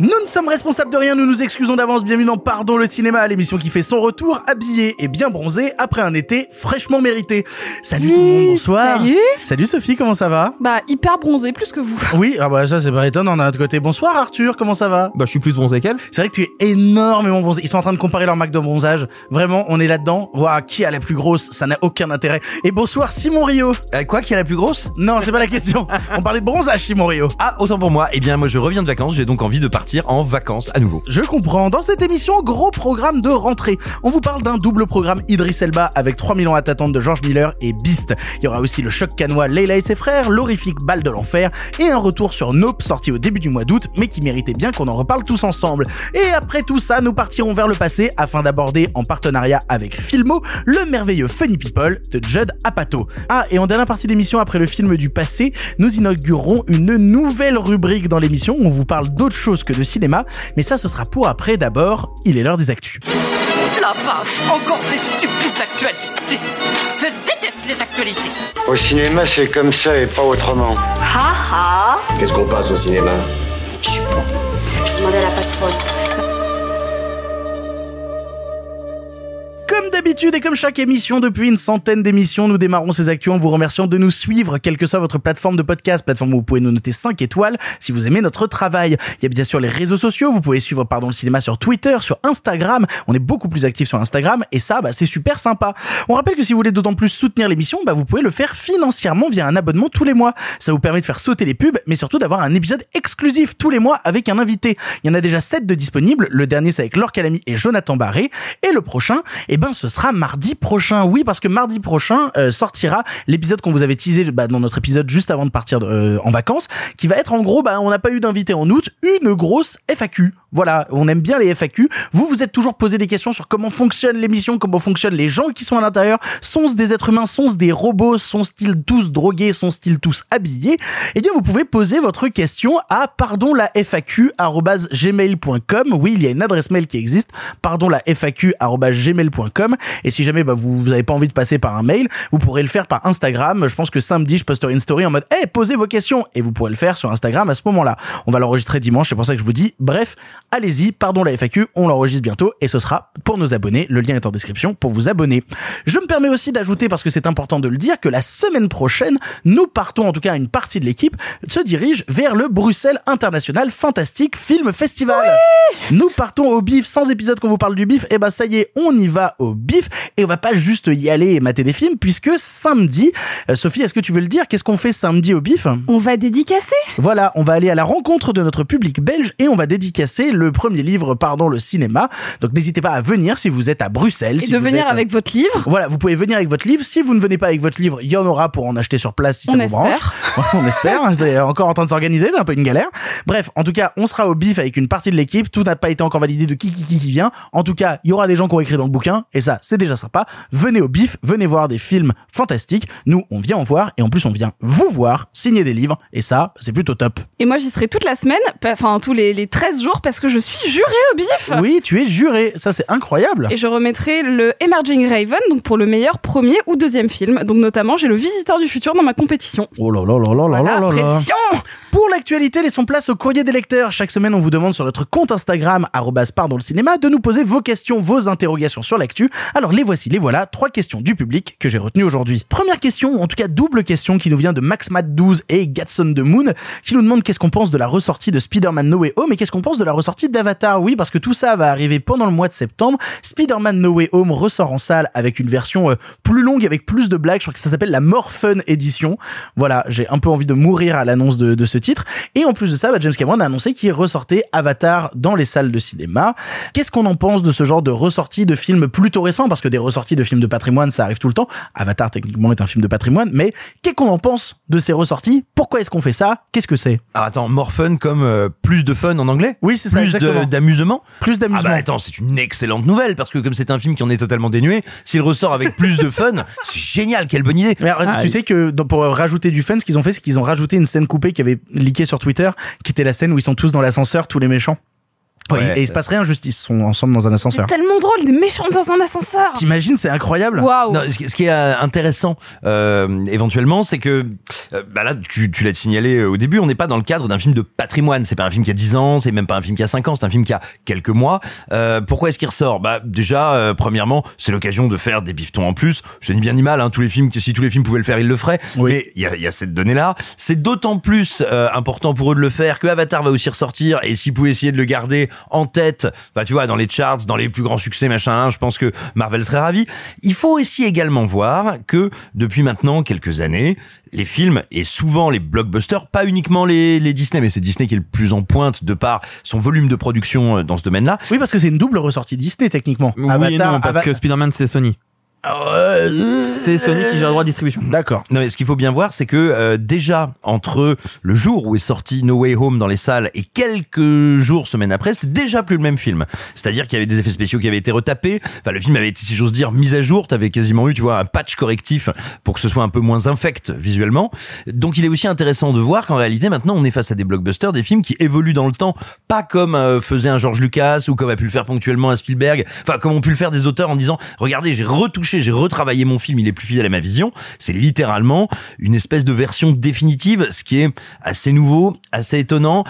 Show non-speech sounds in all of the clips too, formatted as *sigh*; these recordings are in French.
Nous ne sommes responsables de rien, nous nous excusons d'avance. Bienvenue dans Pardon le cinéma, l'émission qui fait son retour habillé et bien bronzé après un été fraîchement mérité. Salut tout le monde, bonsoir. salut. Salut Sophie, comment ça va? Bah, hyper bronzé, plus que vous. Oui, ah bah ça c'est pas étonnant d'un autre côté. Bonsoir Arthur, comment ça va? Bah, je suis plus bronzé qu'elle. C'est vrai que tu es énormément bronzé. Ils sont en train de comparer leur marque de bronzage. Vraiment, on est là-dedans. Ouah, qui a la plus grosse? Ça n'a aucun intérêt. Et bonsoir Simon Rio. Euh, quoi, qui est la plus grosse? Non, c'est pas la question. *laughs* On parlait de bronzage Simon Rio. Ah, autant pour moi. Eh bien, moi, je reviens de vacances. J'ai donc envie de partir en vacances à nouveau. Je comprends. Dans cette émission, gros programme de rentrée. On vous parle d'un double programme Idris Elba avec 3000 ans à t'attendre de George Miller et Beast. Il y aura aussi le choc canois Leila et ses frères, l'horrifique balle de l'enfer et un retour sur Nope sorti au début du mois d'août mais qui méritait bien qu'on en reparle tous ensemble. Et après tout ça, nous partirons vers le passé afin d'aborder en partenariat avec Filmo le merveilleux Funny People de Judd Apatow. Ah, et en dernière partie d'émission après le film du passé, nous inaugurerons une nouvelle rubrique dans l'émission où on vous parle d'autre chose que de cinéma, mais ça ce sera pour après d'abord, il est l'heure des actus. La vache, encore ces stupides actualités. Je déteste les actualités. Au cinéma, c'est comme ça et pas autrement. Qu'est-ce qu'on passe au cinéma? Demandez à la patronne. Comme d'habitude et comme chaque émission depuis une centaine d'émissions, nous démarrons ces actus en vous remerciant de nous suivre, quelle que soit votre plateforme de podcast, plateforme où vous pouvez nous noter 5 étoiles si vous aimez notre travail. Il y a bien sûr les réseaux sociaux, vous pouvez suivre Pardon le cinéma sur Twitter, sur Instagram. On est beaucoup plus actifs sur Instagram et ça, bah, c'est super sympa. On rappelle que si vous voulez d'autant plus soutenir l'émission, bah, vous pouvez le faire financièrement via un abonnement tous les mois. Ça vous permet de faire sauter les pubs, mais surtout d'avoir un épisode exclusif tous les mois avec un invité. Il y en a déjà 7 de disponibles. Le dernier, c'est avec Laure Calamy et Jonathan Barré. Et le prochain, eh ben, ce sera mardi prochain. Oui, parce que mardi prochain euh, sortira l'épisode qu'on vous avait teasé bah, dans notre épisode juste avant de partir euh, en vacances, qui va être en gros, bah, on n'a pas eu d'invité en août, une grosse FAQ. Voilà, on aime bien les FAQ. Vous vous êtes toujours posé des questions sur comment fonctionne l'émission, comment fonctionnent les gens qui sont à l'intérieur. Sont-ce des êtres humains, sont-ce des robots, sont-ils tous drogués, sont-ils tous habillés? Eh bien, vous pouvez poser votre question à pardon la FAQ gmail.com. Oui, il y a une adresse mail qui existe. Pardon la FAQ gmail.com. Et si jamais bah, vous n'avez pas envie de passer par un mail, vous pourrez le faire par Instagram. Je pense que samedi, je posterai une story en mode Hey, posez vos questions et vous pourrez le faire sur Instagram à ce moment-là. On va l'enregistrer dimanche, c'est pour ça que je vous dis. Bref, allez-y, pardon la FAQ, on l'enregistre bientôt et ce sera pour nos abonnés. Le lien est en description pour vous abonner. Je me permets aussi d'ajouter, parce que c'est important de le dire, que la semaine prochaine, nous partons, en tout cas une partie de l'équipe, se dirige vers le Bruxelles International Fantastic Film Festival. nous partons au bif sans épisode qu'on vous parle du bif. Et bah ça y est, on y va au bif et on va pas juste y aller et mater des films puisque samedi, euh, Sophie, est-ce que tu veux le dire? Qu'est-ce qu'on fait samedi au bif? On va dédicacer. Voilà, on va aller à la rencontre de notre public belge et on va dédicacer le premier livre Pardon le cinéma. Donc n'hésitez pas à venir si vous êtes à Bruxelles. Et si de vous venir êtes- avec votre livre. Voilà, vous pouvez venir avec votre livre. Si vous ne venez pas avec votre livre, il y en aura pour en acheter sur place si ça On vous espère. branche. *laughs* On espère. C'est encore en train de s'organiser, c'est un peu une galère. Bref, en tout cas, on sera au bif avec une partie de l'équipe. Tout n'a pas été encore validé de qui qui qui qui vient. En tout cas, il y aura des gens qui ont écrit dans le bouquin et ça, c'est déjà sympa. Venez au bif, venez voir des films fantastiques. Nous, on vient en voir et en plus, on vient vous voir, signer des livres et ça, c'est plutôt top. Et moi, j'y serai toute la semaine, enfin tous les, les 13 jours, parce que je suis jurée au bif. Oui, tu es juré. Ça, c'est incroyable. Et je remettrai le Emerging Raven, donc pour le meilleur premier ou deuxième film. Donc notamment, j'ai le Visiteur du futur dans ma compétition. Oh là là là là là Voilà, là là là. pression Pour l'actualité, laissons place au courrier des lecteurs. Chaque semaine, on vous demande sur notre compte Instagram, pardon le cinéma, de nous poser vos questions, vos interrogations sur Alors les voici, les voilà, trois questions du public que j'ai retenues aujourd'hui. Première question, en tout cas double question, qui nous vient de MaxMat12 et Gatson de Moon, qui nous demande qu'est-ce qu'on pense de la ressortie de Spider-Man No Way Home et qu'est-ce qu'on pense de la ressortie d'Avatar? Oui, parce que tout ça va arriver pendant le mois de septembre. Spider-Man No Way Home ressort en salle avec une version euh, plus longue, avec plus de blagues. Je crois que ça s'appelle la More Edition. Voilà, j'ai un peu envie de mourir à l'annonce de, ce titre. Et en plus de ça, bah, James Cameron a annoncé qu'il ressortait Avatar dans les salles de cinéma. Qu'est-ce qu'on en pense de ce genre de ressortie de films plutôt récents Parce que des ressorties de films de patrimoine, ça arrive tout le temps. Avatar, techniquement, est un film de patrimoine. Mais qu'est-ce qu'on en pense de ces ressorties? Pourquoi est-ce qu'on fait ça? Qu'est-ce que c'est? Alors attends, more fun comme euh, plus de fun en anglais? Oui, c'est ça, Plus d'amusement? Plus Ah d'amusement. bah attends, c'est une excellente nouvelle parce que comme c'est un film qui en est totalement dénué, s'il ressort avec plus de fun, *laughs* c'est génial, quelle bonne idée. Mais alors, tu sais que dans- pour rajouter du fun, ce qu'ils ont fait, c'est qu'ils ont rajouté une scène coupée qui avait leaké sur Twitter, qui était la scène où ils sont tous dans l'ascenseur, tous les méchants. Ouais, Ouais. et il se passe rien, juste ils sont ensemble dans un C'est ascenseur. tellement drôle, des méchants dans un ascenseur. T'imagines, c'est incroyable. Waouh. Non, ce qui- est euh, intéressant euh, éventuellement, c'est que euh, bah là, tu, tu l'as signalé euh, au début, on n'est pas dans le cadre d'un film de patrimoine. C'est pas un film qui a 10 ans, c'est même pas un film qui a 5 ans, c'est un film qui a quelques mois. Euh, pourquoi est-ce qu'il ressort? Bah déjà, euh, premièrement, c'est l'occasion de faire des bifetons en plus. Je dis bien ni mal, hein, tous les films, si tous les films pouvaient le faire, ils le feraient. Oui. Mais il y a, il y a cette donnée-là. C'est d'autant plus euh, important pour eux de le faire que Avatar va aussi ressortir. Et s'ils pouvaient essayer de le garder en tête, bah tu vois, dans les charts, dans les plus grands succès, machin, je pense que Marvel serait ravi. Il faut aussi également voir que depuis maintenant quelques années, les films et souvent les blockbusters, pas uniquement les, les Disney, mais c'est Disney qui est le plus en pointe de par son volume de production euh, dans ce domaine-là. Oui, parce que c'est une double ressortie Disney, techniquement. Oui et non, parce que Spider-Man c'est Sony. C'est Sony qui gère le droit de distribution. D'accord. Non, mais ce qu'il faut bien voir, c'est que euh, déjà entre le jour où est sorti No Way Home dans les salles et quelques jours, semaines après, c'était déjà plus le même film. C'est-à-dire qu'il y avait des effets spéciaux qui avaient été retapés. Enfin, le film avait été, si j'ose dire, mis à jour. T'avais quasiment eu, tu vois, un patch correctif pour que ce soit un peu moins infect visuellement. Donc, il est aussi intéressant de voir qu'en réalité, maintenant, on est face à des blockbusters, des films qui évoluent dans le temps, pas comme euh, faisait un George Lucas ou comme a pu le faire ponctuellement un Spielberg. Enfin, comme ont pu le faire des auteurs en disant, regardez, j'ai retouché, j'ai retravaillé mon film, il est plus fidèle à ma vision. C'est littéralement une espèce de version définitive, ce qui est assez nouveau, assez étonnant.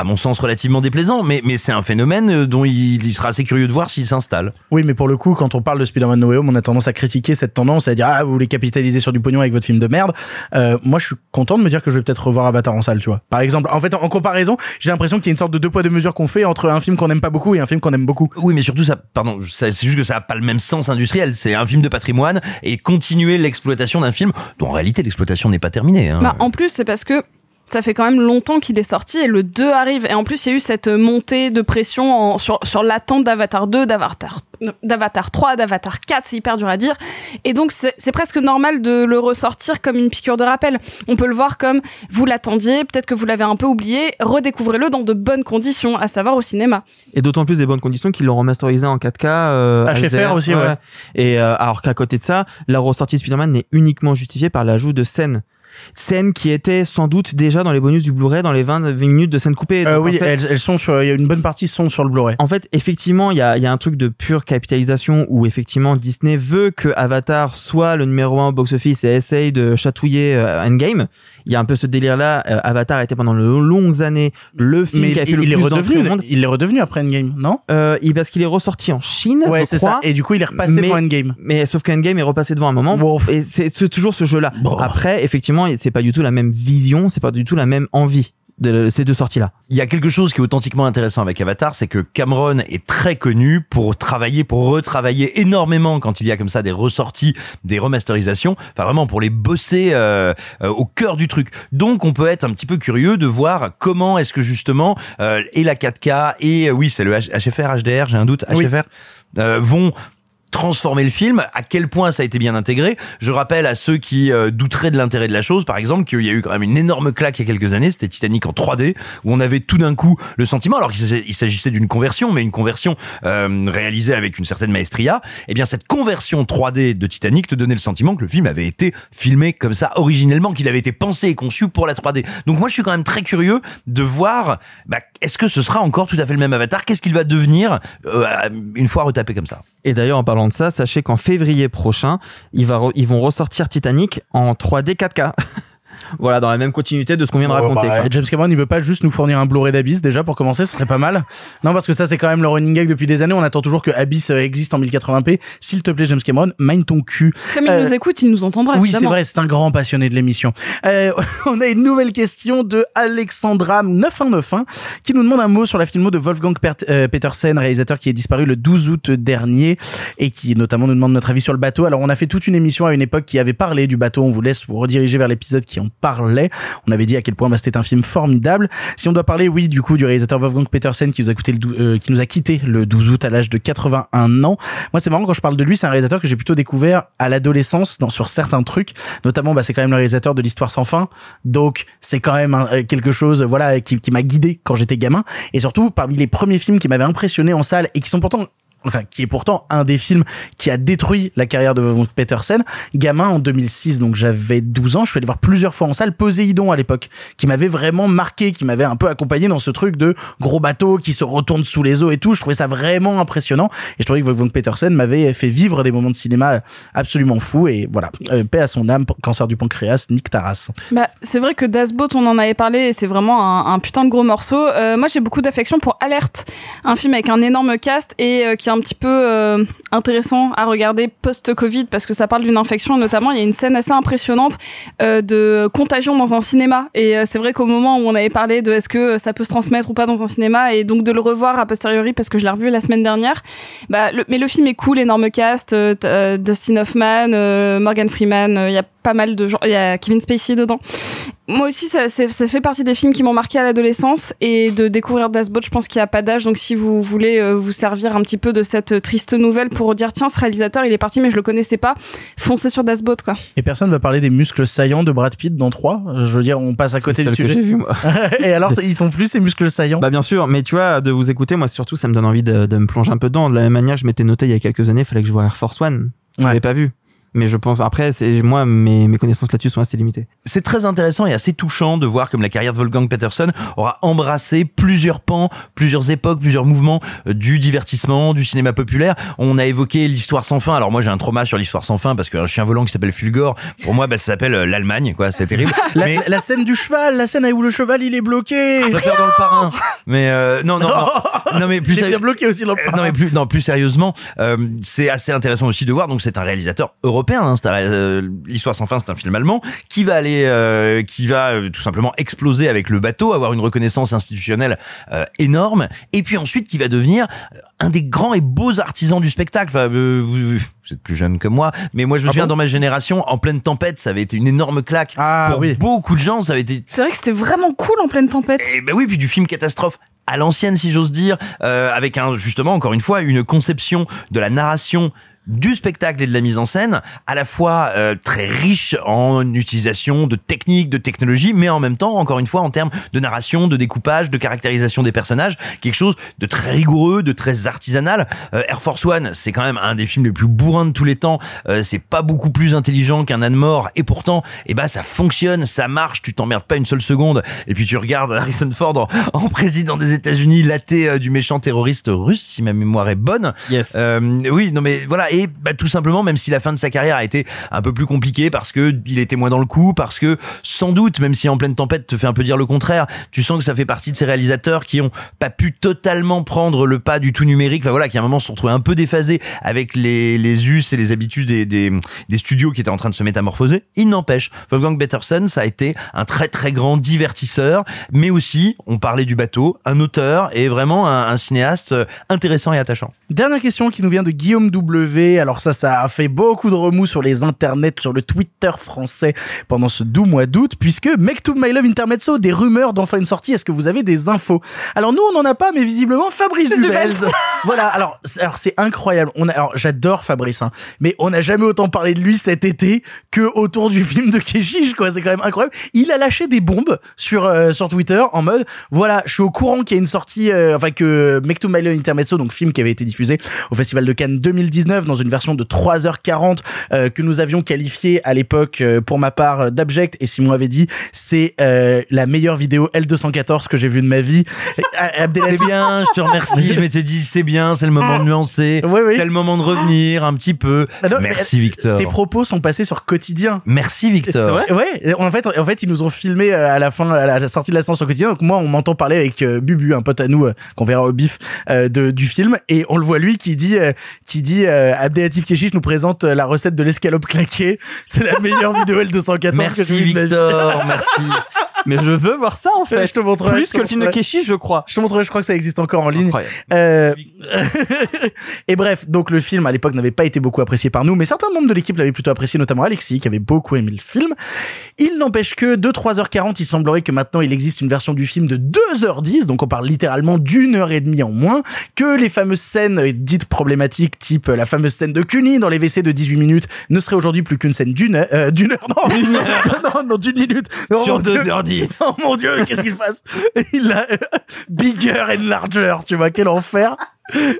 À mon sens, relativement déplaisant, mais, mais c'est un phénomène euh, dont il, il sera assez curieux de voir s'il s'installe. Oui, mais pour le coup, quand on parle de Spider-Man No Way Home, on a tendance à critiquer cette tendance, à dire ah vous voulez capitaliser sur du pognon avec votre film de merde. Euh, moi, je suis content de me dire que je vais peut-être revoir Avatar en salle, tu vois. Par exemple, en fait, en, en comparaison, j'ai l'impression qu'il y a une sorte de deux poids deux mesures qu'on fait entre un film qu'on n'aime pas beaucoup et un film qu'on aime beaucoup. Oui, mais surtout ça, pardon, c'est juste que ça n'a pas le même sens industriel. C'est un film de patrimoine et continuer l'exploitation d'un film dont en réalité l'exploitation n'est pas terminée. Hein. Bah, en plus, c'est parce que ça fait quand même longtemps qu'il est sorti et le 2 arrive. Et en plus, il y a eu cette montée de pression en- sur, sur l'attente d'Avatar 2, d'Avatar, d'Avatar 3, d'Avatar 4, c'est hyper dur à dire. Et donc, c'est c'est presque normal de le ressortir comme une piqûre de rappel. On peut le voir comme vous l'attendiez, peut-être que vous l'avez un peu oublié, redécouvrez-le dans de bonnes conditions, à savoir au cinéma. Et d'autant plus des bonnes conditions qu'ils l'ont remasterisé en 4K. Euh, HFR HDR, aussi, ouais. Et euh, alors qu'à côté de ça, la ressortie de Spider-Man n'est uniquement justifiée par l'ajout de scènes. Scènes qui étaient sans doute déjà dans les bonus du Blu-ray dans les 20, 20 minutes de scènes coupées. Euh, oui, en fait, elles, elles sont sur, il y a une bonne partie sont sur le Blu-ray. en fait, effectivement, il y a, y a un truc de pure capitalisation où effectivement Disney veut que Avatar soit le numéro un au box-office et essaye de chatouiller euh, Endgame. Il y a un peu ce délire-là. Euh, Avatar a été pendant de longues années le film Mais qui a fait il, le il est plus d'entrées redevenu, monde. il est redevenu après Endgame, non? Euh, il- parce qu'il est ressorti en Chine, Ouais, je ça. Et du coup, il est repassé Mais- devant Endgame. Mais sauf qu'Endgame est repassé devant un moment. Et c'est toujours ce jeu-là. Bon. Après, effectivement, c'est pas du tout la même vision, c'est pas du tout la même envie de ces deux sorties-là. Il y a quelque chose qui est authentiquement intéressant avec Avatar, c'est que Cameron est très connu pour travailler, pour retravailler énormément quand il y a comme ça des ressorties, des remasterisations, enfin vraiment pour les bosser euh, euh, au cœur du truc. Donc on peut être un petit peu curieux de voir comment est-ce que justement euh, et la 4K et euh, oui c'est le HFR, HDR, j'ai un doute, Oui. HFR euh, vont transformer le film, à quel point ça a été bien intégré. Je rappelle à ceux qui euh, douteraient de l'intérêt de la chose, par exemple, qu'il y a eu quand même une énorme claque il y a quelques années, c'était Titanic en 3D, où on avait tout d'un coup le sentiment, alors qu'il s'agissait- d'une conversion, mais une conversion euh, réalisée avec une certaine maestria, eh bien cette conversion 3D de Titanic te donnait le sentiment que le film avait été filmé comme ça originellement, qu'il avait été pensé et conçu pour la 3D. Donc moi je suis quand même très curieux de voir, bah, est-ce que ce sera encore tout à fait le même avatar? Qu'est-ce qu'il va devenir euh, une fois retapé comme ça? Et d'ailleurs, en parlant de ça, sachez qu'en février prochain, ils vont ressortir Titanic en 3D 4K. *laughs* voilà, dans la même continuité de ce qu'on vient de Oh, raconter. quoi. James Cameron, il veut pas juste nous fournir un Blu-ray d'Abyss déjà pour commencer, ce serait pas mal. Non, parce que ça c'est quand même le running gag depuis des années. On attend toujours que Abyss euh, existe en 1080p. S'il te plaît, James Cameron, mine ton cul. Comme il Euh, nous écoute, il nous entendra. Oui, c'est vrai, c'est un grand passionné de l'émission. Euh, *laughs* on a une nouvelle question de Alexandra 9191 qui nous demande un mot sur la filmo de Wolfgang euh, Petersen, réalisateur qui est disparu le 12 août dernier et qui notamment nous demande notre avis sur le bateau. Alors on a fait toute une émission à une époque qui avait parlé du bateau. On vous laisse vous rediriger vers l'épisode qui en parlait. On avait dit à quel point bah, c'était un film formidable. Si on doit parler, oui, du coup, du réalisateur Wolfgang Petersen qui nous a le euh, quitté le 12 août à l'âge de 81 ans. Moi, c'est marrant quand je parle de lui, c'est un réalisateur que j'ai plutôt découvert à l'adolescence sur certains trucs, notamment bah, c'est quand même le réalisateur de l'histoire sans fin. Donc, c'est quand même euh, quelque chose voilà qui, qui m'a guidé quand j'étais gamin et surtout parmi les premiers films qui m'avaient impressionné en salle et qui sont pourtant enfin qui est pourtant un des films qui a détruit la carrière de Wolfgang Petersen. Gamin en 2006, donc j'avais 12 ans, je suis allé voir plusieurs fois en salle Poséidon à l'époque, qui m'avait vraiment marqué, qui m'avait un peu accompagné dans ce truc de gros bateau qui se retourne sous les eaux et tout. Je trouvais ça vraiment impressionnant et je trouvais que Wolfgang Petersen m'avait fait vivre des moments de cinéma absolument fous et voilà, Euh, paix à son âme, cancer du pancréas, Nick Taras. Bah, c'est vrai que Das Boat, on en avait parlé, et c'est vraiment un, un putain de gros morceau. Euh, moi, j'ai beaucoup d'affection pour Alerte, un film avec un énorme cast et euh, qui un petit peu euh, intéressant à regarder post-Covid parce que ça parle d'une infection. Notamment, il y a une scène assez impressionnante euh, de contagion dans un cinéma. Et euh, c'est vrai qu'au moment où on avait parlé de est-ce que ça peut se transmettre ou pas dans un cinéma, et donc de le revoir a posteriori parce que je l'ai revu la semaine dernière. Bah, mais le film est cool, énorme cast, Dustin Hoffman, Morgan Freeman, il y a pas mal de gens, il y a Kevin Spacey dedans. Moi aussi, ça, ça fait partie des films qui m'ont marqué à l'adolescence et de découvrir Das Boat, je pense qu'il n'y a pas d'âge. Donc si vous voulez euh, vous servir un petit peu de cette euh, triste nouvelle pour dire tiens, ce réalisateur, il est parti, mais je le connaissais pas, foncez sur Das Boat, quoi. Et personne va parler des muscles saillants de Brad Pitt dans 3. Je veux dire, on passe à côté du sujet. j'ai vu, moi. *laughs* et alors, ils t'ont plu ces muscles saillants? Bah bien sûr, mais tu vois, de vous écouter, moi surtout, ça me donne envie de, de me plonger un peu dedans. De la même manière, je m'étais noté il y a quelques années, il fallait que je voie Air Force One. Je l'avais pas vu. Mais je pense, après, c'est, moi, mes, mes connaissances là-dessus sont assez limitées. C'est très intéressant et assez touchant de voir comme la carrière de Wolfgang Peterson aura embrassé plusieurs pans, plusieurs époques, plusieurs mouvements euh, du divertissement, du cinéma populaire. On a évoqué l'histoire sans fin. Alors moi j'ai un trauma sur l'histoire sans fin parce qu'un chien volant qui s'appelle Fulgore, pour moi bah, ça s'appelle euh, l'Allemagne, quoi. C'est terrible. *laughs* La, Mais la scène du cheval, la scène où le cheval il est bloqué. je dans le parrain. Mais euh, non non non. *laughs* Non mais plus il est sérieux- bien bloqué aussi dans le Euh, parrain. non mais plus non plus sérieusement, euh, c'est assez intéressant aussi de voir. Donc c'est un réalisateur européen. Hein, c'est un, euh, L'histoire sans fin, c'est un film allemand qui va aller, euh, qui va euh, tout simplement exploser avec le bateau, avoir une reconnaissance institutionnelle euh, énorme, et puis ensuite qui va devenir un des grands et beaux artisans du spectacle. Enfin, euh, vous, vous êtes plus jeune que moi, mais moi je me Ah souviens bon dans ma génération, en pleine tempête, ça avait été une énorme claque Ah pour oui. beaucoup de gens. Ça avait été C'est vrai que c'était vraiment cool en pleine tempête. et ben oui, puis du film catastrophe à l'ancienne, si j'ose dire, euh, avec un justement encore une fois une conception de la narration du spectacle et de la mise en scène, à la fois euh, très riche en utilisation de techniques, de technologies, mais en même temps, encore une fois, en termes de narration, de découpage, de caractérisation des personnages, quelque chose de très rigoureux, de très artisanal. Euh, Air Force One, c'est quand même un des films les plus bourrins de tous les temps. Euh, c'est pas beaucoup plus intelligent qu'un âne mort, et pourtant, eh ben, ça fonctionne, ça marche, tu t'emmerdes pas une seule seconde. Et puis tu regardes Harrison Ford en, en président des États-Unis, laté euh, du méchant terroriste russe, si ma mémoire est bonne. Yes. Euh, oui, non mais voilà et bah, tout simplement même si la fin de sa carrière a été un peu plus compliquée parce que il était moins dans le coup, parce que sans doute même si en pleine tempête te fait un peu dire le contraire, tu sens que ça fait partie de ces réalisateurs qui ont pas pu totalement prendre le pas du tout numérique, enfin voilà, qui à un moment se retrouvés un peu déphasés avec les us et les habitudes des, des studios qui étaient en train de se métamorphoser. Il n'empêche, Wolfgang Peterson, ça a été un très très grand divertisseur, mais aussi, on parlait du bateau, un auteur et vraiment un, cinéaste intéressant et attachant. Dernière question qui nous vient de Guillaume W. Alors ça, ça a fait beaucoup de remous sur les internets, sur le Twitter français pendant ce doux mois d'août, puisque Make to My Love Intermezzo, des rumeurs d'enfin une sortie. Est-ce que vous avez des infos? Alors nous, on n'en a pas, mais visiblement Fabrice Duvels. *laughs* voilà. Alors, c'est- alors c'est incroyable. On a, alors j'adore Fabrice, hein, mais on n'a jamais autant parlé de lui cet été que autour du film de Keshish, quoi. C'est quand même incroyable. Il a lâché des bombes sur euh, sur Twitter en mode, voilà, je suis au courant qu'il y a une sortie, euh, enfin que Make to My Love Intermezzo, donc film qui avait été diffusé au Festival de Cannes 2019 dans une version de 3h40 euh, que nous avions qualifié à l'époque euh, pour ma part euh, d'abject et Simon avait dit c'est euh, la meilleure vidéo L214 que j'ai vue de ma vie. Euh, *laughs* C'est bien, je te remercie. Je m'étais dit, c'est bien, c'est le moment de nuancer. Oui, oui. C'est le moment de revenir un petit peu. Ah non, Merci, Victor. Tes propos sont passés sur quotidien. Merci, Victor. Ouais, en fait, en fait, ils nous ont filmé euh, à la fin, à la sortie de la séance sur quotidien. Donc moi, on m'entend parler avec Bubu, un pote à nous qu'on verra au bif de, du film, et on le voit lui qui dit, qui dit, Abdelatif Keshish nous présente euh, la recette de l'escalope claquée. C'est la meilleure *laughs* vidéo L214 que j'ai Merci, vue de ma. Victor. Merci mais je veux voir ça en *laughs* fait. Je te montrerai. Plus que le film de Keshi, je crois. Je te montrerai, je crois que ça existe encore en ligne. Euh... *laughs* et bref, donc le film à l'époque n'avait pas été beaucoup apprécié par nous, mais certains membres de l'équipe l'avaient plutôt apprécié, notamment Alexis qui avait beaucoup aimé le film. Il n'empêche que de 3h40, il semblerait que maintenant il existe une version du film de 2h10, donc on parle littéralement d'une heure et demie en moins, que les fameuses scènes euh, dites problématiques, type euh, la fameuse scène de Cuny dans les WC de 18 minutes, ne serait aujourd'hui plus qu'une scène d'une heure, euh, d'une heure, *laughs* non, non, non, d'une minute. Sur 2h10. *laughs* Oh mon dieu, qu'est-ce qui se passe? Il a euh, bigger and larger, tu vois, quel enfer.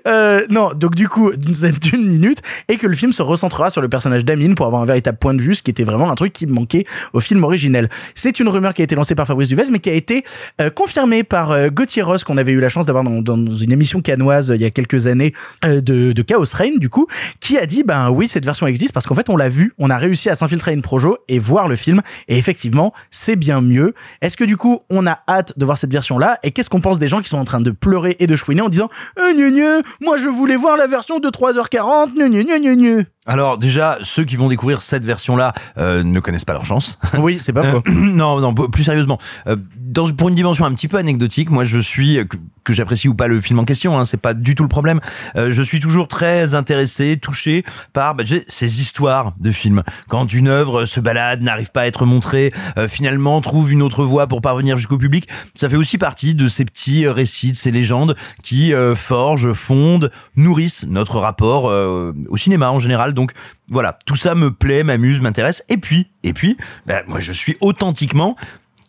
Euh, non, donc du coup, *laughs* d'une minute, et que le film se recentrera sur le personnage d'Amine pour avoir un véritable point de vue, ce qui était vraiment un truc qui manquait au film originel. C'est une rumeur qui a été lancée par Fabrice Duvez, mais qui a été euh, confirmée par euh, Gauthier Ross, qu'on avait eu la chance d'avoir dans, une émission canoise euh, il y a quelques années de, Chaos Reign, du coup, qui a dit, ben oui, cette version existe parce qu'en fait, on l'a vu, on a réussi à s'infiltrer à une projo et voir le film, et effectivement, c'est bien mieux. Est-ce que du coup, on a hâte de voir cette version-là, et qu'est-ce qu'on pense des gens qui sont en train de pleurer et de chouiner en disant, euh, gneu, moi je voulais voir la version de 3h40, gneu, gneu, gneu, gneu, gneu. Alors déjà, ceux qui vont découvrir cette version-là euh, ne connaissent pas leur chance. *laughs* Oui, c'est pas faux. Euh, *clears throat* non, non, plus sérieusement, euh, dans, pour une dimension un petit peu anecdotique, moi je suis que, que j'apprécie ou pas le film en question, hein, c'est pas du tout le problème. Euh, je suis toujours très intéressé, touché par bah, ces histoires de films. Quand une œuvre se balade, n'arrive pas à être montrée, euh, finalement trouve une autre voie pour parvenir jusqu'au public, ça fait aussi partie de ces petits récits, de ces légendes qui euh, fondent, nourrissent notre rapport euh, au cinéma en général. Donc voilà, tout ça me plaît, m'amuse, m'intéresse. Et puis, et puis, bah, moi je suis authentiquement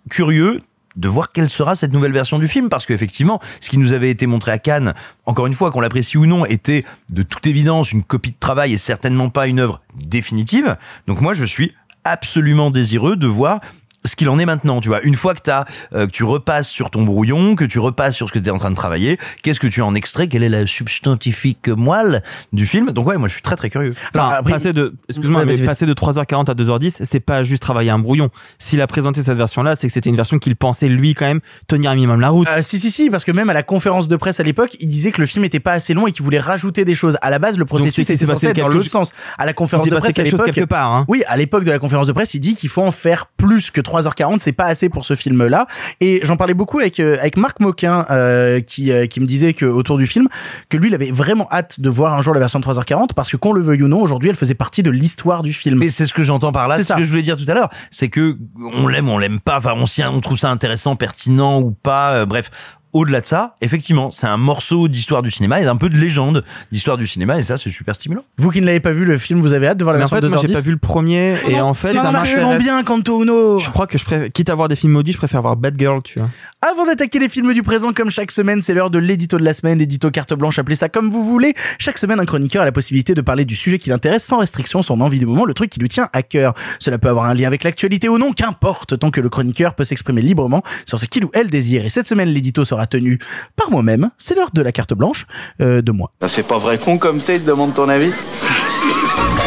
curieux de voir quelle sera cette nouvelle version du film parce qu'effectivement ce qui nous avait été montré à Cannes encore une fois qu'on l'apprécie ou non était de toute évidence une copie de travail et certainement pas une œuvre définitive donc moi je suis absolument désireux de voir ce qu'il en est maintenant, tu vois. Une fois que t'as, euh, que tu repasses sur ton brouillon, que tu repasses sur ce que tu es en train de travailler, qu'est-ce que tu en extrais? Quelle est la substantifique moelle du film? Donc ouais, moi je suis très très curieux. Enfin, après, passer de, excuse-moi, mais passer de 3h40 à 2h10, c'est pas juste travailler un brouillon. S'il a présenté cette version-là, c'est que c'était une version qu'il pensait lui quand même tenir un minimum la route. Euh, si si si parce que même à la conférence de presse à l'époque il disait que le film était pas assez long et qu'il voulait rajouter des choses à la base le processus était censé passé être dans l'autre sens à la conférence de presse à quelque chose l'époque quelque part, hein. oui à l'époque de la conférence de presse il dit qu'il faut en faire plus que 3h40 c'est pas assez pour ce film là et j'en parlais beaucoup avec euh, avec Marc Moquin euh, qui euh, qui me disait que autour du film que lui il avait vraiment hâte de voir un jour la version de 3h40 parce que qu'on le veuille ou non aujourd'hui elle faisait partie de l'histoire du film. Mais c'est ce que j'entends par là, C'est ce que je voulais dire tout à l'heure, c'est que on l'aime, on l'aime pas, enfin on, on trouve ça intéressant, pertinent ou pas, euh, bref. Au-delà de ça, effectivement, c'est un morceau d'histoire du cinéma et d'un peu de légende d'histoire du cinéma et ça c'est super stimulant. vous qui ne l'avez pas vu le film vous avez hâte de voir la version de moi 2h10 j'ai pas vu le premier et en fait, ça vachement m'intéresse. bien Kanto Uno Je crois que je préfère, quitte à voir des films maudits, je préfère voir Bad Girl, tu vois. Avant d'attaquer les films du présent, comme chaque semaine, c'est l'heure de l'édito de la semaine, l'édito carte blanche, appelez ça comme vous voulez. Chaque semaine, un chroniqueur a la possibilité de parler du sujet qui l'intéresse sans restriction, son envie du moment, le truc qui lui tient à cœur. Cela peut avoir un lien avec l'actualité ou non, qu'importe, tant que le chroniqueur peut s'exprimer librement sur ce qu'il ou elle désire. Et cette semaine, l'édito sera tenu par moi-même. C'est l'heure de la carte blanche euh, de moi. Ça fait pas vrai con comme t'es, te demande ton avis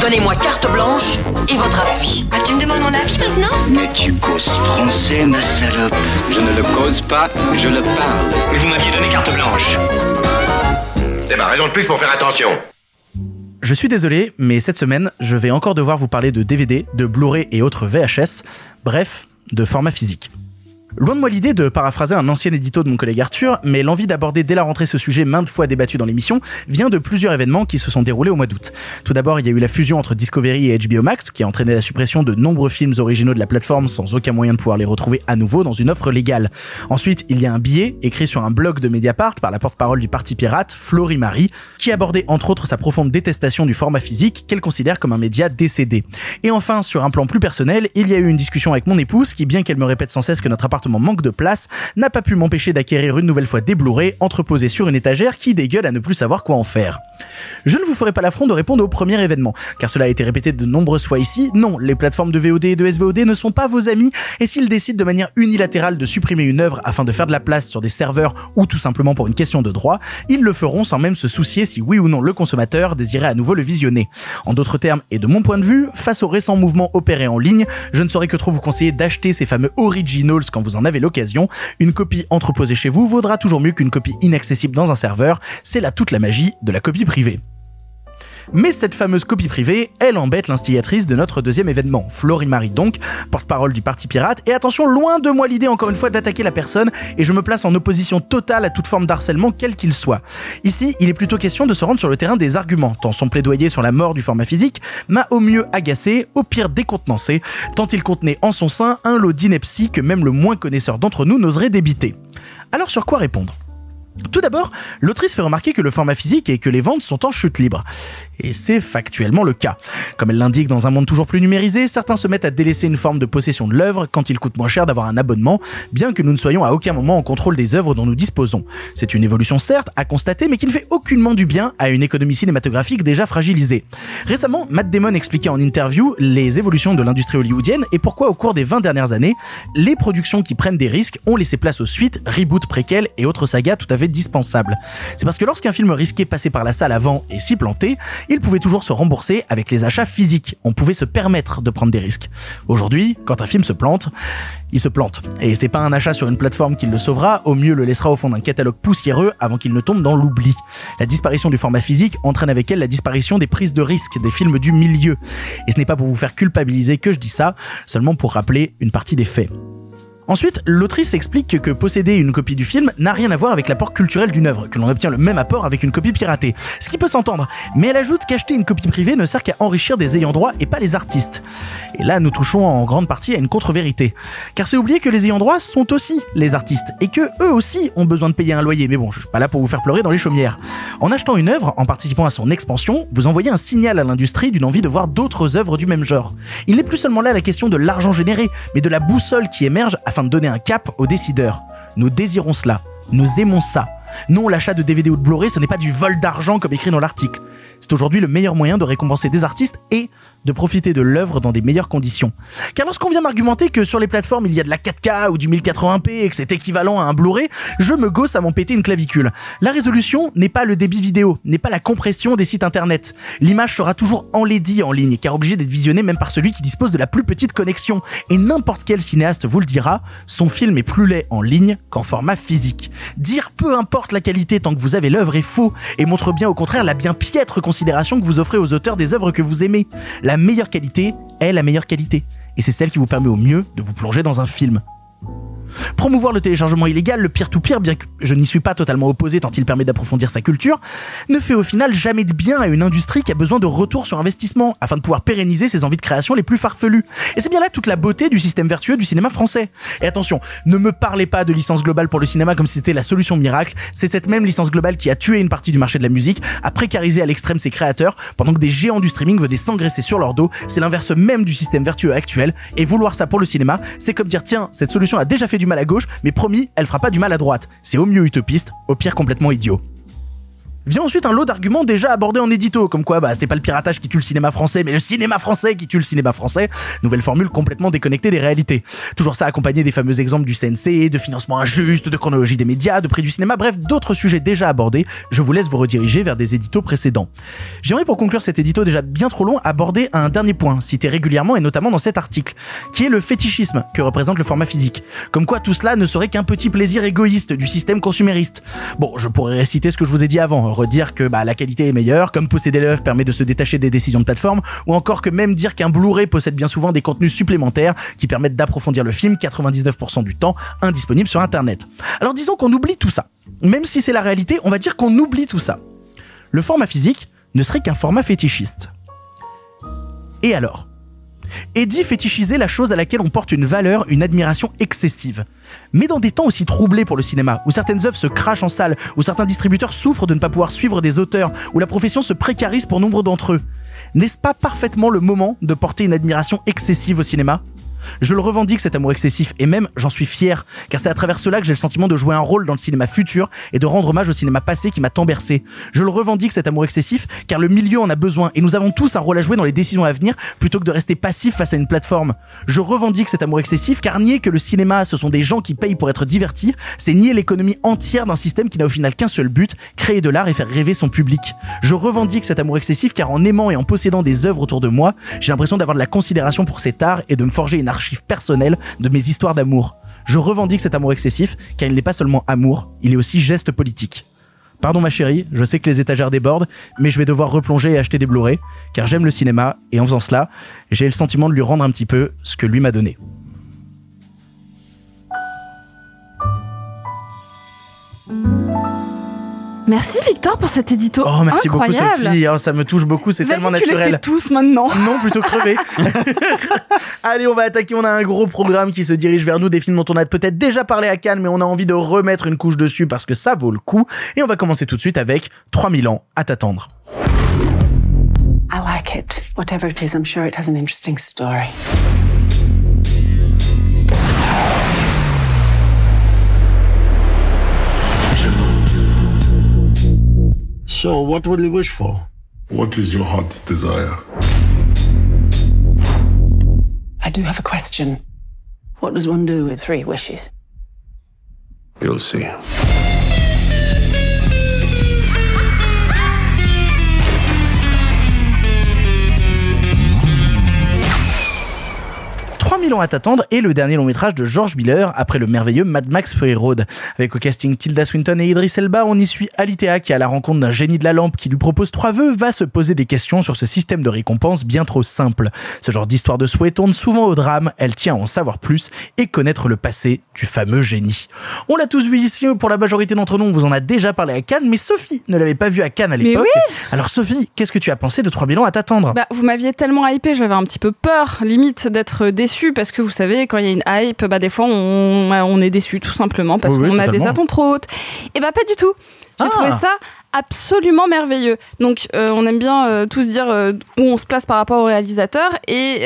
Donnez-moi carte blanche et votre appui. Ah, tu me demandes mon avis maintenant? Mais tu causes français, ma salope. Je ne le cause pas, je le parle. Mais vous m'aviez donné carte blanche. C'est ma raison de plus pour faire attention. Je suis désolé, mais cette semaine, je vais encore devoir vous parler de DVD, de Blu-ray et autres VHS, bref, de format physique. Loin de moi l'idée de paraphraser un ancien édito de mon collègue Arthur, mais l'envie d'aborder dès la rentrée ce sujet maintes fois débattu dans l'émission vient de plusieurs événements qui se sont déroulés au mois d'août. Tout d'abord, il y a eu la fusion entre Discovery et HBO Max qui a entraîné la suppression de nombreux films originaux de la plateforme sans aucun moyen de pouvoir les retrouver à nouveau dans une offre légale. Ensuite, il y a un billet écrit sur un blog de Mediapart par la porte-parole du parti pirate, Florie Marie, qui abordait entre autres sa profonde détestation du format physique qu'elle considère comme un média décédé. Et enfin, sur un plan plus personnel, il y a eu une discussion avec mon épouse qui, bien qu'elle me répète sans cesse que notre appartement manque de place, n'a pas pu m'empêcher d'acquérir une nouvelle fois des Blu-ray entreposés sur une étagère qui dégueule à ne plus savoir quoi en faire. Je ne vous ferai pas l'affront de répondre au premier événement, car cela a été répété de nombreuses fois ici. Non, les plateformes de VOD et de SVOD ne sont pas vos amis, et s'ils décident de manière unilatérale de supprimer une œuvre afin de faire de la place sur des serveurs ou tout simplement pour une question de droit, ils le feront sans même se soucier si oui ou non le consommateur désirait à nouveau le visionner. En d'autres termes, et de mon point de vue, face aux récents mouvements opérés en ligne, je ne saurais que trop vous conseiller d'acheter ces fameux originals quand vous en avez l'occasion. Une copie entreposée chez vous vaudra toujours mieux qu'une copie inaccessible dans un serveur. C'est là toute la magie de la copie privée. Mais cette fameuse copie privée, elle embête l'instigatrice de notre deuxième événement, Florie Marie donc, porte-parole du Parti Pirate. Et attention, loin de moi l'idée encore une fois d'attaquer la personne, et je me place en opposition totale à toute forme d'harcèlement, quel qu'il soit. Ici, il est plutôt question de se rendre sur le terrain des arguments, tant son plaidoyer sur la mort du format physique m'a au mieux agacé, au pire décontenancé, tant il contenait en son sein un lot d'ineptie que même le moins connaisseur d'entre nous n'oserait débiter. Alors sur quoi répondre? Tout d'abord, l'autrice fait remarquer que le format physique et que les ventes sont en chute libre. Et c'est factuellement le cas. Comme elle l'indique dans un monde toujours plus numérisé, certains se mettent à délaisser une forme de possession de l'œuvre quand il coûte moins cher d'avoir un abonnement, bien que nous ne soyons à aucun moment en contrôle des œuvres dont nous disposons. C'est une évolution certes à constater, mais qui ne fait aucunement du bien à une économie cinématographique déjà fragilisée. Récemment, Matt Damon expliquait en interview les évolutions de l'industrie hollywoodienne et pourquoi au cours des 20 dernières années, les productions qui prennent des risques ont laissé place aux suites, reboots, préquels et autres sagas tout à fait dispensables. C'est parce que lorsqu'un film risquait passer par la salle avant et s'y planter, il pouvait toujours se rembourser avec les achats physiques. On pouvait se permettre de prendre des risques. Aujourd'hui, quand un film se plante, il se plante. Et c'est pas un achat sur une plateforme qui le sauvera, au mieux le laissera au fond d'un catalogue poussiéreux avant qu'il ne tombe dans l'oubli. La disparition du format physique entraîne avec elle la disparition des prises de risques des films du milieu. Et ce n'est pas pour vous faire culpabiliser que je dis ça, seulement pour rappeler une partie des faits. Ensuite, l'autrice explique que posséder une copie du film n'a rien à voir avec l'apport culturel d'une œuvre, que l'on obtient le même apport avec une copie piratée. Ce qui peut s'entendre, mais elle ajoute qu'acheter une copie privée ne sert qu'à enrichir des ayants droit et pas les artistes. Et là, nous touchons en grande partie à une contre-vérité. Car c'est oublier que les ayants droit sont aussi les artistes, et que eux aussi ont besoin de payer un loyer. Mais bon, je suis pas là pour vous faire pleurer dans les chaumières. En achetant une œuvre, en participant à son expansion, vous envoyez un signal à l'industrie d'une envie de voir d'autres œuvres du même genre. Il n'est plus seulement là la question de l'argent généré, mais de la boussole qui émerge afin de donner un cap aux décideurs. Nous désirons cela. Nous aimons ça. Non, l'achat de DVD ou de Blu-ray, ce n'est pas du vol d'argent comme écrit dans l'article. C'est aujourd'hui le meilleur moyen de récompenser des artistes et de profiter de l'œuvre dans des meilleures conditions. Car lorsqu'on vient m'argumenter que sur les plateformes il y a de la 4K ou du 1080p et que c'est équivalent à un Blu-ray, je me gosse à m'en péter une clavicule. La résolution n'est pas le débit vidéo, n'est pas la compression des sites internet. L'image sera toujours enlaidie en ligne, car obligée d'être visionnée même par celui qui dispose de la plus petite connexion. Et n'importe quel cinéaste vous le dira, son film est plus laid en ligne qu'en format physique. La qualité tant que vous avez l'œuvre est faux et montre bien au contraire la bien piètre considération que vous offrez aux auteurs des œuvres que vous aimez. La meilleure qualité est la meilleure qualité. Et c'est celle qui vous permet au mieux de vous plonger dans un film. Promouvoir le téléchargement illégal, le pire-to-pire, bien que je n'y suis pas totalement opposé tant il permet d'approfondir sa culture, ne fait au final jamais de bien à une industrie qui a besoin de retour sur investissement afin de pouvoir pérenniser ses envies de création les plus farfelues. Et c'est bien là toute la beauté du système vertueux du cinéma français. Et attention, ne me parlez pas de licence globale pour le cinéma comme si c'était la solution miracle, c'est cette même licence globale qui a tué une partie du marché de la musique, a précarisé à l'extrême ses créateurs, pendant que des géants du streaming venaient s'engraisser sur leur dos, c'est l'inverse même du système vertueux actuel, et vouloir ça pour le cinéma, c'est comme dire tiens, cette solution a déjà fait du mal à gauche, mais promis, elle fera pas du mal à droite. C'est au mieux utopiste, au pire complètement idiot. Vient ensuite un lot d'arguments déjà abordés en édito, comme quoi bah c'est pas le piratage qui tue le cinéma français, mais le cinéma français qui tue le cinéma français. Nouvelle formule complètement déconnectée des réalités. Toujours ça accompagné des fameux exemples du CNC, de financement injuste, de chronologie des médias, de prix du cinéma, bref, d'autres sujets déjà abordés. Je vous laisse vous rediriger vers des éditos précédents. J'aimerais pour conclure cet édito déjà bien trop long aborder un dernier point, cité régulièrement et notamment dans cet article, qui est le fétichisme que représente le format physique. Comme quoi tout cela ne serait qu'un petit plaisir égoïste du système consumériste. Bon, je pourrais réciter ce que je vous ai dit avant, redire que bah, la qualité est meilleure, comme posséder l'œuvre permet de se détacher des décisions de plateforme, ou encore que même dire qu'un Blu-ray possède bien souvent des contenus supplémentaires qui permettent d'approfondir le film 99% du temps indisponible sur Internet. Alors disons qu'on oublie tout ça. Même si c'est la réalité, on va dire qu'on oublie tout ça. Le format physique ne serait qu'un format fétichiste. Et alors? Et dit fétichiser la chose à laquelle on porte une valeur, une admiration excessive. Mais dans des temps aussi troublés pour le cinéma, où certaines œuvres se crachent en salle, où certains distributeurs souffrent de ne pas pouvoir suivre des auteurs, où la profession se précarise pour nombre d'entre eux, n'est-ce pas parfaitement le moment de porter une admiration excessive au cinéma? Je le revendique cet amour excessif et même j'en suis fier car c'est à travers cela que j'ai le sentiment de jouer un rôle dans le cinéma futur et de rendre hommage au cinéma passé qui m'a tant bercé. Je le revendique cet amour excessif car le milieu en a besoin et nous avons tous un rôle à jouer dans les décisions à venir plutôt que de rester passif face à une plateforme. Je revendique cet amour excessif car nier que le cinéma ce sont des gens qui payent pour être divertis, c'est nier l'économie entière d'un système qui n'a au final qu'un seul but, créer de l'art et faire rêver son public. Je revendique cet amour excessif car en aimant et en possédant des œuvres autour de moi, j'ai l'impression d'avoir de la considération pour cet art et de me forger une archive personnelle de mes histoires d'amour. Je revendique cet amour excessif car il n'est pas seulement amour, il est aussi geste politique. Pardon ma chérie, je sais que les étagères débordent, mais je vais devoir replonger et acheter des Blu-ray, car j'aime le cinéma, et en faisant cela, j'ai le sentiment de lui rendre un petit peu ce que lui m'a donné. Merci Victor pour cet édito. Oh, merci Incroyable. beaucoup Sophie, Oh, ça me touche beaucoup, c'est tellement tu les naturel. fais tous maintenant. *laughs* Non, plutôt crevé. *laughs* Allez, on va attaquer. On a un gros programme qui se dirige vers nous, des films dont on a peut-être déjà parlé à Cannes, mais on a envie de remettre une couche dessus parce que ça vaut le coup. Et on va commencer tout de suite avec 3000 ans à t'attendre. I like it. Whatever it is, I'm sure it has an interesting story. So, what will you wish for? What is your heart's desire? I do have a question. What does one do with three wishes? You'll see. « 3000 ans à t'attendre est le dernier long métrage de George Miller après le merveilleux Mad Max Fury Road. Avec au casting Tilda Swinton et Idris Elba, on y suit Alitea qui à la rencontre d'un génie de la lampe qui lui propose trois vœux va se poser des questions sur ce système de récompense bien trop simple. Ce genre d'histoire de souhait tourne souvent au drame, elle tient à en savoir plus et connaître le passé du fameux génie. On l'a tous vu ici, pour la majorité d'entre nous, on vous en a déjà parlé à Cannes, mais Sophie ne l'avait pas vu à Cannes à l'époque. oui Alors Sophie, qu'est-ce que tu as pensé de 3000 ans à t'attendre? Bah, vous m'aviez tellement hypé, j'avais un petit peu peur, limite, d'être déçu, parce que vous savez, quand il y a une hype, bah, des fois, on, on est déçu, tout simplement, parce Oui, oui, qu'on a des attentes trop hautes. Et bah, pas du tout. J'ai Ah. trouvé ça absolument merveilleux. Donc, euh, on aime bien euh, tous dire euh, où on se place par rapport au réalisateur, et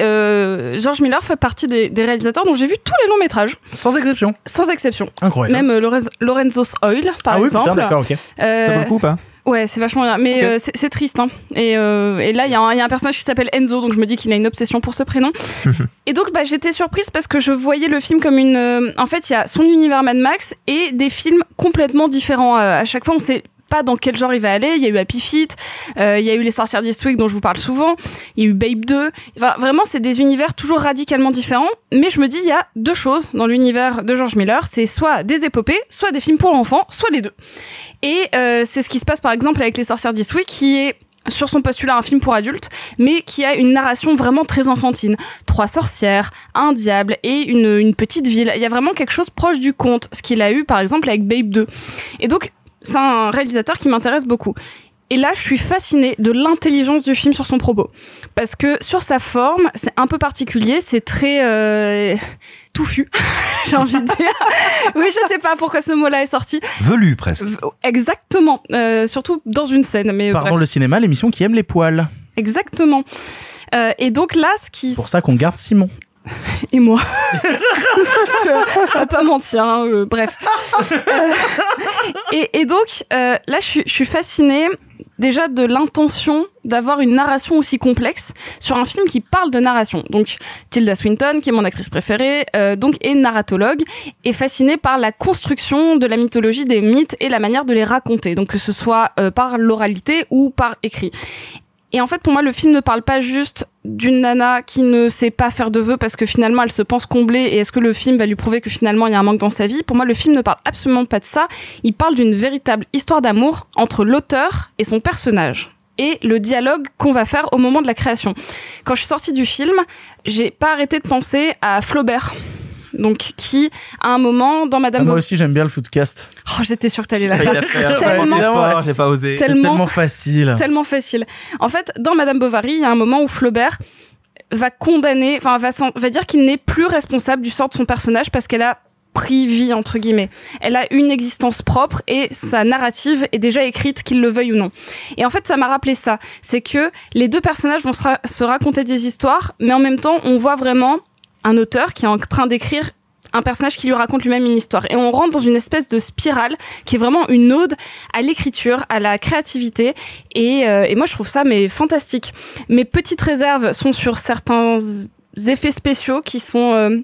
George Miller fait partie des, des réalisateurs dont j'ai vu tous les longs métrages. Sans exception. Sans exception. Incroyable. Même Lorenz- Lorenzo's Oil, par ah oui, exemple. putain, d'accord, ok. Ça vaut le coup ou pas? Ouais, c'est vachement bien. Mais euh, c'est- triste. Hein. Et, euh, et là, il y, a un- il y a un personnage qui s'appelle Enzo, donc je me dis qu'il a une obsession pour ce prénom. *laughs* et donc, bah, j'étais surprise parce que je voyais le film comme une. euh, en fait, il y a son univers Mad Max et des films complètement différents. À chaque fois, on sait pas dans quel genre il va aller. Il y a eu Happy Feet, euh, il y a eu Les Sorcières d'Eastwick dont je vous parle souvent, il y a eu Babe 2. Enfin, vraiment, c'est des univers toujours radicalement différents. Mais je me dis, il y a deux choses dans l'univers de George Miller. C'est soit des épopées, soit des films pour l'enfant, soit les deux. Et euh, c'est ce qui se passe par exemple avec Les Sorcières d'Eastwick, qui est sur son postulat un film pour adultes, mais qui a une narration vraiment très enfantine. Trois sorcières, un diable et une, une petite ville. Il y a vraiment quelque chose proche du conte, ce qu'il a eu par exemple avec Babe 2. Et donc, c'est un réalisateur qui m'intéresse beaucoup. Et là, je suis fascinée de l'intelligence du film sur son propos. Parce que sur sa forme, c'est un peu particulier, c'est très euh, touffu, *laughs* j'ai envie de dire. oui, je sais pas pourquoi ce mot-là est sorti. Velu presque. Exactement, euh, surtout dans une scène. Mais Pardon bref. le cinéma, l'émission qui aime les poils. Exactement. Euh, et donc là, ce qui C'est pour ça qu'on garde Simon. *laughs* et moi, *laughs* pas mentir. hein, euh, bref. Euh, et, et donc euh, là, je suis, fascinée déjà de l'intention d'avoir une narration aussi complexe sur un film qui parle de narration. Donc Tilda Swinton, qui est mon actrice préférée, donc est narratologue, est fascinée par la construction de la mythologie, des mythes et la manière de les raconter. Donc que ce soit par l'oralité ou par écrit. Et en fait, pour moi, le film ne parle pas juste d'une nana qui ne sait pas faire de vœux parce que finalement elle se pense comblée et est-ce que le film va lui prouver que finalement il y a un manque dans sa vie? Pour moi, le film ne parle absolument pas de ça. Il parle d'une véritable histoire d'amour entre l'auteur et son personnage et le dialogue qu'on va faire au moment de la création. Quand je suis sortie du film, j'ai pas arrêté de penser à Flaubert. Donc, qui, à un moment, dans Madame Ah, moi Bovary- aussi, j'aime bien le footcast. Oh, j'étais sûre que t'allais la faire. Tellement- effort, j'ai pas osé. C'est Tellement- tellement facile. Tellement facile. En fait, dans Madame Bovary, il y a un moment où Flaubert va condamner, enfin va, dire qu'il n'est plus responsable du sort de son personnage parce qu'elle a pris vie entre guillemets. Elle a une existence propre et sa narrative est déjà écrite qu'il le veuille ou non. Et en fait, ça m'a rappelé ça, c'est que les deux personnages vont se, ra- se raconter des histoires, mais en même temps, on voit vraiment un auteur qui est en train d'écrire un personnage qui lui raconte lui-même une histoire. Et on rentre dans une espèce de spirale qui est vraiment une ode à l'écriture, à la créativité. Et, euh, et moi, je trouve ça mais fantastique. Mes petites réserves sont sur certains effets spéciaux qui sont euh,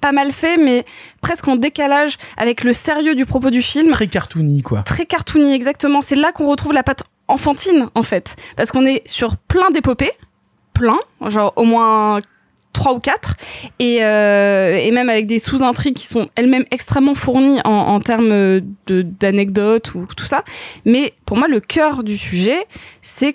pas mal faits, mais presque en décalage avec le sérieux du propos du film. Très cartoony, quoi. Très cartoony, exactement. C'est là qu'on retrouve la patte enfantine, en fait. Parce qu'on est sur plein d'épopées, plein, genre au moins trois ou quatre, et, euh, et même avec des sous-intrigues qui sont elles-mêmes extrêmement fournies en, en termes de d'anecdotes ou tout ça. Mais pour moi, le cœur du sujet, c'est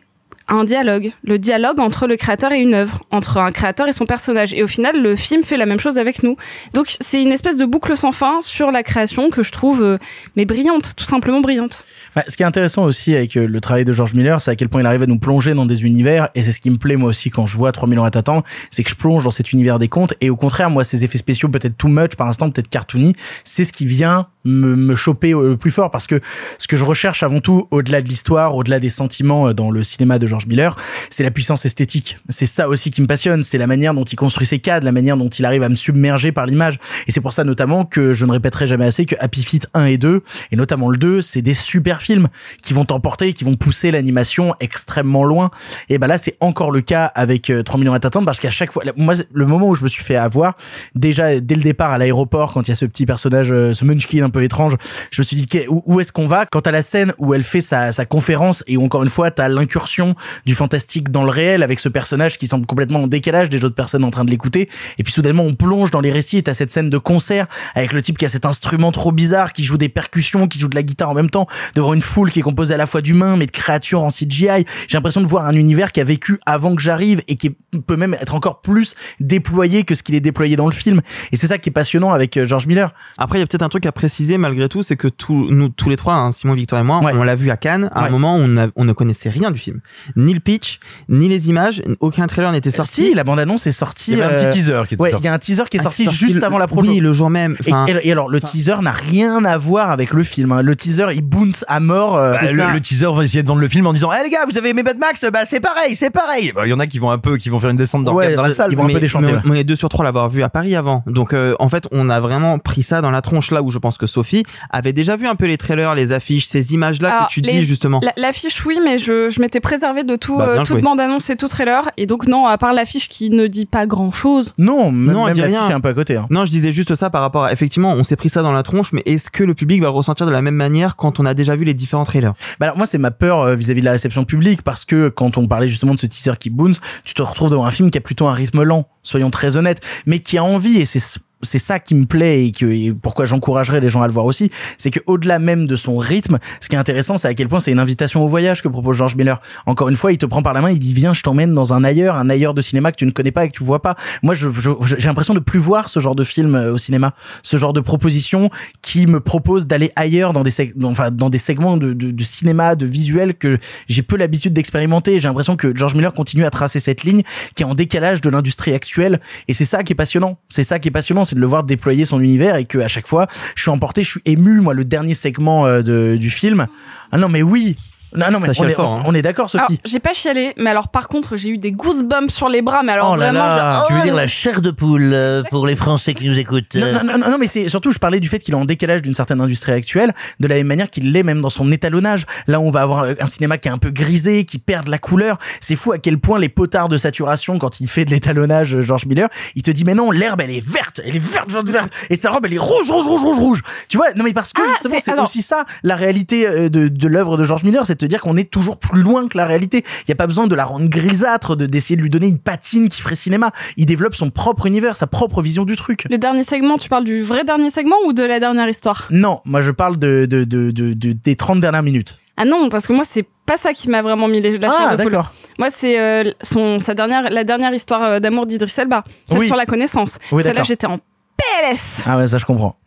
un dialogue, le dialogue entre le créateur et une œuvre, entre un créateur et son personnage. Et au final, le film fait la même chose avec nous. Donc c'est une espèce de boucle sans fin sur la création que je trouve euh, mais brillante, tout simplement brillante. Bah, ce qui est intéressant aussi avec euh, le travail de George Miller, c'est à quel point il arrive à nous plonger dans des univers, et c'est ce qui me plaît moi aussi quand je vois 3000 ans à t'attendre, c'est que je plonge dans cet univers des contes, et au contraire, moi, ces effets spéciaux peut-être too much, par instant, peut-être cartoony, c'est ce qui vient me, me choper euh, le plus fort, parce que ce que je recherche avant tout, au-delà de l'histoire, au-delà des sentiments dans le cinéma de George Miller, c'est la puissance esthétique. C'est ça aussi qui me passionne, c'est la manière dont il construit ses cadres, la manière dont il arrive à me submerger par l'image, et c'est pour ça notamment que je ne répéterai jamais assez que Happy Feet 1 et 2, et notamment le 2, c'est des super films qui vont t'emporter, qui vont pousser l'animation extrêmement loin. Et ben là, c'est encore le cas avec euh, 3 millions à t'attendre parce qu'à chaque fois, moi, le moment où je me suis fait avoir, déjà dès le départ à l'aéroport, quand il y a ce petit personnage, euh, ce Munchkin un peu étrange, je me suis dit où est-ce qu'on va? Quand à la scène où elle fait sa, sa conférence et où encore une fois, t'as l'incursion du fantastique dans le réel avec ce personnage qui semble complètement en décalage des autres personnes en train de l'écouter. Et puis soudainement, on plonge dans les récits et t'as cette scène de concert avec le type qui a cet instrument trop bizarre, qui joue des percussions, qui joue de la guitare en même temps, devant une foule qui est composée à la fois d'humains mais de créatures en CGI. J'ai l'impression de voir un univers qui a vécu avant que j'arrive et qui peut même être encore plus déployé que ce qu'il est déployé dans le film. Et c'est ça qui est passionnant avec euh, George Miller. Après, il y a peut-être un truc à préciser malgré tout, c'est que tous nous tous les trois, hein, Simon, Victor et moi, on l'a vu à Cannes. À Ouais. un moment, on, a- on ne connaissait rien du film, ni le pitch, ni les images. Aucun trailer n'était sorti. Si, la bande-annonce est sortie. Il y avait un petit euh, teaser qui était ouais, sorti. il y a un teaser qui est sorti sorti juste le- avant la promo. Oui, le jour même. Et, Enfin, et- et alors, le teaser n'a rien à voir avec le film. hein. Le teaser, il bounce à mort. euh, Bah, le, teaser va essayer de vendre le film en disant Eh les gars vous avez aimé Mad Max bah c'est pareil c'est pareil Bah, il y en a qui vont un peu qui vont faire une descente d'organe dans la salle mais- mais on- on est deux sur trois à l'avoir vu à Paris avant. Donc euh, en fait, on a vraiment pris ça dans la tronche là où je pense que Sophie avait déjà vu un peu les trailers, les affiches, ces images là Alors, que tu les- dis justement. la- L'affiche, oui, mais je, je m'étais préservé de tout, Bah, euh, toute bande-annonce et tout trailer. Et donc, non, à part l'affiche qui ne dit pas grand-chose. Non, non, elle dit rien. un peu à côté. hein. Non, je disais juste ça par rapport à effectivement, on s'est pris ça dans la tronche, mais est-ce que le public va le ressentir de la même manière quand on a déjà vu les différents trailers? Bah alors moi c'est ma peur euh, vis-à-vis de la réception publique parce que quand on parlait justement de ce teaser qui bounce, tu te retrouves devant un film qui a plutôt un rythme lent, soyons très honnêtes, mais qui a envie et c'est c'est ça qui me plaît et que et pourquoi j'encouragerais les gens à le voir aussi, c'est que au-delà même de son rythme, ce qui est intéressant, c'est à quel point c'est une invitation au voyage que propose George Miller. Encore une fois, il te prend par la main, il dit viens, je t'emmène dans un ailleurs, un ailleurs de cinéma que tu ne connais pas et que tu vois pas. Moi, je, je- je- j'ai l'impression de plus voir ce genre de film euh, au cinéma, ce genre de proposition qui me propose d'aller ailleurs dans des dans- enfin dans des segments de, de, de cinéma, de visuel que j'ai peu l'habitude d'expérimenter. J'ai l'impression que George Miller continue à tracer cette ligne qui est en décalage de l'industrie actuelle et c'est ça qui est passionnant. C'est ça qui est passionnant, c'est de le voir déployer son univers et que à chaque fois, je suis emporté, je suis ému. Moi, le dernier segment euh, de, du film. Ah non, mais oui. Non, non, mais Ça on est, fort, hein. on est d'accord, Sophie. j'ai pas chialé, mais alors par contre, j'ai eu des goosebumps sur les bras, mais alors Oh là vraiment, là, je- Tu veux oh, dire la chair de poule euh, pour les Français qui nous écoutent Non, euh, non, non, non, non, mais c'est surtout, je parlais du fait qu'il est en décalage d'une certaine industrie actuelle, de la même manière qu'il l'est même dans son étalonnage. Là, on va avoir un cinéma qui est un peu grisé, qui perd de la couleur. C'est fou à quel point les potards de saturation, quand il fait de l'étalonnage, euh, George Miller, il te dit, mais non, l'herbe, elle est verte, elle est verte, verte, verte, et sa robe, elle est rouge, rouge, rouge, rouge, rouge. Tu vois, non, mais parce que Ah, justement, c'est- alors- aussi ça, la réalité euh, de, de l'œuvre de George Miller, c'est te dire qu'on est toujours plus loin que la réalité. Il n'y a pas besoin de la rendre grisâtre, de d'essayer de lui donner une patine qui ferait cinéma. Il développe son propre univers, sa propre vision du truc. Le dernier segment, tu parles du vrai dernier segment ou de la dernière histoire? Non, moi je parle de, de, de, de, de- des 30 dernières minutes. Ah non, parce que moi, c'est pas ça qui m'a vraiment mis les, la Ah, d'accord. Moi, c'est euh, son, sa dernière, la dernière histoire euh, d'amour d'Idriss Elba, celle Oui. sur la connaissance. Oui, Celle-là, j'étais en PLS. Ah ouais, ça je comprends.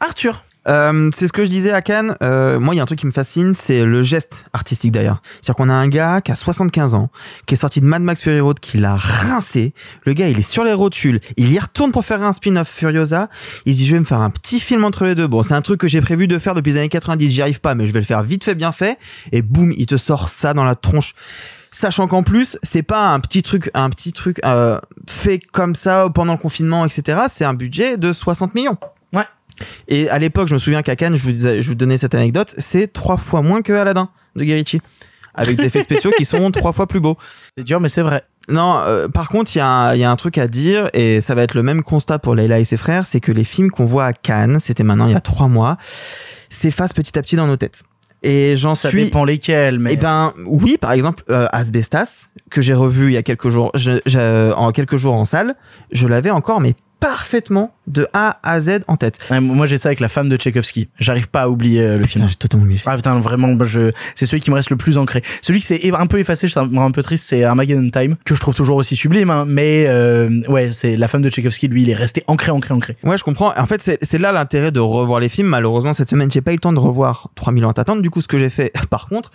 Arthur. Euh, c'est ce que je disais à Cannes. Euh, moi, il y a un truc qui me fascine, c'est le geste artistique d'ailleurs. C'est-à-dire qu'on a un gars qui a 75 ans, qui est sorti de Mad Max Fury Road, qui l'a rincé. Le gars, il est sur les rotules. Il y retourne pour faire un spin-off Furiosa. Il dit, je vais me faire un petit film entre les deux. Bon, c'est un truc que j'ai prévu de faire depuis les années 90. J'y arrive pas, mais je vais le faire vite fait, bien fait. Et boum, il te sort ça dans la tronche. Sachant qu'en plus, c'est pas un petit truc, un petit truc euh, fait comme ça pendant le confinement, etc. C'est un budget de 60 millions. Et à l'époque, je me souviens qu'à Cannes, je vous, disais, je vous donnais cette anecdote, c'est trois fois moins que Aladdin de Guy Ritchie. Avec des effets spéciaux qui sont trois fois plus beaux. C'est dur, mais c'est vrai. Non, euh, par contre, il y, a un- il y a un truc à dire, et ça va être le même constat pour Leila et ses frères, c'est que les films qu'on voit à Cannes, c'était maintenant il y a trois mois, s'effacent petit à petit dans nos têtes. Et j'en Ça suis. dépend lesquels, mais. Eh ben oui, par exemple euh, Asbestas que j'ai revu il y a quelques jours, je, je- en quelques jours en salle, je l'avais encore mais parfaitement de A à Z en tête. Ouais, moi j'ai ça avec la femme de Tchaïkovski. J'arrive pas à oublier euh, le film. J'ai totalement oublié. Ah putain, vraiment, bah, je... c'est celui qui me reste le plus ancré. Celui qui s'est un peu effacé, je suis un, peu triste, c'est Armageddon Time, que je trouve toujours aussi sublime, hein, mais euh, ouais, c'est la femme de Tchaïkovski, lui, il est resté ancré, ancré, ancré. Ouais, je comprends. En fait, c'est c'est là l'intérêt de revoir les films. Malheureusement, cette semaine, j'ai pas eu le temps de revoir 3000 ans à t'attendre. Du coup, ce que j'ai fait, *laughs* par contre,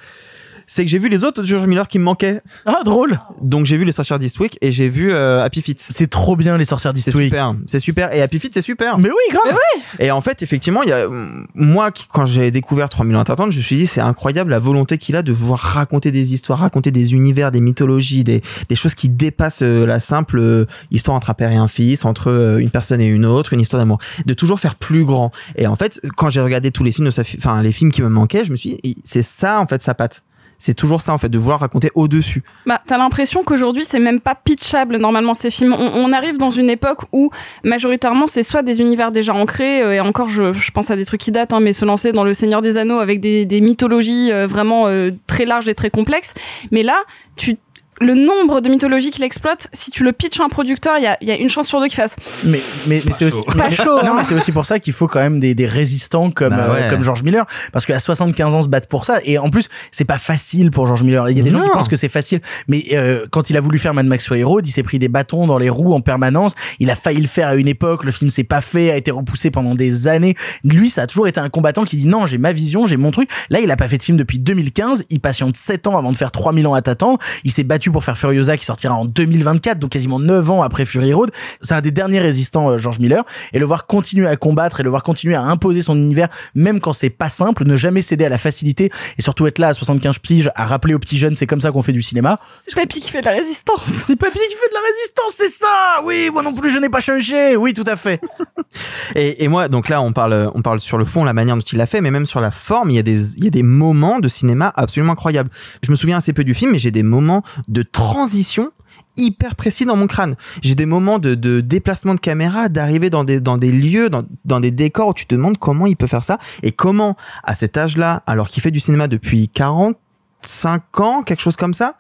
c'est que j'ai vu les autres de George Miller qui me manquaient. Ah, drôle Donc j'ai vu les sorcières d'Eastwick et j'ai vu euh, Happy Feet. C'est trop bien les sorcières C'est d'Eastwick. super, c'est super. Et Happy Feet, c'est super. Mais oui, grave. Et en fait, effectivement, il y a moi qui, quand j'ai découvert 3000 ans à t'attendre, je me suis dit c'est incroyable la volonté qu'il a de pouvoir raconter des histoires, raconter des univers, des mythologies, des, des choses qui dépassent euh, la simple euh, histoire entre un père et un fils, entre euh, une personne et une autre, une histoire d'amour, de toujours faire plus grand. Et en fait, quand j'ai regardé tous les films de sa, fi- enfin les films qui me manquaient, je me suis dit c'est ça en fait sa patte. C'est toujours ça en fait de vouloir raconter au-dessus. Bah, t'as l'impression qu'aujourd'hui c'est même pas pitchable normalement ces films. On, on arrive dans une époque où majoritairement c'est soit des univers déjà ancrés euh, et encore je, je pense à des trucs qui datent, hein, mais se lancer dans le Seigneur des Anneaux avec des, des mythologies euh, vraiment euh, très larges et très complexes. Mais là, tu le nombre de mythologies qu'il exploite, si tu le pitches à un producteur, il y a, il y a une chance sur deux qu'il fasse. Mais, mais, mais c'est aussi, hein. mais c'est aussi pour ça qu'il faut quand même des, des résistants comme, Bah euh, comme George Miller. Parce qu'à 75 ans se battre pour ça. Et en plus, c'est pas facile pour George Miller. Il y a des gens qui pensent que c'est facile. Mais, euh, quand il a voulu faire Mad Max Fury Road, il s'est pris des bâtons dans les roues en permanence. Il a failli le faire à une époque. Le film s'est pas fait, a été repoussé pendant des années. Lui, ça a toujours été un combattant qui dit non, j'ai ma vision, j'ai mon truc. Là, il a pas fait de film depuis 2015. Il patiente 7 ans avant de faire 3000 ans à t'attendre. Il s'est battu pour faire Furiosa qui sortira en 2024, donc quasiment 9 ans après Fury Road. C'est un des derniers résistants, euh, George Miller. Et le voir continuer à combattre et le voir continuer à imposer son univers, même quand c'est pas simple, ne jamais céder à la facilité et surtout être là à 75 piges à rappeler aux petits jeunes, c'est comme ça qu'on fait du cinéma. C'est Papy qui fait de la résistance. *laughs* C'est Papy qui fait de la résistance, c'est ça Oui, moi non plus, je n'ai pas changé. Oui, tout à fait. *laughs* Et, et moi, donc là, on parle, on parle sur le fond, la manière dont il l'a fait, mais même sur la forme, il y a des, il y a des moments de cinéma absolument incroyables. Je me souviens assez peu du film, mais j'ai des moments de transition hyper précis dans mon crâne. J'ai des moments de, de déplacement de caméra, d'arriver dans des, dans des lieux, dans, dans des décors où tu te demandes comment il peut faire ça et comment, à cet âge-là, alors qu'il fait du cinéma depuis 45 ans, quelque chose comme ça,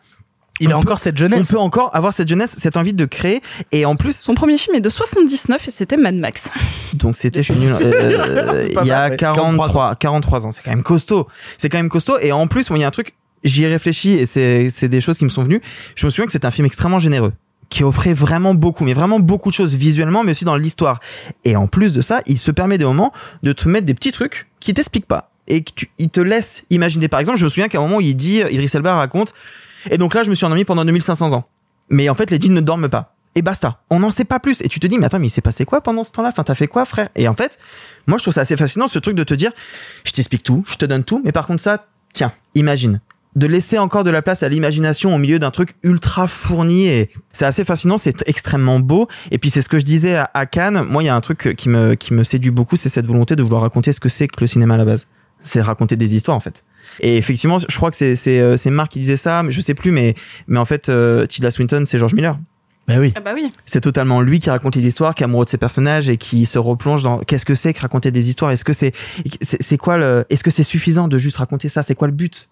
Il a peut- encore cette jeunesse. on peut encore avoir cette jeunesse, cette envie de créer et en plus, Son premier film est de 79 et c'était Mad Max. donc c'était, je suis nul. euh, *laughs* pas il y a mal, ouais. 43, 43 ans. C'est quand même costaud. C'est quand même costaud. Et en plus, moi, il y a un truc, j'y ai réfléchi et c'est, des choses qui me sont venues. Je me souviens que c'est un film extrêmement généreux qui offrait vraiment beaucoup, mais vraiment beaucoup de choses visuellement, mais aussi dans l'histoire. Et en plus de ça, il se permet des moments de te mettre des petits trucs qui t'expliquent pas et que tu, il te laisse imaginer. Par exemple, je me souviens qu'à un moment il dit, Idris Elba raconte, et donc là, je me suis endormi pendant 2500 ans. Mais en fait, les djinns ne dorment pas. Et basta. On n'en sait pas plus. Et tu te dis, mais attends, mais il s'est passé quoi pendant ce temps-là? Enfin, t'as fait quoi, frère? Et en fait, moi, je trouve ça assez fascinant, ce truc de te dire, je t'explique tout, je te donne tout, mais par contre, ça, tiens, imagine. De laisser encore de la place à l'imagination au milieu d'un truc ultra fourni et c'est assez fascinant, c'est extrêmement beau. Et puis, c'est ce que je disais à, à Cannes. Moi, il y a un truc qui me, qui me séduit beaucoup, c'est cette volonté de vouloir raconter ce que c'est que le cinéma à la base. C'est raconter des histoires, en fait. Et effectivement, je crois que c'est c'est euh, c'est Marc qui disait ça, mais je sais plus, mais mais en fait, euh, Tilda Swinton, c'est George Miller. Bah oui. Ah bah oui. C'est totalement lui qui raconte les histoires, qui est amoureux de ses personnages et qui se replonge dans qu'est-ce que c'est que raconter des histoires. Est-ce que c'est c'est c'est quoi le Est-ce que c'est suffisant de juste raconter ça? C'est quoi le but?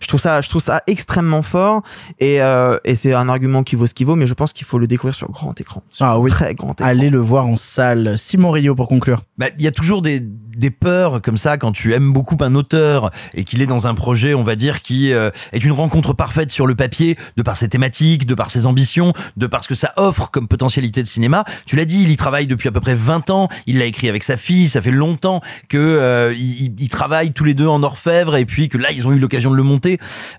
Je trouve ça, je trouve ça extrêmement fort et, euh, et c'est un argument qui vaut ce qu'il vaut, mais je pense qu'il faut le découvrir sur grand écran, sur Ah oui. très grand écran. Allez le voir en salle. Simon Rio pour conclure. Bah, il y a toujours des, des peurs comme ça quand tu aimes beaucoup un auteur et qu'il est dans un projet, on va dire, qui euh, est une rencontre parfaite sur le papier, de par ses thématiques, de par ses ambitions, de par ce que ça offre comme potentialité de cinéma. Tu l'as dit, il y travaille depuis à peu près 20 ans. Il l'a écrit avec sa fille. Ça fait longtemps que euh, ils, ils travaillent tous les deux en orfèvre et puis que là ils ont eu l'occasion de le monter.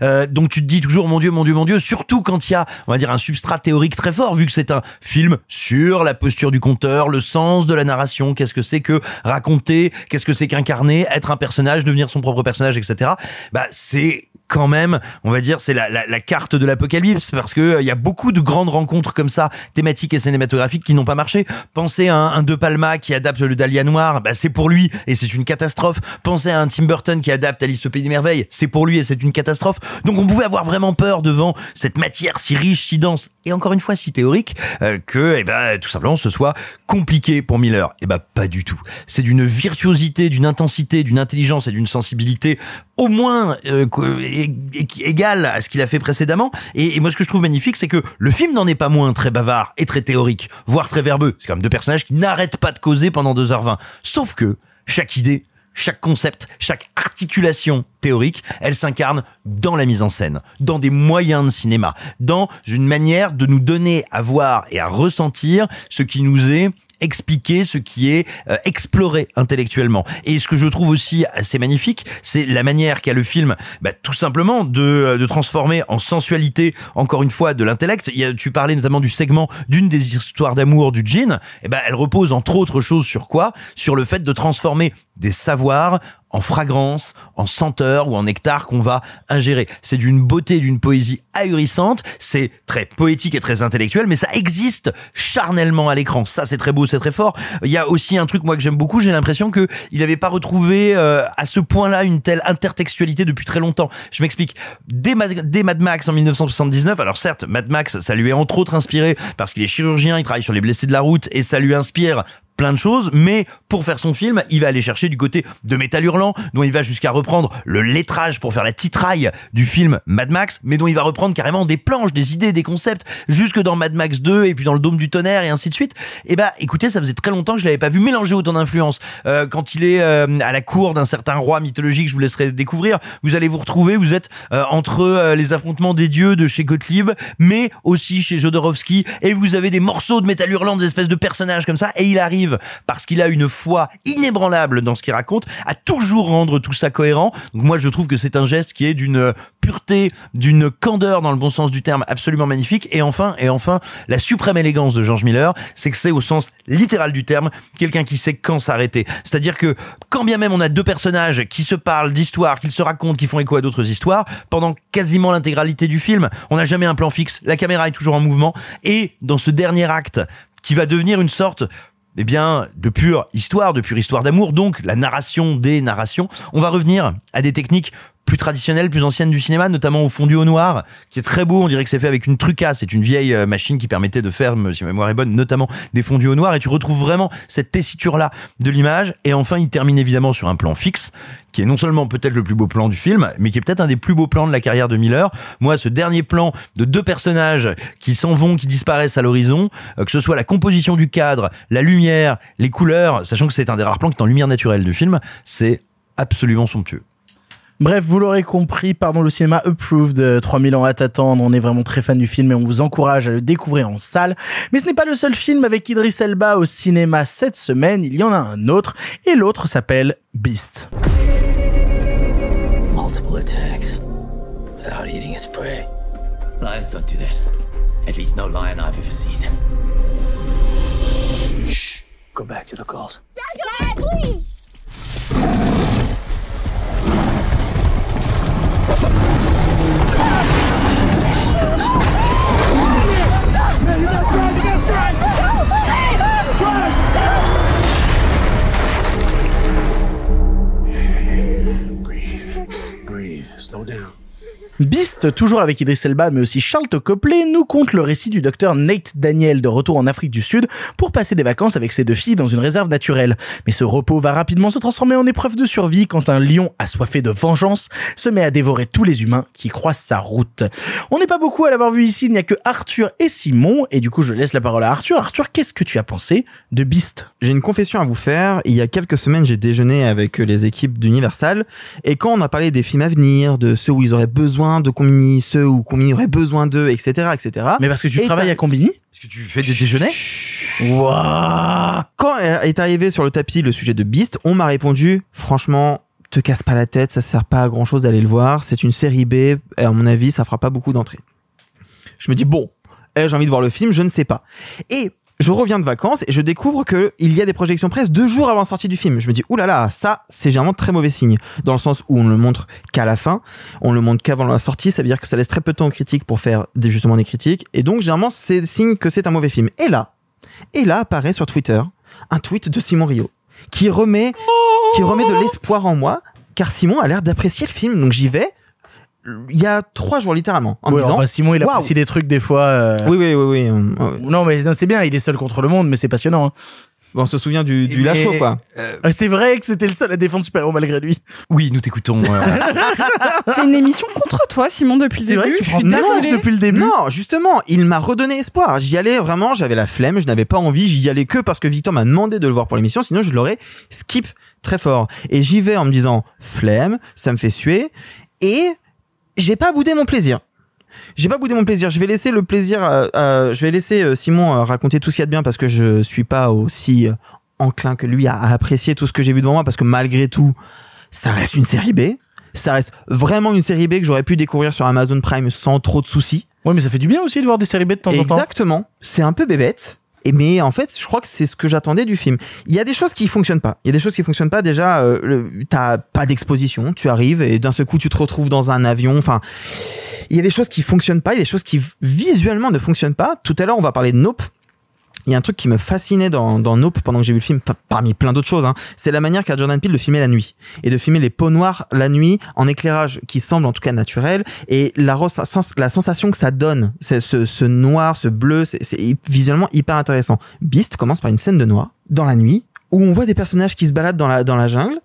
Euh, donc tu te dis toujours mon Dieu, mon Dieu, mon Dieu. Surtout quand il y a, on va dire, un substrat théorique très fort, vu que c'est un film sur la posture du conteur, le sens de la narration, qu'est-ce que c'est que raconter, qu'est-ce que c'est qu'incarner, être un personnage, devenir son propre personnage, etc. Bah c'est quand même, on va dire, c'est la, la, la carte de l'apocalypse parce que euh, il y a beaucoup de grandes rencontres comme ça, thématiques et cinématographiques qui n'ont pas marché. Pensez à un, De Palma qui adapte le Dahlia Noir, bah c'est pour lui et c'est une catastrophe. Pensez à un Tim Burton qui adapte Alice au Pays des Merveilles, c'est pour lui et c'est une catastrophe. Donc on pouvait avoir vraiment peur devant cette matière si riche, si dense et encore une fois si théorique euh, que eh ben tout simplement ce soit compliqué pour Miller. Et ben pas du tout. C'est d'une virtuosité, d'une intensité, d'une intelligence et d'une sensibilité au moins euh, que- é- é- égale à ce qu'il a fait précédemment. Et, et moi, ce que je trouve magnifique, c'est que le film n'en est pas moins très bavard et très théorique, voire très verbeux. C'est quand même deux personnages qui n'arrêtent pas de causer pendant 2h20. Sauf que chaque idée, chaque concept, chaque articulation théorique, elle s'incarne dans la mise en scène, dans des moyens de cinéma, dans une manière de nous donner à voir et à ressentir ce qui nous est expliquer ce qui est euh, exploré intellectuellement. Et ce que je trouve aussi assez magnifique, c'est la manière qu'a le film, bah, tout simplement, de, euh, de transformer en sensualité, encore une fois, de l'intellect. Il y a- Tu parlais notamment du segment d'une des histoires d'amour du djinn. Et ben, elle repose entre autres choses sur quoi? Sur le fait de transformer des savoirs en fragrance, en senteur ou en nectar qu'on va ingérer. C'est d'une beauté, d'une poésie ahurissante, c'est très poétique et très intellectuel, mais ça existe charnellement à l'écran. Ça, c'est très beau, c'est très fort. Il y a aussi un truc, moi, que j'aime beaucoup, j'ai l'impression que il n'avait pas retrouvé euh, à ce point-là une telle intertextualité depuis très longtemps. Je m'explique. Dès, dès Mad Max en 1979, alors certes, Mad Max, ça lui est entre autres inspiré parce qu'il est chirurgien, il travaille sur les blessés de la route et ça lui inspire plein de choses, mais pour faire son film, il va aller chercher du côté de Métal Hurlant, dont il va jusqu'à reprendre le lettrage pour faire la titraille du film Mad Max, mais dont il va reprendre carrément des planches, des idées, des concepts, jusque dans Mad Max 2 et puis dans le Dôme du Tonnerre et ainsi de suite. Et bah, écoutez, ça faisait très longtemps que je l'avais pas vu mélanger autant d'influences. Euh, quand il est euh, à la cour d'un certain roi mythologique, je vous laisserai découvrir, vous allez vous retrouver, vous êtes euh, entre euh, les affrontements des dieux de chez Gottlieb, mais aussi chez Jodorowsky, et vous avez des morceaux de Métal Hurlant, des espèces de personnages comme ça, et il arrive, parce qu'il a une foi inébranlable dans ce qu'il raconte, à toujours rendre tout ça cohérent. Donc moi, je trouve que c'est un geste qui est d'une pureté, d'une candeur dans le bon sens du terme absolument magnifique. Et enfin, et enfin, la suprême élégance de George Miller, c'est que c'est au sens littéral du terme, quelqu'un qui sait quand s'arrêter. C'est-à-dire que quand bien même on a deux personnages qui se parlent d'histoires, qu'ils se racontent, qui font écho à d'autres histoires, pendant quasiment l'intégralité du film, on n'a jamais un plan fixe, la caméra est toujours en mouvement, et dans ce dernier acte, qui va devenir une sorte eh bien, de pure histoire, de pure histoire d'amour, donc la narration des narrations. On va revenir à des techniques plus traditionnelles, plus anciennes du cinéma, notamment au fondu au noir, qui est très beau. On dirait que c'est fait avec une trucasse. C'est une vieille euh, machine qui permettait de faire, si ma mémoire est bonne, notamment des fondus au noir. Et tu retrouves vraiment cette tessiture-là de l'image. Et enfin, il termine évidemment sur un plan fixe, qui est non seulement peut-être le plus beau plan du film, mais qui est peut-être un des plus beaux plans de la carrière de Miller. Moi, ce dernier plan de deux personnages qui s'en vont, qui disparaissent à l'horizon, euh, que ce soit la composition du cadre, la lumière, les couleurs, sachant que c'est un des rares plans qui est en lumière naturelle du film, c'est absolument somptueux. Bref, vous l'aurez compris, pardon, le cinéma approved, euh, 3000 ans à t'attendre. On est vraiment très fan du film et on vous encourage à le découvrir en salle. Mais ce n'est pas le seul film avec Idris Elba au cinéma cette semaine. Il y en a un autre et l'autre s'appelle Beast. Multiple attacks without eating its prey. Lions don't do that. At least no lion I've ever seen. Shh. Go back to the calls. Dad, please! Yeah, you gotta try, you gotta try! Beast, toujours avec Idris Elba, mais aussi Charles Copley, nous conte le récit du docteur Nate Daniel de retour en Afrique du Sud pour passer des vacances avec ses deux filles dans une réserve naturelle. Mais ce repos va rapidement se transformer en épreuve de survie quand un lion assoiffé de vengeance se met à dévorer tous les humains qui croisent sa route. On n'est pas beaucoup à l'avoir vu ici, il n'y a que Arthur et Simon, et du coup je laisse la parole à Arthur. Arthur, qu'est-ce que tu as pensé de Beast? J'ai une confession à vous faire. Il y a quelques semaines, j'ai déjeuné avec les équipes d'Universal. Et quand on a parlé des films à venir, de ceux où ils auraient besoin de Combini, ceux où Combini aurait besoin d'eux, etc., etc. Mais parce que tu Et travailles à Combini Est-ce que tu fais des déjeuners Waouh Quand est arrivé sur le tapis le sujet de Beast, on m'a répondu, franchement, te casse pas la tête, ça sert pas à grand chose d'aller le voir. C'est une série B, et à mon avis, ça fera pas beaucoup d'entrées. Je me dis, bon, eh, j'ai envie de voir le film, je ne sais pas. Et je reviens de vacances et je découvre que il y a des projections presse deux jours avant la sortie du film. Je me dis, oulala, là là, ça, c'est généralement très mauvais signe. Dans le sens où on ne le montre qu'à la fin, on le montre qu'avant la sortie, ça veut dire que ça laisse très peu de temps aux critiques pour faire des, justement des critiques. Et donc, généralement, c'est signe que c'est un mauvais film. Et là, et là apparaît sur Twitter un tweet de Simon Rio qui remet, qui remet de l'espoir en moi, car Simon a l'air d'apprécier le film. Donc j'y vais. Il y a trois jours littéralement en me disant enfin, Simon, il Waouh. apprécie des trucs des fois. euh, oui oui oui oui euh, ouais. Non, mais non, c'est bien, il est seul contre le monde, mais c'est passionnant. hein. Bon, on se souvient du, du Mais- Lachaud, quoi. Euh, C'est vrai que c'était le seul à défendre super-héros malgré lui. Oui, nous t'écoutons. euh, *laughs* C'est une émission contre toi, Simon, depuis le C'est vrai début. que tu prends neuf depuis le début. Non, justement, il m'a redonné espoir. J'y allais vraiment, j'avais la flemme, je n'avais pas envie, j'y allais que parce que Victor m'a demandé de le voir pour l'émission, sinon je l'aurais skip très fort. Et j'y vais en me disant flemme, ça me fait suer, et j'ai pas boudé mon plaisir. J'ai pas boudé mon plaisir. Je vais laisser le plaisir. euh, euh, je vais laisser euh, Simon euh, raconter tout ce qu'il y a de bien parce que je suis pas aussi euh, enclin que lui à, à apprécier tout ce que j'ai vu devant moi parce que malgré tout, ça reste une série B. Ça reste vraiment une série B que j'aurais pu découvrir sur Amazon Prime sans trop de soucis. Ouais, mais ça fait du bien aussi de voir des séries B de temps en temps. Exactement. C'est un peu bébête. Et mais en fait, je crois que c'est ce que j'attendais du film. Il y a des choses qui fonctionnent pas. Il y a des choses qui fonctionnent pas. Déjà, euh, t'as pas d'exposition. Tu arrives et d'un seul coup, tu te retrouves dans un avion. Enfin, il y a des choses qui fonctionnent pas. Il y a des choses qui visuellement ne fonctionnent pas. Tout à l'heure, on va parler de Nope. Il y a un truc qui me fascinait dans, dans Nope pendant que j'ai vu le film, pa- parmi plein d'autres choses, hein, c'est la manière qu'a Jordan Peele de filmer la nuit. Et de filmer les peaux noires la nuit en éclairage qui semble en tout cas naturel et la, sensation que ça donne, ce, noir, ce bleu, c'est visuellement hyper intéressant. Beast commence par une scène de noir dans la nuit où on voit des personnages qui se baladent dans la dans la jungle,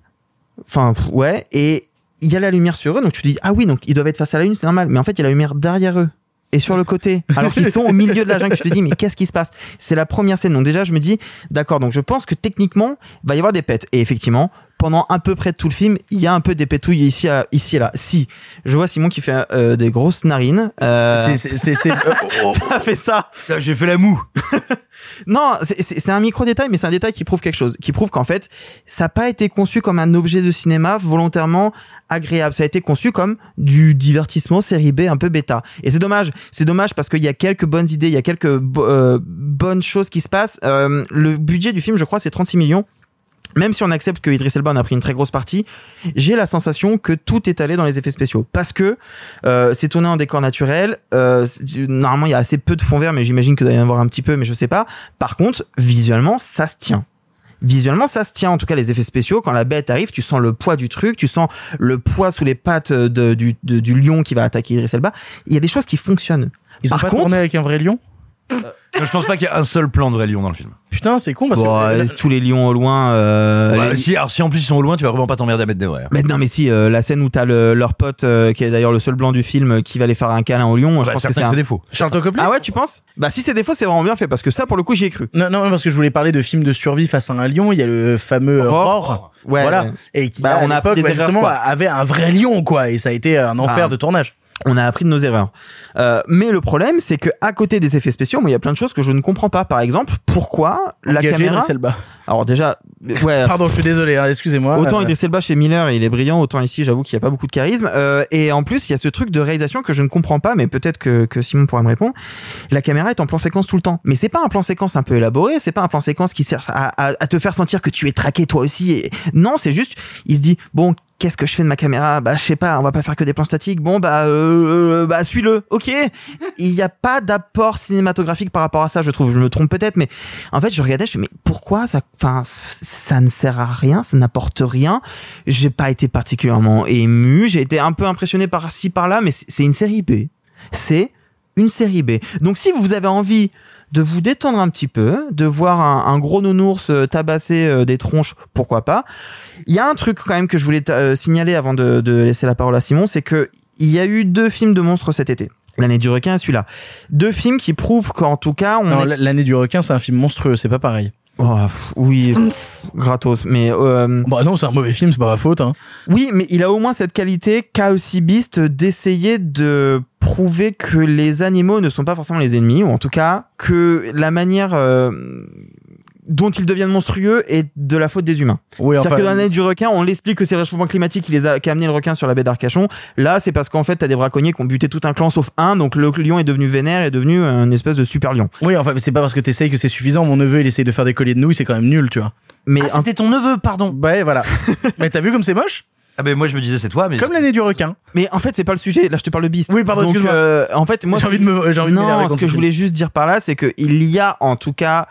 enfin ouais, et il y a la lumière sur eux, donc tu dis ah oui donc ils doivent être face à la lune, c'est normal, mais en fait il y a la lumière derrière eux et sur le côté, alors qu'ils sont au milieu de la jungle. Je te dis, mais qu'est-ce qui se passe? C'est la première scène. Donc déjà, je me dis, d'accord. Donc je pense que techniquement, il va y avoir des pets. Et effectivement, pendant un peu près de tout le film, il y a un peu des pétouilles ici, à- ici et là. Si, je vois Simon qui fait euh, des grosses narines. Euh... C'est- c'est- euh, *laughs* oh, T'as fait ça J'ai fait la moue. *laughs* non, c'est- un micro détail, mais c'est un détail qui prouve quelque chose, qui prouve qu'en fait, ça n'a pas été conçu comme un objet de cinéma volontairement agréable. Ça a été conçu comme du divertissement série B un peu bêta. Et c'est dommage. C'est dommage parce qu'il y a quelques bonnes idées, il y a quelques bo- euh, bonnes choses qui se passent. Euh, le budget du film, je crois, c'est 36 millions. Même si on accepte que Idris Elba en a pris une très grosse partie, j'ai la sensation que tout est allé dans les effets spéciaux parce que euh, c'est tourné en décor naturel. Euh, normalement, il y a assez peu de fond vert, mais j'imagine que doit y en avoir un petit peu, mais je sais pas. Par contre, visuellement, ça se tient. Visuellement, ça se tient. En tout cas, les effets spéciaux, quand la bête arrive, tu sens le poids du truc, tu sens le poids sous les pattes de- du, de- du lion qui va attaquer Idris Elba. Il y a des choses qui fonctionnent. Ils ont Par pas contre, tourné avec un vrai lion? Je pense pas qu'il y a un seul plan de vrai lion dans le film. Putain, c'est con parce bon, que. euh, tous les lions au loin. Euh, les- si, alors si en plus ils sont au loin, tu vas vraiment pas t'emmerder à mettre des vrais. hein. Mais non, mais si euh, la scène où t'as le, leur pote euh, qui est d'ailleurs le seul blanc du film euh, qui va aller faire un câlin au lion, je Bah, pense que certains c'est que un... c'est des faux. Charles Copley Ah ouais, tu penses? Bah si c'est des faux, c'est vraiment bien fait parce que ça pour le coup j'y ai cru. Non, non, parce que je voulais parler de films de survie face à un lion. Il y a le fameux euh, Roar. Roar. Ouais, voilà. ouais. Et qui, Bah, à on a l'époque, appris des bah, erreurs, justement, quoi. avait un vrai lion, quoi. Et ça a été un enfer Ah. de tournage. On a appris de nos erreurs. Euh, mais le problème, c'est que à côté des effets spéciaux, moi, il y a plein de choses que je ne comprends pas. Par exemple, pourquoi la caméra Idriss Elba. Alors déjà, ouais. *laughs* Pardon, je suis désolé, hein, excusez-moi. Autant Euh, Idriss Elba chez Miller, il est brillant, autant ici, j'avoue qu'il n'y a pas beaucoup de charisme. Euh, et en plus, il y a ce truc de réalisation que je ne comprends pas, mais peut-être que, que Simon pourra me répondre. La caméra est en plan séquence tout le temps, mais c'est pas un plan séquence un peu élaboré, c'est pas un plan séquence qui sert à, à, à te faire sentir que tu es traqué toi aussi. Et... Non, c'est juste, il se dit bon. Qu'est-ce que je fais de ma caméra? Bah, je sais pas. On va pas faire que des plans statiques. Bon, bah, euh, euh, bah, suis-le. Ok? Il n'y a pas d'apport cinématographique par rapport à ça. Je trouve. Je me trompe peut-être, mais en fait, je regardais. Je me mais pourquoi ça Enfin, ça ne sert à rien. Ça n'apporte rien? J'ai pas été particulièrement ému. J'ai été un peu impressionné par ci par là, mais c'est une série B. C'est une série B. Donc, si vous avez envie de vous détendre un petit peu, de voir un, un gros nounours euh, tabasser euh, des tronches, pourquoi pas. Il y a un truc quand même que je voulais euh, signaler avant de, de laisser la parole à Simon, c'est que il y a eu deux films de monstres cet été. L'année du requin et celui-là. Deux films qui prouvent qu'en tout cas, on est... L'année du requin, c'est un film monstrueux, c'est pas pareil. Oh, oui, gratos. Mais euh, Bah non, c'est un mauvais film, c'est pas ma faute. Hein. oui, mais il a au moins cette qualité qu'a aussi Beast d'essayer de prouver que les animaux ne sont pas forcément les ennemis, ou en tout cas que la manière euh, dont ils deviennent monstrueux est de la faute des humains. Oui, C'est-à-dire enfin, que dans l'année du requin, on l'explique que c'est le réchauffement climatique qui les a, qui a amené le requin sur la baie d'Arcachon. Là, c'est parce qu'en fait, t'as des braconniers qui ont buté tout un clan sauf un, donc le lion est devenu vénère et est devenu une espèce de super lion. Oui, enfin, mais c'est pas parce que t'essayes que c'est suffisant. Mon neveu, il essaye de faire des colliers de nouilles, c'est quand même nul, tu vois. Mais Ah, c'était ton neveu, pardon. Ouais, voilà. *laughs* mais t'as vu comme c'est moche? Ah ben moi je me disais c'est toi, mais Comme l'année du requin. Mais en fait, c'est pas le sujet. Là, je te parle de Beast. Oui, pardon, Donc, euh, en fait, moi, J'ai envie de me- j'ai envie de m'énerver Non, ce que je voulais juste dire par là, c'est que il y a en tout cas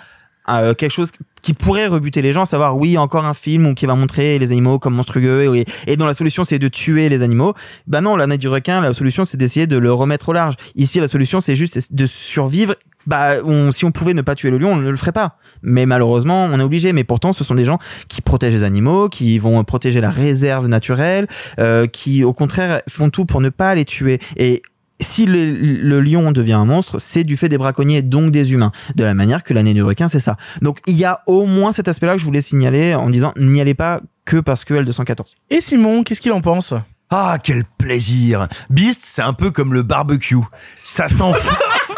euh, quelque chose qui pourrait rebuter les gens, savoir oui encore un film qui va montrer les animaux comme monstrueux et, et dont la solution c'est de tuer les animaux. Bah non, l'année du requin, la solution c'est d'essayer de le remettre au large. Ici, la solution c'est juste de survivre. Bah, on, si on pouvait ne pas tuer le lion, on ne le ferait pas. Mais malheureusement, on est obligé. Mais pourtant, ce sont des gens qui protègent les animaux, qui vont protéger la réserve naturelle, euh, qui au contraire font tout pour ne pas les tuer. Et si le, le lion devient un monstre, c'est du fait des braconniers, donc des humains. De la manière que l'année du requin, c'est ça. Donc il y a au moins cet aspect-là que je voulais signaler en disant n'y allez pas que parce que L214. Et Simon, qu'est-ce qu'il en pense? Ah, quel plaisir Beast, c'est un peu comme le barbecue. Ça sent *laughs*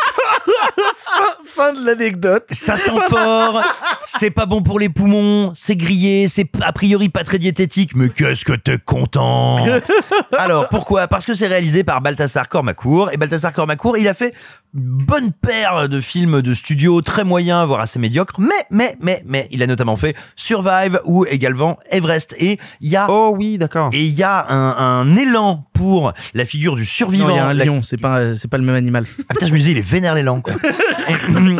fin de l'anecdote. Ça sent fort, c'est pas bon pour les poumons, c'est grillé, c'est a priori pas très diététique, mais qu'est-ce que t'es content? Alors, pourquoi? Parce que c'est réalisé par Balthasar Cormacour, et Balthasar Cormacour, il a fait une bonne paire de films de studio très moyens, voire assez médiocres, mais, mais, mais, mais, il a notamment fait Survive ou également Everest, et il y a... Oh oui, d'accord. Et il y a un, un élan pour la figure du survivant. Non, il y a un la- lion, c'est pas, c'est pas le même animal. ah putain, je me disais, il est vénère l'élan, quoi. *laughs*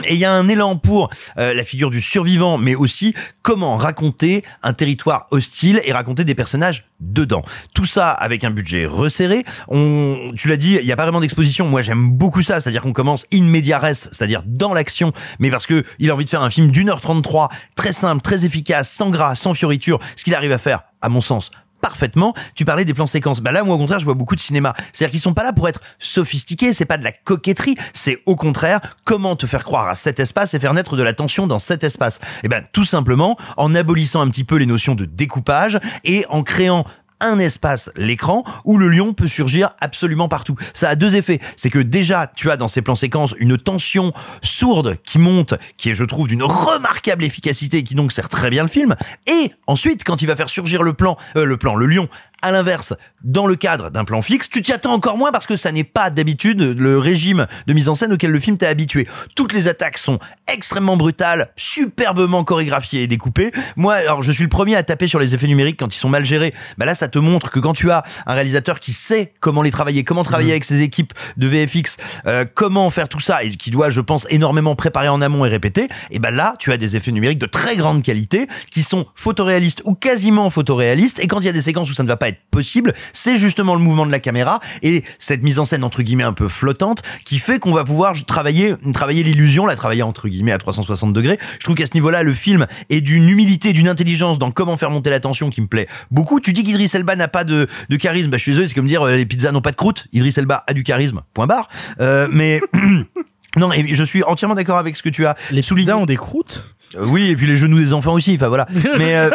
Et il y a un élan pour euh, la figure du survivant, mais aussi comment raconter un territoire hostile et raconter des personnages dedans. Tout ça avec un budget resserré. On, tu l'as dit, il y a pas vraiment d'exposition. Moi, j'aime beaucoup ça, c'est-à-dire qu'on commence in media res, c'est-à-dire dans l'action, mais parce que il a envie de faire un film d'une heure 33, très simple, très efficace, sans gras, sans fioriture, ce qu'il arrive à faire, à mon sens, parfaitement. Tu parlais des plans séquences. Bah là, moi, au contraire, je vois beaucoup de cinéma. C'est-à-dire qu'ils sont pas là pour être sophistiqués. C'est pas de la coquetterie. C'est au contraire comment te faire croire à cet espace et faire naître de la tension dans cet espace. Et ben, tout simplement en abolissant un petit peu les notions de découpage et en créant un espace, l'écran, où le lion peut surgir absolument partout. Ça a deux effets. C'est que déjà, tu as dans ces plans séquences une tension sourde qui monte, qui est, je trouve, d'une remarquable efficacité qui donc sert très bien le film. Et ensuite, quand il va faire surgir le plan, euh, le plan, le lion, à l'inverse, dans le cadre d'un plan fixe, tu t'y attends encore moins parce que ça n'est pas d'habitude le régime de mise en scène auquel le film t'a habitué. Toutes les attaques sont extrêmement brutales, superbement chorégraphiées et découpées. Moi, alors je suis le premier à taper sur les effets numériques quand ils sont mal gérés. Bah là, ça te montre que quand tu as un réalisateur qui sait comment les travailler, comment travailler avec ses équipes de VFX, euh, comment faire tout ça et qui doit, je pense, énormément préparer en amont et répéter, et ben là, tu as des effets numériques de très grande qualité qui sont photoréalistes ou quasiment photoréalistes. Et quand il y a des séquences où ça ne va pas être possible, c'est justement le mouvement de la caméra et cette mise en scène entre guillemets un peu flottante qui fait qu'on va pouvoir travailler travailler l'illusion, la travailler entre guillemets à 360 degrés. Je trouve qu'à ce niveau-là, le film est d'une humilité, d'une intelligence dans comment faire monter la tension qui me plaît beaucoup. Tu dis qu'Idris Elba n'a pas de, de charisme, bah je suis désolé, c'est comme dire euh, les pizzas n'ont pas de croûte. Idris Elba a du charisme. Point barre. Euh, mais *clears throat* non, et je suis entièrement d'accord avec ce que tu as. Les pizzas ont des croûtes? Oui, et puis les genoux des enfants aussi. Enfin voilà. *laughs* Mais euh,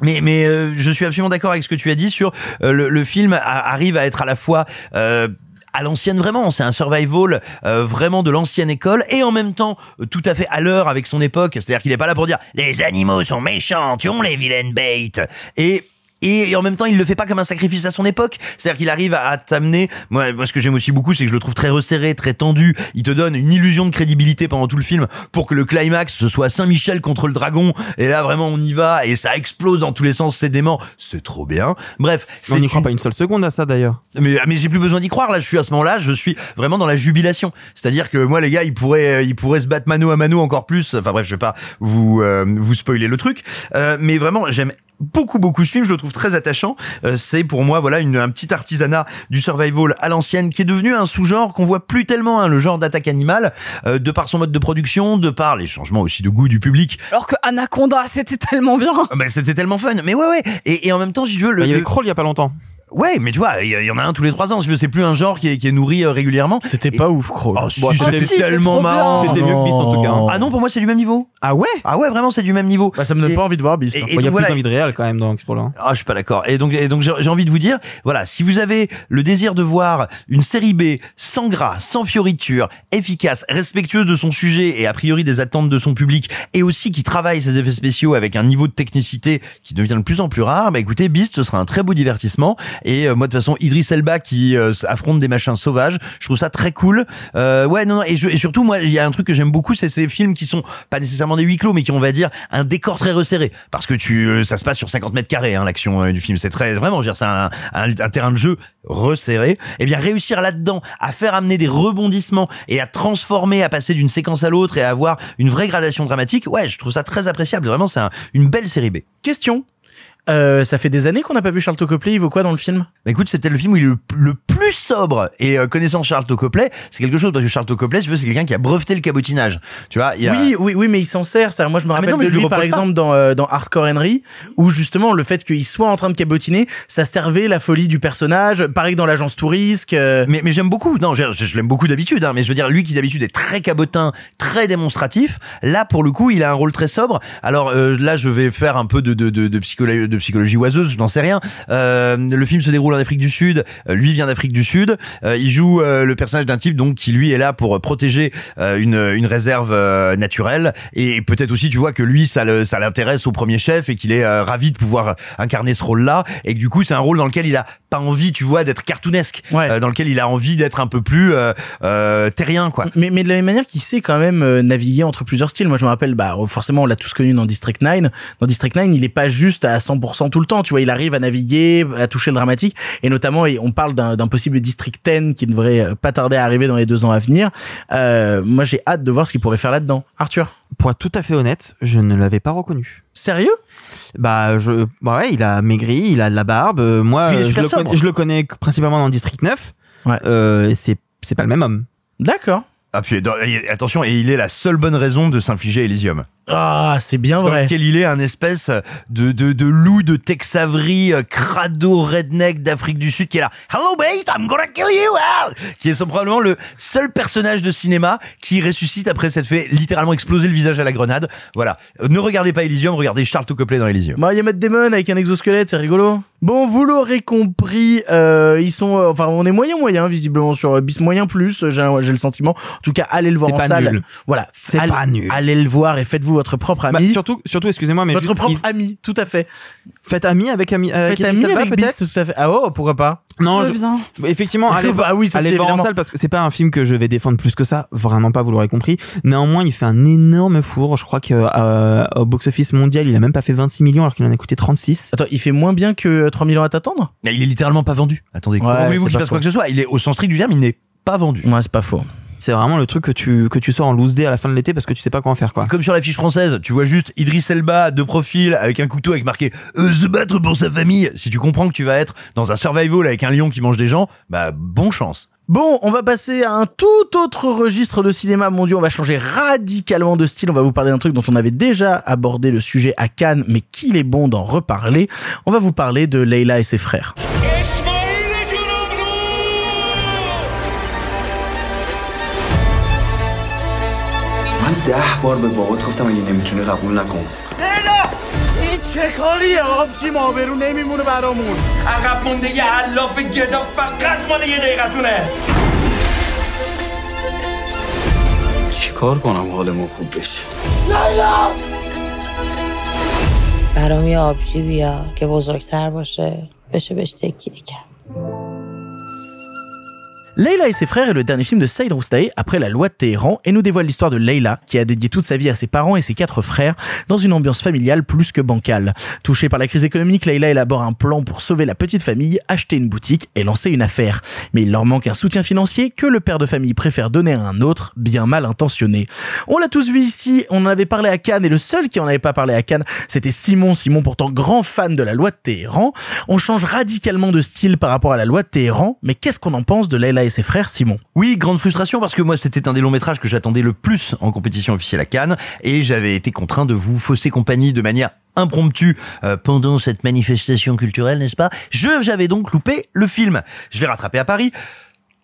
mais mais euh, je suis absolument d'accord avec ce que tu as dit sur euh, le, le film a- arrive à être à la fois euh, à l'ancienne vraiment, c'est un survival euh, vraiment de l'ancienne école et en même temps euh, tout à fait à l'heure avec son époque, c'est-à-dire qu'il est pas là pour dire les animaux sont méchants, tuons les vilaines bêtes et et en même temps, il le fait pas comme un sacrifice à son époque. C'est-à-dire qu'il arrive à, t'amener. Moi, moi, ce que j'aime aussi beaucoup, c'est que je le trouve très resserré, très tendu. Il te donne une illusion de crédibilité pendant tout le film pour que le climax ce soit Saint-Michel contre le dragon. Et là, vraiment, on y va et ça explose dans tous les sens. C'est dément. C'est trop bien. Bref, On n'y croit une- pas une seule seconde à ça d'ailleurs. mais, mais j'ai plus besoin d'y croire là. Je suis à ce moment-là, je suis vraiment dans la jubilation. C'est-à-dire que moi, les gars, ils pourraient, ils pourraient se battre mano à mano encore plus. Enfin bref, je vais pas vous euh, vous spoiler le truc. Euh, mais vraiment, j'aime beaucoup beaucoup ce film. Je le trouve très attachant. Euh, c'est pour moi voilà une, un petit artisanat du survival à l'ancienne qui est devenu un sous-genre qu'on voit plus tellement, hein, le genre d'attaque animale, euh, de par son mode de production, de par les changements aussi de goût du public. Alors que Anaconda, c'était tellement bien. Ah, bah, c'était tellement fun. Mais ouais ouais. Et, et en même temps, si tu veux, le, Bah, il y avait le- Kroll il y a pas longtemps. Ouais, mais tu vois, il y, y en a un tous les trois ans. Si c'est plus un genre qui est, qui est nourri euh, régulièrement. C'était pas ouf, Crow. Oh, si, Bon, c'était si, tellement marrant. C'était mieux que Beast en tout cas. hein. Ah non, pour moi, c'est du même niveau. Ah ouais Ah ouais, vraiment, c'est du même niveau. Bah, ça me donne Et- pas envie de voir Beast. hein. Bon, Il y a donc, plus voilà, envie de réel quand même dans Explorer. Ah, je suis pas d'accord. Et donc, et donc j'ai j'ai envie de vous dire, voilà, si vous avez le désir de voir une série B sans gras, sans fioritures, efficace, respectueuse de son sujet et a priori des attentes de son public, et aussi qui travaille ses effets spéciaux avec un niveau de technicité qui devient de plus en plus rare, bah écoutez, Beast, ce sera un très beau divertissement. Et euh, moi, de toute façon, Idris Elba qui euh, affronte des machins sauvages, je trouve ça très cool. Euh, ouais, non, non, et, je- et surtout, moi, il y a un truc que j'aime beaucoup, c'est ces films qui sont pas nécessairement des huis clos, mais qui ont, on va dire, un décor très resserré, parce que tu, ça se passe sur 50 mètres carrés, hein, l'action du film. C'est très, vraiment, je veux dire, c'est un, un, terrain de jeu resserré. Et bien, réussir là-dedans à faire amener des rebondissements et à transformer, à passer d'une séquence à l'autre et à avoir une vraie gradation dramatique, ouais, je trouve ça très appréciable. Vraiment, c'est un- une belle série B. Question. Euh, ça fait des années qu'on n'a pas vu Charles Copley. Il vaut quoi dans le film? Bah écoute, c'est peut-être le film où il est le, le plus sobre. Et euh, connaissant Charles Copley, c'est quelque chose parce que Charles si tu veux, c'est quelqu'un qui a breveté le cabotinage. Tu vois, il y a... Oui, oui, oui, mais il s'en sert. Ça. Moi, je me Ah, rappelle non, mais de lui lui, par exemple, dans, euh, dans Hardcore Henry, où justement le fait qu'il soit en train de cabotiner, ça servait la folie du personnage. Pareil que dans l'agence Tourisque. euh, Mais, mais j'aime beaucoup. Non, je, l'aime beaucoup d'habitude. Hein, mais je veux dire, lui qui d'habitude est très cabotin, très démonstratif. Là, pour le coup, il a un rôle très sobre. Alors euh, là, je vais faire un peu de de de, de psychologie, de psychologie oiseuse. Je n'en sais rien. Euh, le film se déroule en Afrique du Sud. Euh, lui vient d'Afrique du Sud. Euh, il joue euh, le personnage d'un type donc qui lui est là pour protéger euh, une une réserve euh, naturelle. Et peut-être aussi, tu vois que lui, ça le ça l'intéresse au premier chef et qu'il est euh, ravi de pouvoir incarner ce rôle-là. Et que du coup, c'est un rôle dans lequel il a pas envie, tu vois, d'être cartoonesque. Ouais. Euh, dans lequel il a envie d'être un peu plus terrien, quoi. Mais, mais de la même manière qu'il sait quand même euh, naviguer entre plusieurs styles. Moi, je me rappelle, bah, forcément, on l'a tous connu dans District 9. Dans District 9, il est pas juste à 100% tout le temps. Tu vois, il arrive à naviguer, à toucher le dramatique. Et notamment, et on parle d'un possible District 10 qui ne devrait euh, pas tarder à arriver dans les deux ans à venir. Euh, moi, j'ai hâte de voir ce qu'il pourrait faire là-dedans. Arthur? Pour être tout à fait honnête, je ne l'avais pas reconnu. Sérieux? Bah, je, bah ouais, il a maigri, il a de la barbe. Euh, Moi, je le, connais, je le connais principalement dans District 9. Ouais. Euh, et c'est, c'est pas le même homme. D'accord. Ah, puis, attention, et il est la seule bonne raison de s'infliger Elysium. Ah, c'est bien Dans vrai. lequel il est un espèce de, de, de loup de Tex Avery, euh, crado redneck d'Afrique du Sud qui est là. Hello mate, I'm gonna kill you! ah Qui est probablement le seul personnage de cinéma qui ressuscite après s'être fait littéralement exploser le visage à la grenade. Voilà. Ne regardez pas Elysium, regardez Charles Copley dans Elysium. Bah, il y a Matt Damon avec un exosquelette, c'est rigolo. Bon, vous l'aurez compris, euh, ils sont, euh, enfin, on est moyen moyen visiblement sur euh, bis moyen plus. euh, J'ai j'ai le sentiment. En tout cas, allez le voir C'est en pas salle. nul. Voilà, C'est pas nul. Allez le voir et faites-vous votre propre Bah, ami. surtout, surtout, excusez-moi, mais votre juste, propre il- ami, tout à fait. faites ami avec ami, avec Faites ami avec peut-être Beast, tout à fait. Ah oh, pourquoi pas Non, Je bien. effectivement, *laughs* allez, Bah oui, ça allez voir en salle parce que c'est pas un film que je vais défendre plus que ça, vraiment pas, vous l'aurez compris. Néanmoins, il fait un énorme four. Je crois que euh, au box-office mondial, il a même pas fait 26 millions alors qu'il en a coûté 36. Attends, il fait moins bien que 3000 ans à t'attendre? Mais il est littéralement pas vendu. Attendez, comment Ouais, voulez-vous c'est qu'il fasse quoi que ce soit Il est au sens strict du terme, il n'est pas vendu. Ouais, c'est pas faux. C'est vraiment le truc que tu que tu sors en loose day à la fin de l'été parce que tu sais pas quoi en faire quoi. Comme sur la fiche française, tu vois juste Idris Elba de profil avec un couteau avec marqué euh, se battre pour sa famille. Si tu comprends que tu vas être dans un survival avec un lion qui mange des gens, bah bon chance. Bon, on va passer à un tout autre registre de cinéma mondial. On va changer radicalement de style. On va vous parler d'un truc dont on avait déjà abordé le sujet à Cannes, mais qu'il est bon d'en reparler. On va vous parler de Leila et ses frères. من ده بار به بابات گفتم اگه نمی‌تونی قبول نکن. این چه کاریه؟ آبجی آبرو نمیمونه برامون. عقب مونده یه علاف گدا فقط مال یه دقیقتونه. چیکار کنم حالمون خوب بشه؟ لیلا! برام یه آبجی بیار که بزرگتر باشه بشه بهش تکیه کرد. Leila et ses frères est le dernier film de Saïd Roustaé après la loi de Téhéran et nous dévoile l'histoire de Leila qui a dédié toute sa vie à ses parents et ses quatre frères dans une ambiance familiale plus que bancale. Touchée par la crise économique, Leila élabore un plan pour sauver la petite famille, acheter une boutique et lancer une affaire. Mais il leur manque un soutien financier que le père de famille préfère donner à un autre, bien mal intentionné. On l'a tous vu ici, on en avait parlé à Cannes et le seul qui en avait pas parlé à Cannes, c'était Simon. Simon pourtant grand fan de la loi de Téhéran. On change radicalement de style par rapport à la loi de Téhéran, mais qu'est-ce qu'on en pense de Leila ses frères, Simon Oui, grande frustration parce que moi c'était un des longs métrages que j'attendais le plus en compétition officielle à Cannes et j'avais été contraint de vous fausser compagnie de manière impromptu euh, pendant cette manifestation culturelle, n'est-ce pas? Je j'avais donc loupé le film. Je l'ai rattrapé à Paris.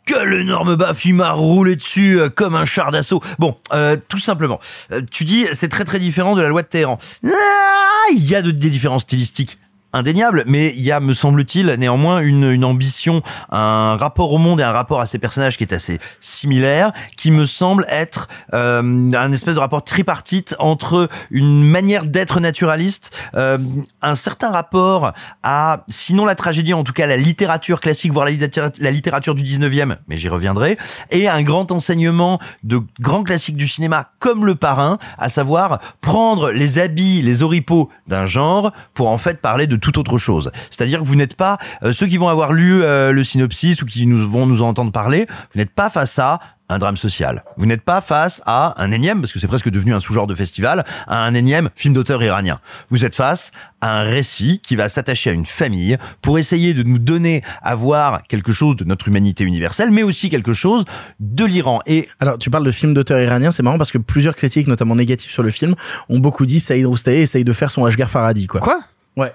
Quel énorme baf, il m'a roulé dessus euh, comme un char d'assaut. Bon, euh, tout simplement, euh, tu dis c'est très très différent de la loi de Téhéran. Ah, il y a de- des différences stylistiques indéniables, mais il y a, me semble-t-il, néanmoins une, une ambition, un rapport au monde et un rapport à ces personnages qui est assez similaire, qui me semble être euh, un espèce de rapport tripartite entre une manière d'être naturaliste, euh, un certain rapport à, sinon la tragédie, en tout cas la littérature classique, voire la littérature, la littérature du 19e, mais j'y reviendrai, et un grand enseignement de grands classiques du cinéma comme Le Parrain, à savoir prendre les habits, les oripeaux d'un genre pour en fait parler de toute autre chose. C'est-à-dire que vous n'êtes pas, euh, ceux qui vont avoir lu euh, le synopsis ou qui nous vont nous en entendre parler, vous n'êtes pas face à un drame social. Vous n'êtes pas face à un énième, parce que c'est presque devenu un sous-genre de festival, à un énième film d'auteur iranien. Vous êtes face à un récit qui va s'attacher à une famille pour essayer de nous donner à voir quelque chose de notre humanité universelle, mais aussi quelque chose de l'Iran. Et Alors, tu parles de film d'auteur iranien, c'est marrant parce que plusieurs critiques, notamment négatifs sur le film, ont beaucoup dit Saïd Roustaé essaye de faire son Ashgar Farhadi, quoi. Quoi? Ouais.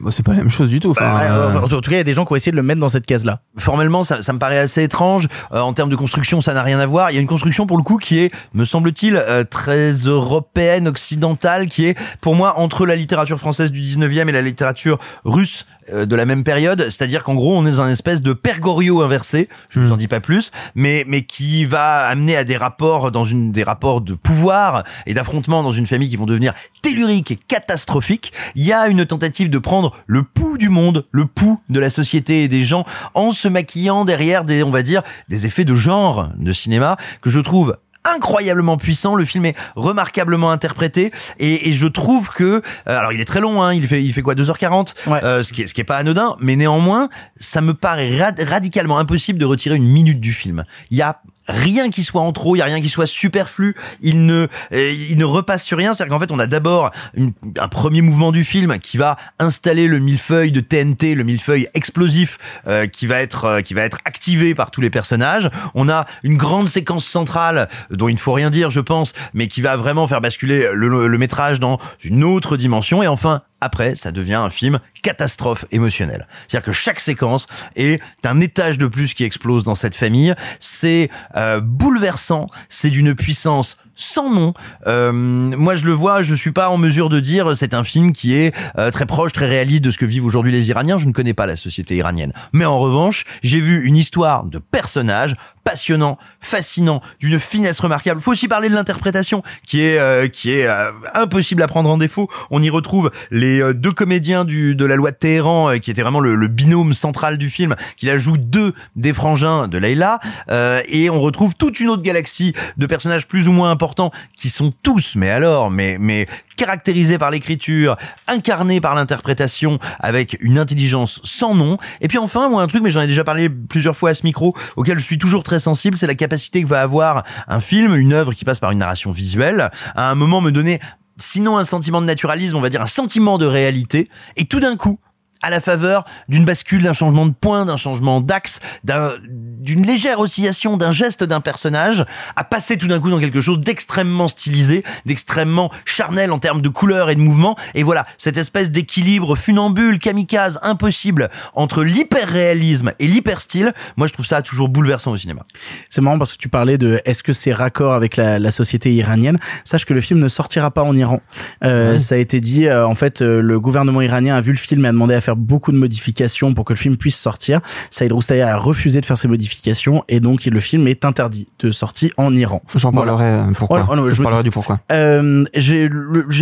Bon, c'est pas la même chose du tout. Enfin, Bah, euh, en tout cas, il y a des gens qui ont essayé de le mettre dans cette case-là. formellement, ça, ça me paraît assez étrange. Euh, en termes de construction, ça n'a rien à voir. Il y a une construction pour le coup qui est, me semble-t-il, euh, très européenne, occidentale, qui est pour moi entre la littérature française du 19e et la littérature russe euh, de la même période. C'est-à-dire qu'en gros, on est dans un espèce de pergorio inversé. Je vous en dis pas plus, mais mais qui va amener à des rapports dans une des rapports de pouvoir et d'affrontement dans une famille qui vont devenir telluriques et catastrophiques. Il y a une tentative de prendre le pouls du monde, le pouls de la société et des gens en se maquillant derrière des, on va dire, des effets de genre de cinéma que je trouve incroyablement puissant. Le film est remarquablement interprété et, et je trouve que, euh, alors il est très long, hein, il fait, il fait quoi 2h40, euh, ce qui est, ce qui est pas anodin, mais néanmoins, ça me paraît rad- radicalement impossible de retirer une minute du film. Il y a rien qui soit en trop, il y a rien qui soit superflu, il ne euh, il ne repasse sur rien, c'est-à-dire qu'en fait on a d'abord un premier mouvement du film qui va installer le millefeuille de TNT, le millefeuille explosif euh, qui va être euh, qui va être activé par tous les personnages. On a une grande séquence centrale dont il ne faut rien dire, je pense, mais qui va vraiment faire basculer le, le métrage dans une autre dimension et enfin après, ça devient un film catastrophe émotionnelle. C'est-à-dire que chaque séquence est un étage de plus qui explose dans cette famille. C'est euh, bouleversant, c'est d'une puissance sans nom. Euh, moi, je le vois, je suis pas en mesure de dire c'est un film qui est euh, très proche, très réaliste de ce que vivent aujourd'hui les Iraniens. Je ne connais pas la société iranienne, mais en revanche, j'ai vu une histoire de personnages passionnant, fascinant, d'une finesse remarquable. Faut aussi parler de l'interprétation, qui est euh, qui est euh, impossible à prendre en défaut. On y retrouve les euh, deux comédiens du de la loi de Téhéran, euh, qui était vraiment le, le binôme central du film, qui la joue deux des frangins de Leila, euh, et on retrouve toute une autre galaxie de personnages plus ou moins importants, qui sont tous, mais alors, mais mais caractérisés par l'écriture, incarnés par l'interprétation, avec une intelligence sans nom. Et puis enfin, moi un truc, mais j'en ai déjà parlé plusieurs fois à ce micro, auquel je suis toujours très sensible, c'est la capacité que va avoir un film, une œuvre qui passe par une narration visuelle, à un moment me donner sinon un sentiment de naturalisme, on va dire un sentiment de réalité, et tout d'un coup, à la faveur d'une bascule, d'un changement de point, d'un changement d'axe, d'un- d'une légère oscillation, d'un geste d'un personnage, à passer tout d'un coup dans quelque chose d'extrêmement stylisé, d'extrêmement charnel en termes de couleur et de mouvement. Et voilà, cette espèce d'équilibre funambule, kamikaze, impossible entre l'hyper-réalisme et l'hyper-style, moi je trouve ça toujours bouleversant au cinéma. C'est marrant parce que tu parlais de est-ce que c'est raccord avec la, la société iranienne. Sache que le film ne sortira pas en Iran. Euh. Ça a été dit. euh, en fait, euh, le gouvernement iranien a vu le film et a demandé à faire beaucoup de modifications pour que le film puisse sortir. Saïd Roustaï a refusé de faire ces modifications et donc le film est interdit de sortie en Iran. J'en Voilà. parlerai euh, pourquoi. Oh, oh, je je parlerai du pourquoi. Euh, j'ai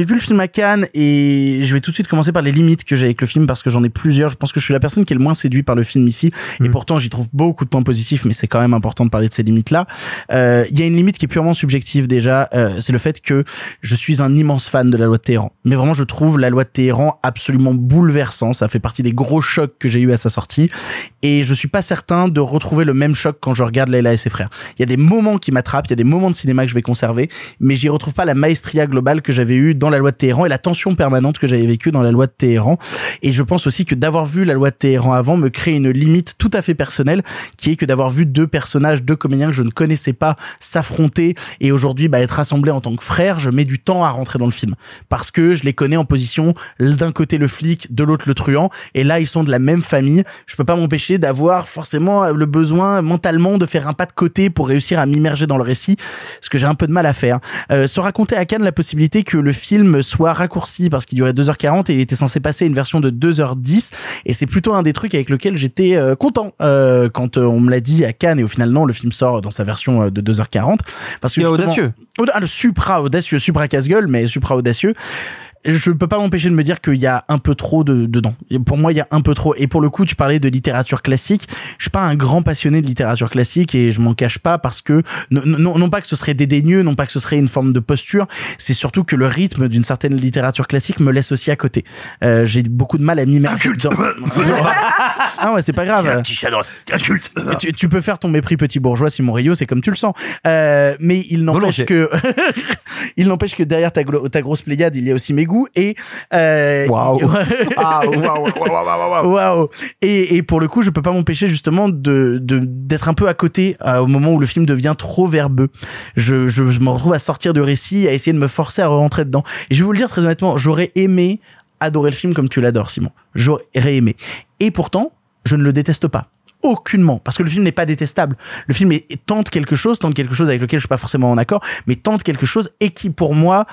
vu le film à Cannes et je vais tout de suite commencer par les limites que j'ai avec le film parce que j'en ai plusieurs. Je pense que je suis la personne qui est le moins séduit par le film ici et pourtant j'y trouve beaucoup de points positifs, mais c'est quand même important de parler de ces limites-là. Euh, Il y a une limite qui est purement subjective déjà, euh, c'est le fait que je suis un immense fan de la loi de Téhéran. Mais vraiment, je trouve la loi de Téhéran absolument bouleversant. Ça fait fait partie des gros chocs que j'ai eu à sa sortie. Et je suis pas certain de retrouver le même choc quand je regarde Leila et ses frères. Il y a des moments qui m'attrapent, il y a des moments de cinéma que je vais conserver, mais j'y retrouve pas la maestria globale que j'avais eue dans la loi de Téhéran et la tension permanente que j'avais vécue dans la loi de Téhéran. Et je pense aussi que d'avoir vu la loi de Téhéran avant me crée une limite tout à fait personnelle, qui est que d'avoir vu deux personnages, deux comédiens que je ne connaissais pas s'affronter et aujourd'hui bah, être rassemblés en tant que frères, je mets du temps à rentrer dans le film parce que je les connais en position d'un côté le flic, de l'autre le truand, et là ils sont de la même famille. Je peux pas m'empêcher d'avoir forcément le besoin mentalement de faire un pas de côté pour réussir à m'immerger dans le récit, ce que j'ai un peu de mal à faire. Euh, se raconter à Cannes la possibilité que le film soit raccourci parce qu'il durait 2h40 et il était censé passer une version de 2h10 et c'est plutôt un des trucs avec lequel j'étais euh, content euh, quand on me l'a dit à Cannes et au final non le film sort dans sa version de 2h40 parce que audacieux. Ah, le supra audacieux, supra casse-gueule mais supra audacieux je peux pas m'empêcher de me dire qu'il y a un peu trop de, dedans. Pour moi, il y a un peu trop. Et pour le coup, tu parlais de littérature classique. Je suis pas un grand passionné de littérature classique et je m'en cache pas parce que non, non, non pas que ce serait dédaigneux, non pas que ce serait une forme de posture. C'est surtout que le rythme d'une certaine littérature classique me laisse aussi à côté. Euh, J'ai beaucoup de mal à m'immerger dedans. *laughs* ah ouais, c'est pas grave. Un petit dans inculte. Tu, tu peux faire ton mépris petit bourgeois, Simon Rio, c'est comme tu le sens. Euh, mais il n'empêche que, *laughs* il n'empêche que derrière ta grosse pléiade, il y a aussi mes goûts et euh, Waouh. *laughs* Ah, waouh, waouh, waouh, waouh, waouh. Waouh. Et, et pour le coup, je peux pas m'empêcher justement de de- d'être un peu à côté euh, au moment où le film devient trop verbeux. Je, je, je me retrouve à sortir du récit, à essayer de me forcer à rentrer dedans. Et je vais vous le dire très honnêtement, j'aurais aimé adorer le film comme tu l'adores, Simon. J'aurais aimé. Et pourtant, je ne le déteste pas. Aucunement, parce que le film n'est pas détestable. Le film est, tente quelque chose, tente quelque chose avec lequel je suis pas forcément en accord, mais tente quelque chose et qui, pour moi,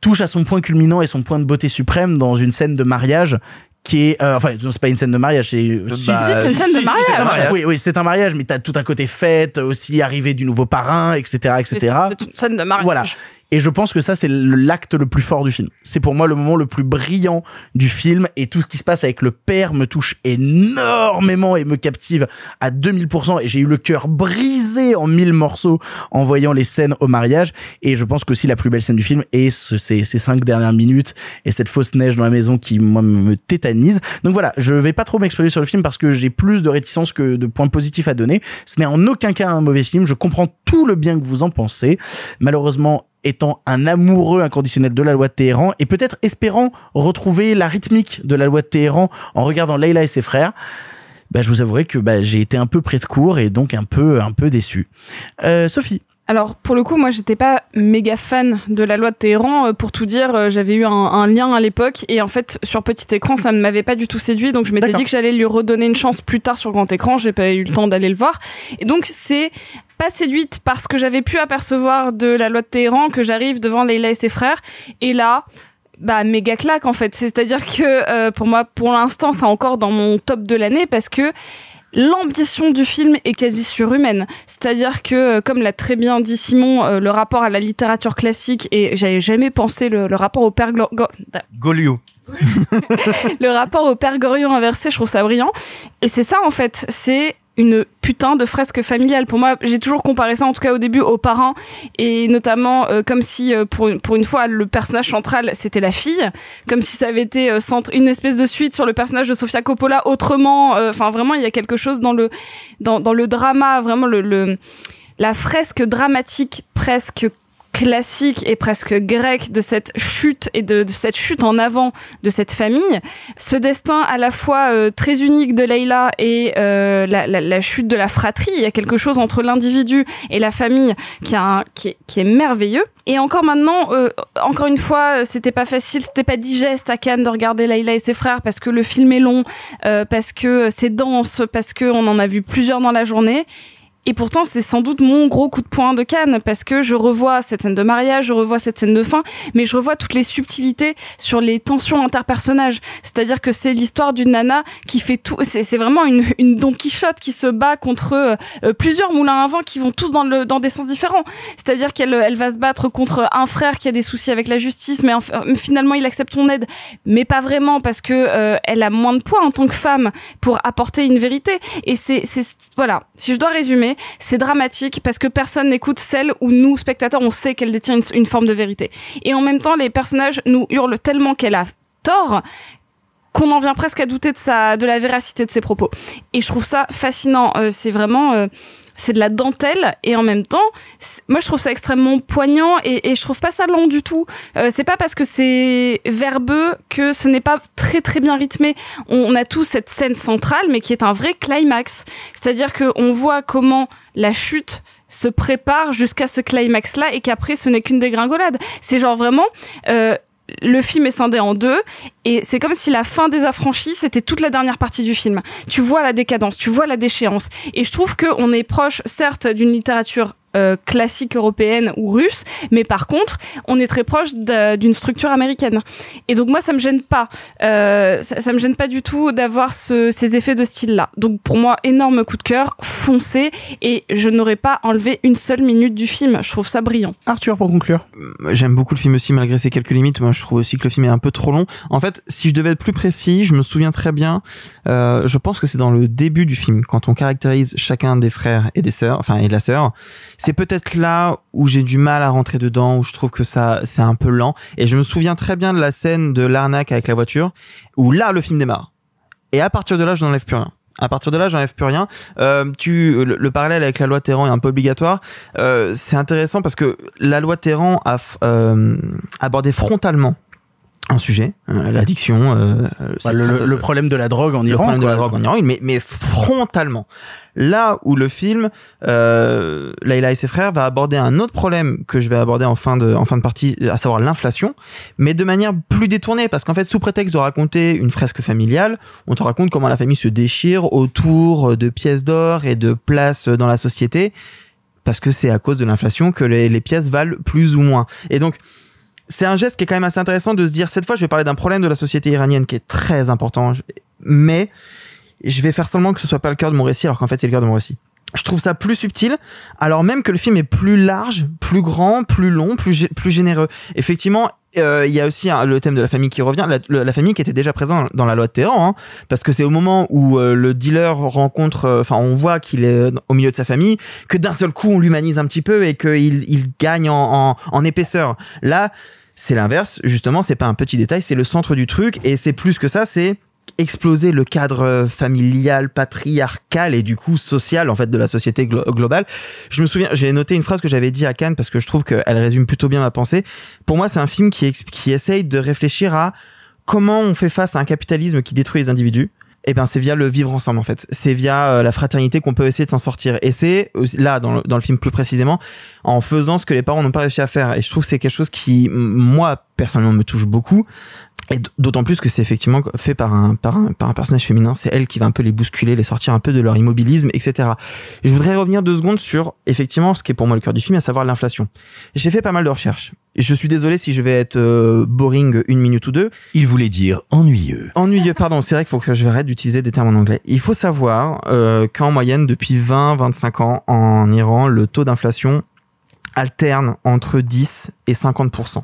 touche à son point culminant et son point de beauté suprême dans une scène de mariage qui est euh, enfin non, c'est pas une scène de mariage c'est Si, si, c'est une scène de mariage. c'est un mariage. oui oui c'est un mariage mais t'as tout un côté fête aussi arrivée du nouveau parrain etc etc C'est une scène de mariage. voilà. Et je pense que ça, c'est l'acte le plus fort du film. C'est pour moi le moment le plus brillant du film et tout ce qui se passe avec le père me touche énormément et me captive à 2000% et j'ai eu le cœur brisé en mille morceaux en voyant les scènes au mariage et je pense que aussi la plus belle scène du film est ce- ces, ces cinq dernières minutes et cette fausse neige dans la maison qui moi me tétanise. Donc voilà, je vais pas trop m'exprimer sur le film parce que j'ai plus de réticence que de points positifs à donner. Ce n'est en aucun cas un mauvais film, je comprends tout le bien que vous en pensez. Malheureusement, étant un amoureux inconditionnel de la loi de Téhéran et peut-être espérant retrouver la rythmique de la loi de Téhéran en regardant Leila et ses frères, bah, je vous avouerai que bah, j'ai été un peu près de court et donc un peu un peu déçu. Euh, Sophie. Alors pour le coup, moi j'étais pas méga fan de la loi de Téhéran. Euh, Pour tout dire, euh, j'avais eu un, un lien à l'époque et en fait sur petit écran, ça ne m'avait pas du tout séduit. Donc je m'étais dit que j'allais lui redonner une chance plus tard sur grand écran. J'ai pas eu le temps d'aller le voir. Et donc c'est pas séduite parce que j'avais pu apercevoir de la loi de Téhéran que j'arrive devant Leila et ses frères. Et là, bah méga claque en fait. C'est-à-dire que euh, pour moi, pour l'instant, c'est encore dans mon top de l'année parce que L'ambition du film est quasi surhumaine. C'est-à-dire que, euh, comme l'a très bien dit Simon, euh, le rapport à la littérature classique, et j'avais jamais pensé le, le rapport au père Glo- Go- Goliou. *laughs* le rapport au père Goriot inversé, je trouve ça brillant. Et c'est ça, en fait. C'est une putain de fresque familiale. Pour moi, j'ai toujours comparé ça, en tout cas au début, aux parents, et notamment euh, comme si, euh, pour, une, pour une fois, le personnage central, c'était la fille, comme si ça avait été euh, une espèce de suite sur le personnage de Sofia Coppola, autrement. euh, Enfin, vraiment, il y a quelque chose dans le, dans, dans le drama, vraiment le, le la fresque dramatique presque classique et presque grecque de cette chute et de, cette chute en avant de cette famille, ce destin à la fois euh, très unique de Leila et euh, la, la, la chute de la fratrie, il y a quelque chose entre l'individu et la famille qui, a un- qui, est, qui est merveilleux. Et encore maintenant, euh, encore une fois, c'était pas facile, c'était pas digeste à Cannes de regarder Leila et ses frères parce que le film est long, euh, parce que c'est dense, parce que on en a vu plusieurs dans la journée. Et pourtant, c'est sans doute mon gros coup de poing de Cannes parce que je revois cette scène de mariage, je revois cette scène de fin, mais je revois toutes les subtilités sur les tensions interpersonnages. C'est-à-dire que c'est l'histoire d'une nana qui fait tout. C'est vraiment une, une Don Quichotte qui se bat contre euh, euh, plusieurs moulins à vent qui vont tous dans, le, dans des sens différents. C'est-à-dire qu'elle elle va se battre contre un frère qui a des soucis avec la justice, mais euh, finalement il accepte son aide, mais pas vraiment parce que euh, elle a moins de poids en tant que femme pour apporter une vérité. Et c'est voilà. Si je dois résumer, c'est dramatique parce que personne n'écoute celle où nous spectateurs on sait qu'elle détient une, forme de vérité. Et en même temps, les personnages nous hurlent tellement qu'elle a tort qu'on en vient presque à douter de sa, de la véracité de ses propos. Et je trouve ça fascinant. Euh, c'est vraiment, euh, c'est de la dentelle et en même temps, moi je trouve ça extrêmement poignant et, je trouve pas ça lent du tout. Euh, c'est pas parce que c'est verbeux que ce n'est pas très très bien rythmé. On, a tous cette scène centrale, mais qui est un vrai climax. C'est-à-dire que on voit comment la chute se prépare jusqu'à ce climax-là et qu'après ce n'est qu'une dégringolade. C'est genre vraiment. Euh, le film est scindé en deux et c'est comme si la fin des affranchis c'était toute la dernière partie du film. Tu vois la décadence, tu vois la déchéance et je trouve que on est proche certes d'une littérature euh, classique européenne ou russe, mais par contre, on est très proche d'une structure américaine. Et donc moi, ça me gêne pas. Euh, ça, ça me gêne pas du tout d'avoir ce- ces effets de style-là. Donc pour moi, énorme coup de cœur, foncé, et je n'aurais pas enlevé une seule minute du film. Je trouve ça brillant. Arthur, pour conclure. J'aime beaucoup le film aussi, malgré ses quelques limites. Moi, je trouve aussi que le film est un peu trop long. En fait, si je devais être plus précis, je me souviens très bien. euh, je pense que c'est dans le début du film, quand on caractérise chacun des frères et des sœurs, enfin et de la sœur. C'est peut-être là où j'ai du mal à rentrer dedans, où je trouve que ça c'est un peu lent. Et je me souviens très bien de la scène de l'arnaque avec la voiture, où là le film démarre. Et à partir de là, je n'enlève plus rien. À partir de là, j'enlève plus rien. Euh, tu, le, le parallèle avec la loi Terran est un peu obligatoire. Euh, c'est intéressant parce que la loi Terran a euh, abordé frontalement un sujet, euh, l'addiction, euh, Bah, le, le- le problème de la drogue en le Iran. problème de la drogue en Iran, mais, mais frontalement. Là où le film, euh, Layla et ses frères va aborder un autre problème que je vais aborder en fin de, en fin de partie, à savoir l'inflation, mais de manière plus détournée, parce qu'en fait, sous prétexte de raconter une fresque familiale, on te raconte comment la famille se déchire autour de pièces d'or et de places dans la société, parce que c'est à cause de l'inflation que les, les pièces valent plus ou moins. Et donc, c'est un geste qui est quand même assez intéressant de se dire cette fois je vais parler d'un problème de la société iranienne qui est très important mais je vais faire seulement que ce soit pas le cœur de mon récit alors qu'en fait c'est le cœur de mon récit. Je trouve ça plus subtil alors même que le film est plus large plus grand plus long plus plus généreux. Effectivement euh, il y a aussi le thème de la famille qui revient la, le- la famille qui était déjà présente dans la loi de Téhéran hein, parce que c'est au moment où euh, le dealer rencontre euh, enfin on voit qu'il est au milieu de sa famille que d'un seul coup on l'humanise un petit peu et qu'il il gagne en épaisseur. Là c'est l'inverse, justement, c'est pas un petit détail, c'est le centre du truc, et c'est plus que ça, c'est exploser le cadre euh, familial, patriarcal et du coup social en fait de la société glo- globale. Je me souviens, j'ai noté une phrase que j'avais dit à Cannes parce que je trouve qu'elle résume plutôt bien ma pensée. Pour moi, c'est un film qui, qui essaye de réfléchir à comment on fait face à un capitalisme qui détruit les individus. Eh ben, c'est via le vivre ensemble en fait. C'est via euh, la fraternité qu'on peut essayer de s'en sortir. Et c'est aussi- là dans le, dans le film plus précisément en faisant ce que les parents n'ont pas réussi à faire. Et je trouve que c'est quelque chose qui moi personnellement me touche beaucoup. Et d'autant plus que c'est effectivement fait par un, par un par un personnage féminin. C'est elle qui va un peu les bousculer, les sortir un peu de leur immobilisme, etc. Je voudrais revenir deux secondes sur effectivement ce qui est pour moi le cœur du film, à savoir l'inflation. J'ai fait pas mal de recherches. Je suis désolé si je vais être euh, boring une minute ou deux. Il voulait dire ennuyeux. Ennuyeux, pardon, c'est vrai qu'il faut que je arrête d'utiliser des termes en anglais. Il faut savoir euh, qu'en moyenne, depuis 20-25 ans, en Iran, le taux d'inflation alterne entre 10 et 50%.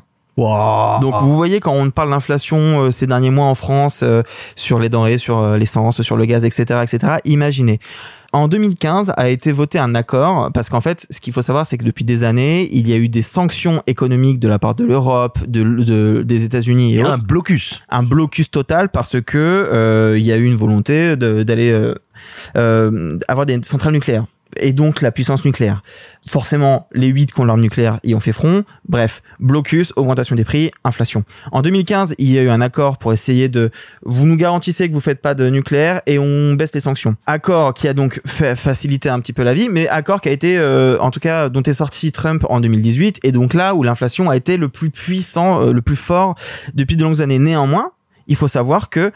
Donc vous voyez quand on parle d'inflation euh, ces derniers mois en France euh, sur les denrées, sur euh, l'essence, sur le gaz, etc., etc. Imaginez. En 2015 a été voté un accord parce qu'en fait, ce qu'il faut savoir, c'est que depuis des années, il y a eu des sanctions économiques de la part de l'Europe, de, de- des États-Unis et Un autres blocus. un blocus total parce que euh, il y a eu une volonté d'aller euh, euh, avoir des centrales nucléaires et donc la puissance nucléaire. Forcément, les 8 qui ont l'arme nucléaire y ont fait front. Bref, blocus, augmentation des prix, inflation. En 2015, il y a eu un accord pour essayer de vous nous garantissez que vous faites pas de nucléaire et on baisse les sanctions. Accord qui a donc fait facilité un petit peu la vie, mais accord qui a été euh, en tout cas dont est sorti Trump en 2018 et donc là où l'inflation a été le plus puissant, euh, le plus fort depuis de longues années. Néanmoins, il faut savoir que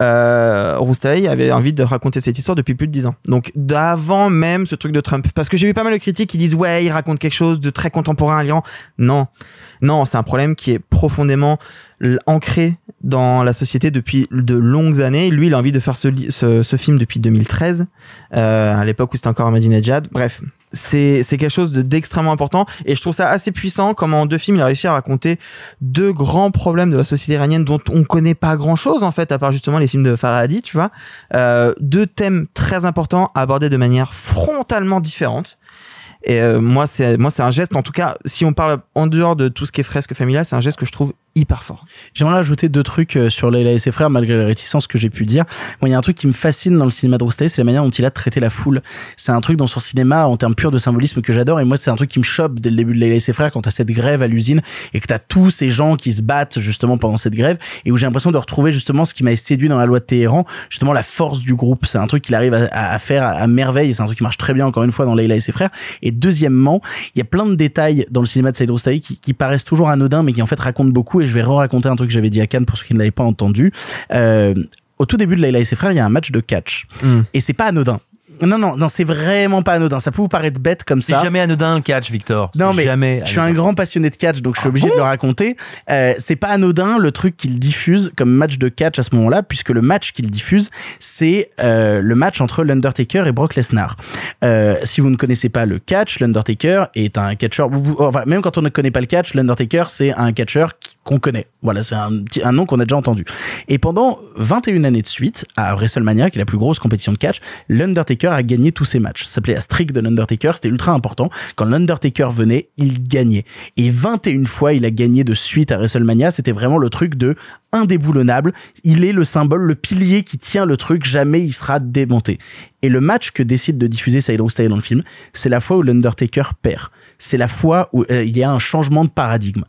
euh, Roustaï avait envie de raconter cette histoire depuis plus de dix ans. Donc d'avant même ce truc de Trump. Parce que j'ai vu pas mal de critiques qui disent ouais, il raconte quelque chose de très contemporain à l'Iran. Non, non, c'est un problème qui est profondément ancré dans la société depuis de longues années. Lui, il a envie de faire ce, ce film depuis 2013, euh, à l'époque où c'était encore Ahmadinejad. Bref, c'est quelque chose de- d'extrêmement important. Et je trouve ça assez puissant comment en deux films il a réussi à raconter deux grands problèmes de la société iranienne dont on connaît pas grand chose en fait à part justement les films de Farhadi tu vois. Euh, deux thèmes très importants abordés de manière frontalement différente. Et euh, moi c'est moi c'est un geste en tout cas si on parle en dehors de tout ce qui est fresque familiale c'est un geste que je trouve hyper fort. J'aimerais ajouter deux trucs euh, sur Leila et ses frères, malgré les réticences que j'ai pu dire. Moi, il y a un truc qui me fascine dans le cinéma de Roustaï, c'est la manière dont il a traité la foule. C'est un truc dans son cinéma, en termes purs de symbolisme, que j'adore. Et moi, c'est un truc qui me chope dès le début de Leila et ses frères, quand t'as cette grève à l'usine, et que t'as tous ces gens qui se battent, justement, pendant cette grève, et où j'ai l'impression de retrouver, justement, ce qui m'avait séduit dans la loi de Téhéran, justement, la force du groupe. C'est un truc qu'il arrive à, faire à, merveille, et c'est un truc qui marche très bien, encore une fois, dans Leila et ses frères. Et deuxièmement, il y a plein de détails dans le cinéma de Saïd qui paraissent toujours anodins, mais qui en fait racontent beaucoup, et je vais re-raconter un truc que j'avais dit à Cannes pour ceux qui ne l'avaient pas entendu. Euh, au tout début de Layla et ses frères, il y a un match de catch. Hmm. Et c'est pas anodin. Non, non, non, c'est vraiment pas anodin. Ça peut vous paraître bête comme C'est ça. jamais anodin le catch, Victor. Non C'est mais jamais je suis un grand passionné de catch donc je suis obligé de le raconter. Euh, c'est pas anodin le truc qu'il diffuse comme match de catch à ce moment-là puisque le match qu'il diffuse c'est euh, le match entre l'Undertaker et Brock Lesnar. Euh, si vous ne connaissez pas le catch, l'Undertaker est un catcheur. Enfin même quand on ne connaît pas le catch, l'Undertaker c'est un catcheur qui- qu'on connaît. Voilà c'est un un nom qu'on a déjà entendu. Et pendant 21 années de suite à WrestleMania qui est la plus grosse compétition de catch, l'Undertaker a gagné tous ses matchs. Ça s'appelait la streak de l'Undertaker, c'était ultra important. Quand l'Undertaker venait, il gagnait. Et 21 fois, il a gagné de suite à WrestleMania. C'était vraiment le truc de indéboulonnable. Il est le symbole, le pilier qui tient le truc. Jamais il sera démonté. Et le match que décide de diffuser Cyril Style dans le film, c'est la fois où l'Undertaker perd. C'est la fois où euh, il y a un changement de paradigme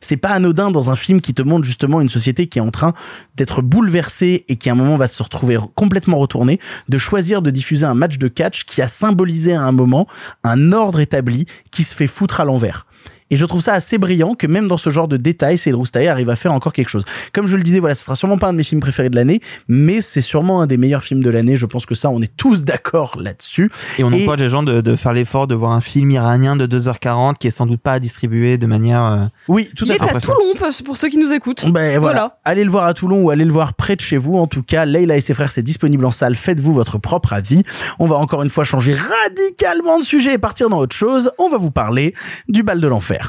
c'est pas anodin dans un film qui te montre justement une société qui est en train d'être bouleversée et qui à un moment va se retrouver complètement retournée, de choisir de diffuser un match de catch qui a symbolisé à un moment un ordre établi qui se fait foutre à l'envers. Et je trouve ça assez brillant que même dans ce genre de détails, Céline Roustaille arrive à faire encore quelque chose. Comme je le disais, voilà, ce sera sûrement pas un de mes films préférés de l'année, mais c'est sûrement un des meilleurs films de l'année. Je pense que ça, on est tous d'accord là-dessus. Et on encourage les gens de, de faire l'effort de voir un film iranien de 2h40 qui est sans doute pas distribué de manière. euh, Oui, tout Il à est fait. à Toulon pour- pour ceux qui nous écoutent. Ben voilà. Voilà. Allez le voir à Toulon ou allez le voir près de chez vous. En tout cas, Leila et ses frères, c'est disponible en salle. Faites-vous votre propre avis. On va encore une fois changer radicalement de sujet et partir dans autre chose. On va vous parler du bal de l'enfer.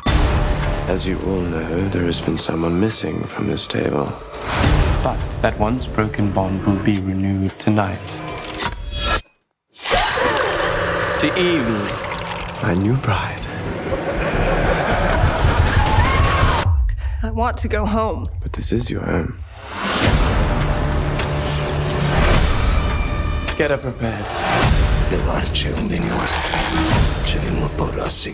As you all know, there has been someone missing from this table. But that once broken bond will be renewed tonight. To Eve, my new bride. I want to go home. But this is your home. Get her prepared. Levarci un dimos. Ce ne motorassi.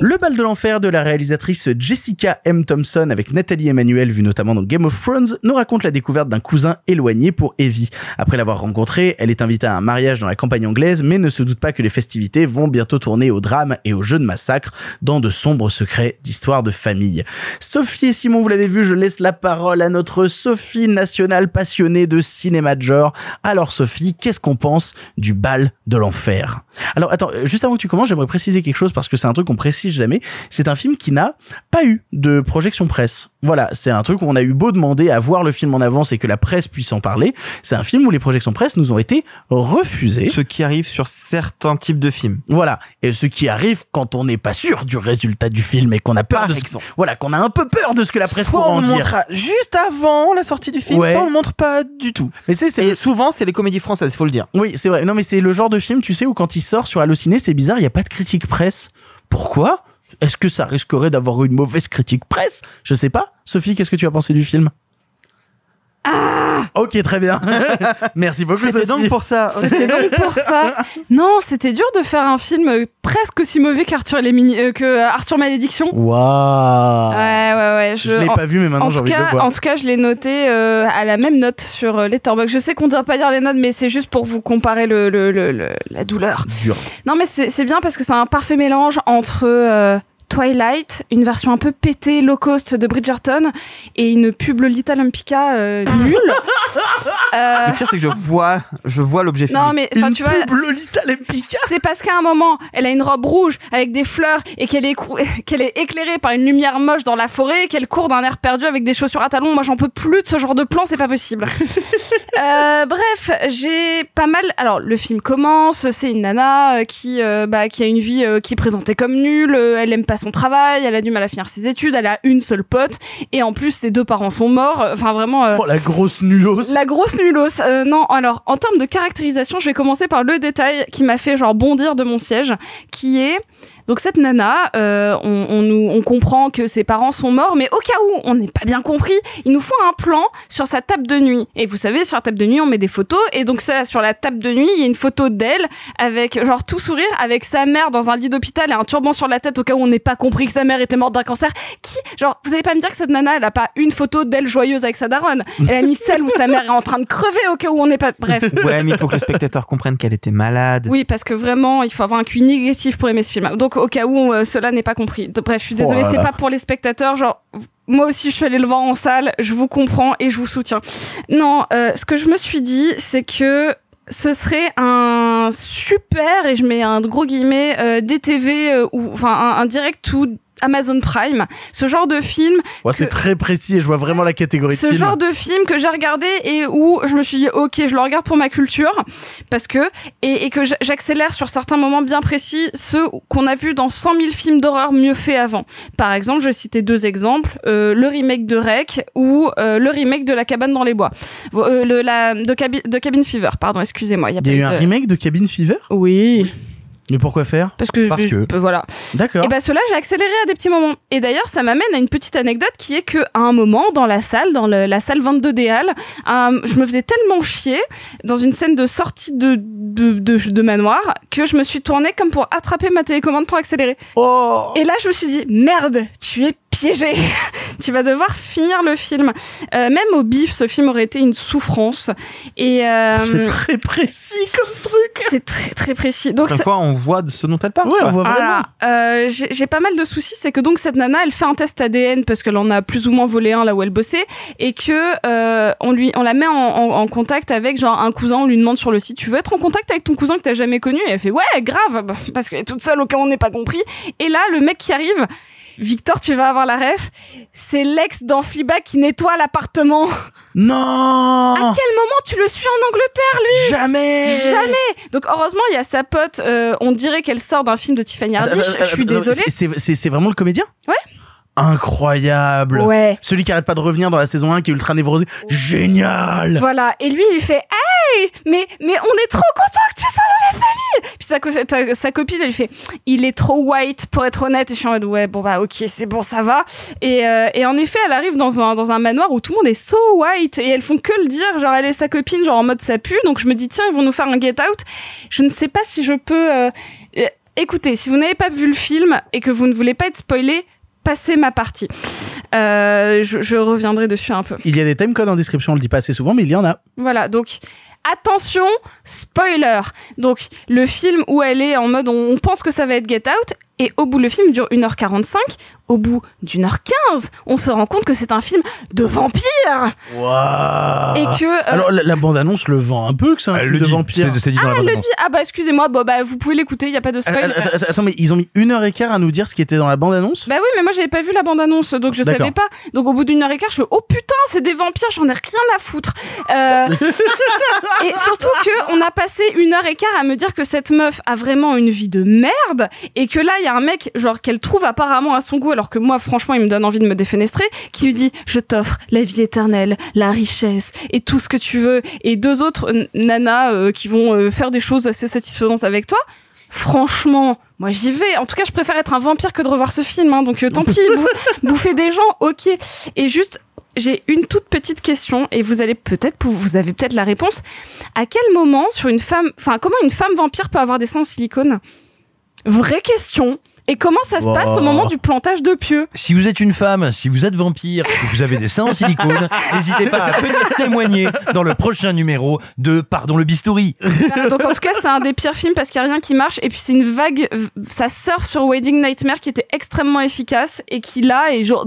Le bal de l'enfer de la réalisatrice Jessica M. Thompson avec Nathalie Emmanuel, vue notamment dans Game of Thrones, nous raconte la découverte d'un cousin éloigné pour Evie. Après l'avoir rencontré, elle est invitée à un mariage dans la campagne anglaise, mais ne se doute pas que les festivités vont bientôt tourner au drame et au jeu de massacre dans de sombres secrets d'histoire de famille. Sophie et Simon, vous l'avez vu, je laisse la parole à notre Sophie nationale passionnée de cinéma de genre. Alors Sophie, qu'est-ce qu'on pense du bal de l'enfer? Alors attends, juste avant que tu commences, j'aimerais préciser quelque chose parce que c'est un truc qu'on précise jamais. C'est un film qui n'a pas eu de projection presse. Voilà, c'est un truc où on a eu beau demander à voir le film en avance et que la presse puisse en parler. C'est un film où les projections presse nous ont été refusées. Ce qui arrive sur certains types de films. Voilà. Et ce qui arrive quand on n'est pas sûr du résultat du film et qu'on a peur Par de ce... voilà, qu'on a un peu peur de ce que la presse Soit pourra on en le dire. juste avant la sortie du film, Ouais. soit on le montre pas du tout. Mais c'est Et souvent, c'est les comédies françaises, il faut le dire. Oui, c'est vrai. Non, mais c'est le genre de film, tu sais, où quand il sort sur Allociné, c'est bizarre, il n'y a pas de critique presse. Pourquoi? Est-ce que ça risquerait d'avoir une mauvaise critique presse? Je sais pas. Sophie, qu'est-ce que tu as pensé du film? Ah Ok, très bien. *laughs* Merci beaucoup, C'était donc pour ça. C'était donc pour ça. Non, c'était dur de faire un film presque aussi mauvais qu'Arthur les Mini- euh, que Arthur Malédiction. Waouh Ouais, ouais, ouais. Je l'ai pas vu, mais maintenant en j'ai tout envie de cas, le voir. En tout cas, je l'ai noté euh, à la même note sur euh, Letterboxd. Je sais qu'on ne doit pas dire les notes, mais c'est juste pour vous comparer le, le, le- le- la douleur. Dur. Non, mais c'est c'est bien parce que c'est un parfait mélange entre euh, Twilight, une version un peu pétée, low cost de Bridgerton, et une pub Lolita Olympica euh, nulle. *laughs* Euh, Le pire, c'est que je vois, je vois l'objet film. non mais enfin tu vois Lolita Olympica c'est parce qu'à un moment elle a une robe rouge avec des fleurs et qu'elle est *laughs* qu'elle est éclairée par une lumière moche dans la forêt et qu'elle court d'un air perdu avec des chaussures à talons moi j'en peux plus de ce genre de plan c'est pas possible *laughs* Euh, bref j'ai pas mal alors le film commence c'est une nana euh, qui euh, bah qui a une vie euh, qui est présentée comme nulle elle aime pas son travail, elle a du mal à finir ses études, elle a une seule pote, et en plus ses deux parents sont morts. Enfin vraiment. euh, Oh, la grosse nulos. la grosse nulos. Euh, non, alors en termes de caractérisation, je vais commencer par le détail qui m'a fait genre bondir de mon siège, qui est donc cette nana, euh, on, on, nous, on comprend que ses parents sont morts, mais au cas où on n'est pas bien compris, il nous faut un plan sur sa table de nuit. Et vous savez, sur la table de nuit, on met des photos, et donc ça, sur la table de nuit, il y a une photo d'elle avec genre tout sourire, avec sa mère dans un lit d'hôpital et un turban sur la tête au cas où on n'ait pas compris que sa mère était morte d'un cancer. Qui, genre, vous allez pas me dire que cette nana, elle a pas une photo d'elle joyeuse avec sa daronne? Elle a mis celle où sa mère est en train de crever au cas où on n'est pas. Bref. Ouais, mais il faut que le spectateur comprenne qu'elle était malade. Oui, parce que vraiment, il faut avoir un QI négatif pour aimer ce film. Donc, au cas où euh, cela n'est pas compris. Bref, je suis désolée, Oh là c'est pas pour les spectateurs. Genre, moi aussi, je suis allée le voir en salle. Je vous comprends et je vous soutiens. Non, euh, ce que je me suis dit, c'est que ce serait un super et je mets un gros guillemets euh, DTV euh, ou enfin un, un direct ou Amazon Prime, ce genre de film Ouais, c'est très précis et je vois vraiment la catégorie ce de film. genre de film que j'ai regardé et où je me suis dit ok je le regarde pour ma culture parce que et, et que j'accélère sur certains moments bien précis ceux qu'on a vus dans 100 000 films d'horreur mieux faits avant. Par exemple je vais citer deux exemples euh, le remake de Rec ou euh, le remake de La cabane dans les bois. Euh, le, la, de, Cabi- de Cabin Fever pardon excusez-moi il y a, y a eu un remake de Cabin Fever? Oui Mais pourquoi faire? Parce que Parce que. euh, voilà D'accord. et ben cela j'ai accéléré à des petits moments. Et d'ailleurs ça m'amène à une petite anecdote qui est que à un moment dans la salle, dans le- la salle 22 des Halles, euh, je me faisais tellement chier dans une scène de sortie de de, de, de manoir que je me suis tournée comme pour attraper ma télécommande pour accélérer. Oh Et là je me suis dit merde, tu es piégé. *laughs* tu vas devoir finir le film. Euh, même au bif, ce film aurait été une souffrance. Et euh, C'est très précis comme truc. c'est très très précis. Donc ça- fois, on voit de ce dont elle parle. Ouais, quoi. on voit vraiment. Euh, j'ai j'ai pas mal de soucis, c'est que donc cette nana, elle fait un test ADN parce qu'elle en a plus ou moins volé un là où elle bossait, et que euh, on lui, on la met en, en, en contact avec genre un cousin. On lui demande sur le site, tu veux être en contact avec ton cousin que t'as jamais connu? Et elle fait ouais, grave, parce qu'elle est toute seule au cas où on n'est pas compris. Et là, le mec qui arrive. Victor, tu vas avoir la ref. C'est l'ex dans Fleabag qui nettoie l'appartement. Non À quel moment tu le suis en Angleterre, lui? Jamais Jamais. Donc heureusement, il y a sa pote. euh, on dirait qu'elle sort d'un film de Tiffany Haddish. Attends, Je suis désolée. c'est- vraiment le comédien? Ouais. Incroyable. Ouais. Celui qui arrête pas de revenir dans la saison 1 qui est ultra névrosé. Génial. Voilà. Et lui, il fait Hey, mais mais on est trop content que tu sois dans Puis sa, co- ta- sa copine, elle lui fait Il est trop white pour être honnête. Et je suis en mode ouais, bon bah ok, c'est bon, ça va. Et euh, et en effet, elle arrive dans un dans un manoir où tout le monde est so white et elles font que le dire. Genre elle et sa copine, genre en mode ça pue. Donc je me dis tiens, ils vont nous faire un get out. Je ne sais pas si je peux. euh, euh, Écoutez, si vous n'avez pas vu le film et que vous ne voulez pas être spoilé, passez ma partie. Euh, je, je reviendrai dessus un peu. Il y a des timecodes en description, on le dit pas assez souvent, mais il y en a. Voilà, donc attention, spoiler. Donc le film où elle est en mode on, pense que ça va être Get Out et au bout le film dure 1h45, au bout d'une heure 15, on se rend compte que c'est un film de vampire Waouh. et que euh, Alors la, la bande-annonce le vend un peu que c'est un Elle film le de dit, vampire. c'est- c'est dit dans ah la elle le dit ah bah excusez-moi bon bah vous pouvez l'écouter, il y a pas de spoil. Attends, mais ils ont mis une heure et quart à nous dire ce qui était dans la bande-annonce? Bah oui, mais moi j'avais pas vu la bande-annonce, donc je D'accord. savais pas. Donc au bout d'une heure et quart, je fais oh putain, c'est des vampires, j'en ai rien à foutre. Euh, *laughs* et surtout que on a passé une heure et quart à me dire que cette meuf a vraiment une vie de merde et que là il y a un mec genre qu'elle trouve apparemment à son goût, alors que moi franchement il me donne envie de me défenestrer, qui lui dit je t'offre la vie éternelle, la richesse et tout ce que tu veux et deux autres nanas euh, qui vont euh, faire des choses assez satisfaisantes avec toi. Franchement, moi j'y vais. En tout cas, je préfère être un vampire que de revoir ce film. Hein, donc euh, tant pis, bou- *laughs* bouffer des gens, ok. Et juste, j'ai une toute petite question et vous allez peut-être, vous avez peut-être la réponse. À quel moment sur une femme, enfin comment une femme vampire peut avoir des seins en silicone? Vraie question. Et comment ça se passe au moment du plantage de pieux? Si vous êtes une femme, si vous êtes vampire, que vous avez des seins en silicone, *laughs* n'hésitez pas à venir témoigner dans le prochain numéro de Pardon le bistouri. Donc en tout cas, c'est un des pires films parce qu'il n'y a rien qui marche. Et puis c'est une vague, ça surfe sur Wedding Nightmare qui était extrêmement efficace et qui là est genre.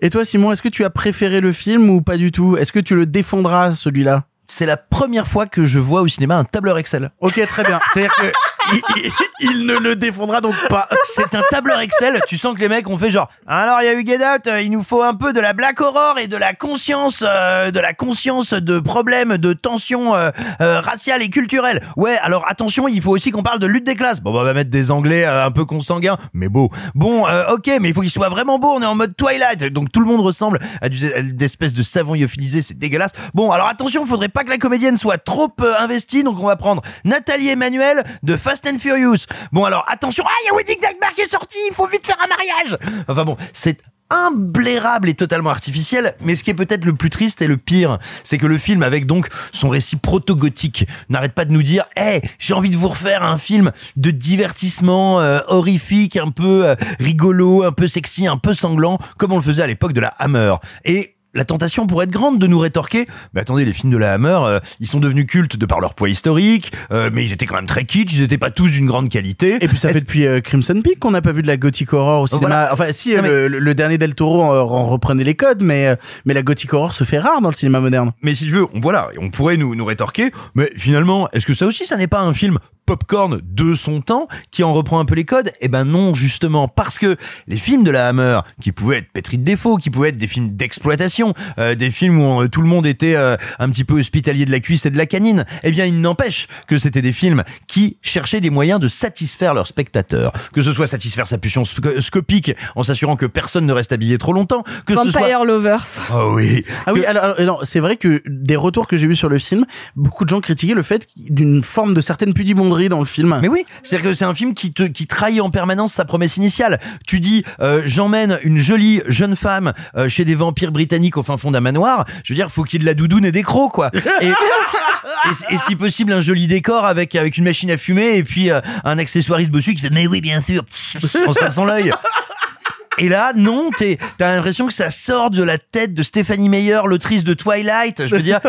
Et toi Simon, est-ce que tu as préféré le film ou pas du tout? Est-ce que tu le défendras celui-là? C'est la première fois que je vois au cinéma un tableur Excel. Ok, très bien. C'est-à-dire que *laughs* il, ne le défendra donc pas. C'est un tableur Excel. Tu sens que les mecs ont fait genre. Alors il y a eu Get euh, Il nous faut un peu de la Black Horror et de la conscience, euh, de la conscience de problèmes, de tensions euh, euh, raciales et culturelles. Ouais. Alors attention, il faut aussi qu'on parle de lutte des classes. Bon, bah, on va mettre des Anglais euh, un peu consanguins, mais beau. Bon, euh, ok, mais il faut qu'ils soient vraiment beaux. On est en mode Twilight, donc tout le monde ressemble à du- à des espèces de savons lyophilisés. C'est dégueulasse. Bon, alors attention, faudrait pas que la comédienne soit trop investie, donc on va prendre Nathalie Emmanuel de Fast and Furious. Bon, alors attention, ah, il y a Wedding Nightmare qui est sorti, il faut vite faire un mariage. Enfin bon, c'est imblairable et totalement artificiel, mais ce qui est peut-être le plus triste et le pire, c'est que le film, avec donc son récit proto-gothique, n'arrête pas de nous dire, hey, j'ai envie de vous refaire un film de divertissement euh, horrifique, un peu euh, rigolo, un peu sexy, un peu sanglant, comme on le faisait à l'époque de la Hammer. Et la tentation pourrait être grande de nous rétorquer, mais attendez, les films de la Hammer, euh, ils sont devenus cultes de par leur poids historique, euh, mais ils étaient quand même très kitsch, ils étaient pas tous d'une grande qualité. Et puis ça fait depuis euh, Crimson Peak qu'on n'a pas vu de la gothic horror au cinéma. Voilà. Enfin si, Non, le, le dernier Del Toro en, en reprenait les codes, mais mais la gothic horror se fait rare dans le cinéma moderne. Mais si tu veux, on, voilà, on pourrait nous, nous rétorquer, mais finalement, est-ce que ça aussi, ça n'est pas un film popcorn de son temps qui en reprend un peu les codes Eh ben non, justement, parce que les films de la Hammer, qui pouvaient être pétris de défauts, qui pouvaient être des films d'exploitation, euh, des films où euh, tout le monde était euh, un petit peu hospitalier de la cuisse et de la canine, eh bien, il n'empêche que c'était des films qui cherchaient des moyens de satisfaire leurs spectateurs, que ce soit satisfaire sa pulsion sc- scopique en s'assurant que personne ne reste habillé trop longtemps, que ce soit... Vampire Lovers. Oh oui. Ah oui, alors, alors, non, c'est vrai que des retours que j'ai vus sur le film, beaucoup de gens critiquaient le fait d'une forme de certaine pudibonderie dans le film. Mais oui, c'est-à-dire que c'est un film qui te qui trahit en permanence sa promesse initiale. Tu dis euh, j'emmène une jolie jeune femme euh, chez des vampires britanniques au fin fond d'un manoir. Je veux dire, faut qu'il y ait de la doudoune et des crocs quoi. Et si possible un joli décor avec avec une machine à fumer et puis euh, un accessoiriste bossu qui fait mais oui bien sûr en se passant l'œil. Et là, non, t'as l'impression que ça sort de la tête de Stéphanie Meyer, l'autrice de Twilight. Je veux dire,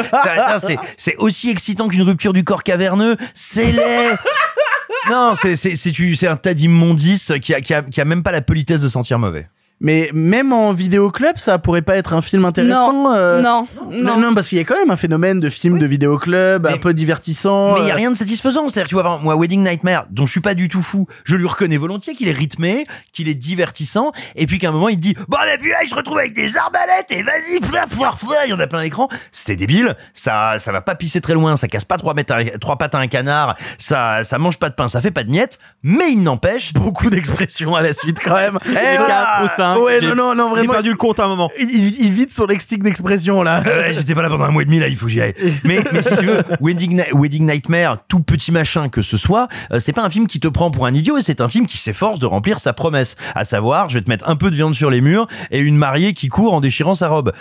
c'est, aussi excitant qu'une rupture du corps caverneux. C'est laid. Non, c'est un tas d'immondices qui a, qui a, qui a même pas la politesse de sentir mauvais. Mais même en vidéoclub, ça pourrait pas être un film intéressant. Non, euh, non, non, non. non, parce qu'il y a quand même un phénomène de film de vidéoclub un peu divertissant. Mais il y a euh, rien de satisfaisant. C'est-à-dire, tu vois, moi, Wedding Nightmare, dont je suis pas du tout fou, je lui reconnais volontiers qu'il est rythmé, qu'il est divertissant, et puis qu'à un moment, il te dit, bon, et puis là, il se retrouve avec des arbalètes, et vas-y, il y en a plein l'écran. C'est débile. Ça, ça va pas pisser très loin, ça casse pas trois, mètres à trois pattes à un canard, ça, ça mange pas de pain, ça fait pas de miettes, mais il n'empêche. Beaucoup d'expressions à la suite quand même. Eh, voilà. Ouais, J'ai- non, non, non, j'ai vraiment. perdu le compte à un moment. Il, il- il vide son lexique d'expression là. Ouais, j'étais pas là pendant un mois et demi, là, il faut que j'y aille. Mais, mais si tu veux, *laughs* Wedding, Wedding Nightmare, tout petit machin que ce soit, euh, c'est pas un film qui te prend pour un idiot, et c'est un film qui s'efforce de remplir sa promesse. À savoir, je vais te mettre un peu de viande sur les murs, et une mariée qui court en déchirant sa robe.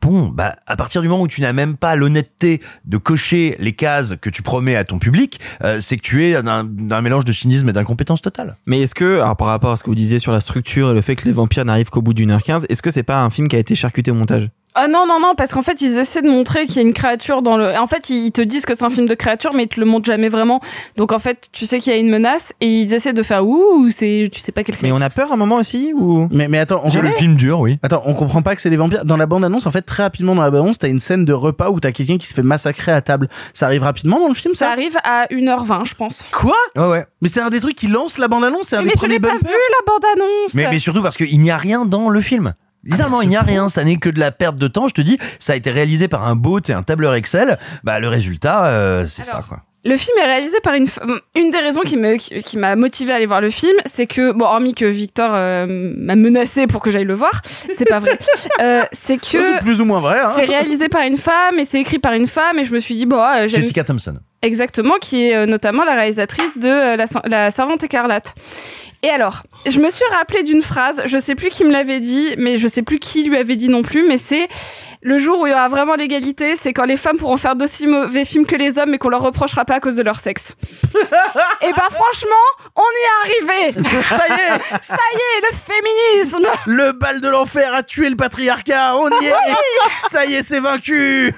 Bon, bah, à partir du moment où tu n'as même pas l'honnêteté de cocher les cases que tu promets à ton public, euh, c'est que tu es d'un mélange de cynisme et d'incompétence totale. Mais est-ce que, alors, par rapport à ce que vous disiez sur la structure et le fait que les vampires n'arrivent qu'au bout d'une heure quinze, est-ce que c'est pas un film qui a été charcuté au montage? Ah non, non, non, parce qu'en fait, ils essaient de montrer qu'il y a une créature dans le... En fait, ils te disent que c'est un film de créature, mais ils te le montrent jamais vraiment. Donc, en fait, tu sais qu'il y a une menace, et ils essaient de faire ouh, ou c'est... Tu sais pas quel Mais on a peur un moment aussi ou? Mais, mais attends, on Le film dur, oui. Attends, on comprend pas que c'est des vampires. Dans la bande-annonce, en fait, très rapidement dans la bande-annonce, t'as une scène de repas où t'as quelqu'un qui se fait massacrer à table. Ça arrive rapidement dans le film, ça, Ça? arrive à 1h20, je pense. Quoi? Ouais, ouais. Mais c'est un des trucs qui lance la bande-annonce, c'est un Mais des je premiers l'ai pas vu, la bande-annonce Mais, mais surtout parce qu'il n'y a rien dans le film. Littéralement, il n'y a rien. Ça n'est que de la perte de temps. Je te dis, ça a été réalisé par un bot et un tableur Excel. Bah, le résultat, euh, c'est ça, quoi. Le film est réalisé par une f- une des raisons qui me qui, qui m'a motivé à aller voir le film, c'est que bon hormis que Victor euh, m'a menacé pour que j'aille le voir, c'est pas vrai. Euh, c'est que *laughs* C'est plus ou moins vrai, hein. c'est réalisé par une femme et c'est écrit par une femme et je me suis dit bon j'aime Jessica Thompson. Exactement qui est euh, notamment la réalisatrice de euh, la, la servante écarlate. Et alors, je me suis rappelé d'une phrase, je sais plus qui me l'avait dit, mais je sais plus qui lui avait dit non plus, mais c'est le jour où il y aura vraiment l'égalité, c'est quand les femmes pourront faire d'aussi mauvais films que les hommes, mais qu'on leur reprochera pas à cause de leur sexe. *laughs* Et ben franchement, on y est arrivé. Ça y est, Ça y est, le féminisme. le bal de l'enfer a tué le patriarcat. On y est. Ça y est, c'est vaincu.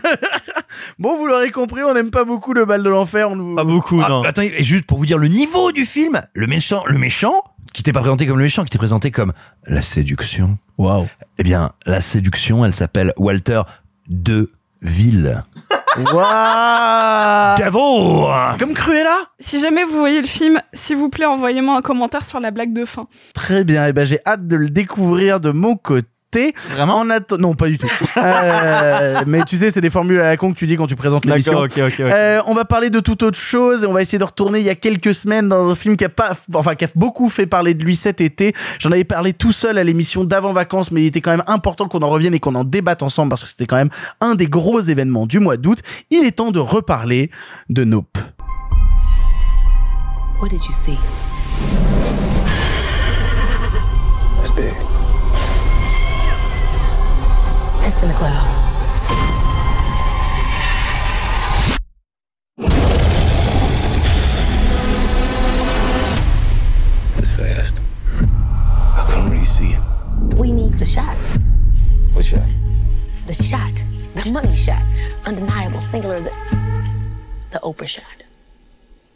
*laughs* bon, vous l'aurez compris, on n'aime pas beaucoup le bal de l'enfer. On. Pas beaucoup, Ah, non. attendez, et juste pour vous dire le niveau du film, le méchant, le méchant, qui t'est pas présenté comme le méchant, qui t'est présenté comme la séduction. Waouh. Eh bien, la séduction, elle s'appelle Walter de Ville. *laughs* Waouh Comme Cruella Si jamais vous voyez le film, s'il vous plaît, envoyez-moi un commentaire sur la blague de fin. Très bien, et ben j'ai hâte de le découvrir de mon côté. Vraiment en Non, pas du tout. Euh, mais tu sais, c'est des formules à la con que tu dis quand tu présentes l'émission. D'accord, ok, ok, ok. Euh, on va parler de toute autre chose et on va essayer de retourner il y a quelques semaines dans un film qui a pas, enfin qui a beaucoup fait parler de lui cet été. J'en avais parlé tout seul à l'émission d'avant vacances, mais il était quand même important qu'on en revienne et qu'on en débatte ensemble parce que c'était quand même un des gros événements du mois d'août. Il est temps de reparler de Nope. What did you see? It's in a cloud. It's fast. I couldn't really see it. We need the shot. What shot? The shot. The money shot. Undeniable, singular, the, the Oprah shot.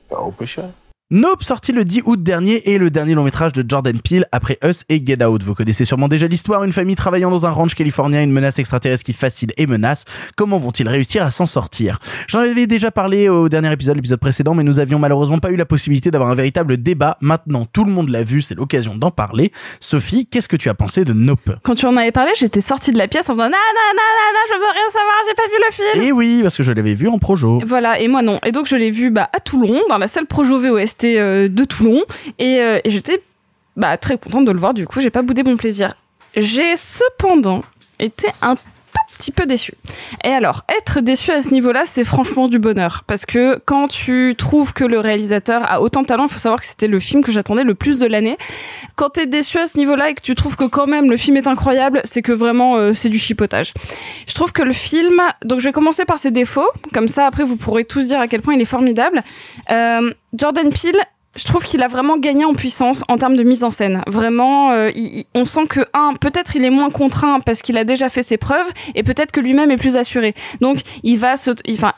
The Oprah shot? Nope sorti le 10 août dernier et le dernier long métrage de Jordan Peele après Us et Get Out. Vous connaissez sûrement déjà l'histoire, une famille travaillant dans un ranch californien, une menace extraterrestre qui fascine et menace. Comment vont-ils réussir à s'en sortir? J'en avais déjà parlé au dernier épisode, l'épisode précédent, mais nous avions malheureusement pas eu la possibilité d'avoir un véritable débat. Maintenant, tout le monde l'a vu, c'est l'occasion d'en parler. Sophie, qu'est-ce que tu as pensé de Nope? Quand tu en avais parlé, j'étais sortie de la pièce en faisant non, non, non, non, non, je veux rien savoir, j'ai pas vu le film. Eh oui, parce que je l'avais vu en projo. Voilà, et moi non. Et donc je l'ai vu bah, à Toulon, dans la salle Projo VOST euh, de Toulon, et, euh, et j'étais bah, très contente de le voir, du coup j'ai pas boudé mon plaisir. J'ai cependant été un petit peu déçue. Et alors, être déçu à ce niveau-là, c'est franchement du bonheur. Parce que quand tu trouves que le réalisateur a autant de talent, il faut savoir que c'était le film que j'attendais le plus de l'année. Quand t'es déçu à ce niveau-là et que tu trouves que quand même le film est incroyable, c'est que vraiment euh, c'est du chipotage. Je trouve que le film, donc je vais commencer par ses défauts, comme ça après vous pourrez tous dire à quel point il est formidable. Euh, Jordan Peele je trouve qu'il a vraiment gagné en puissance en termes de mise en scène. Vraiment, euh, on sent que un, peut-être il est moins contraint parce qu'il a déjà fait ses preuves, et peut-être que lui-même est plus assuré. Donc, il va,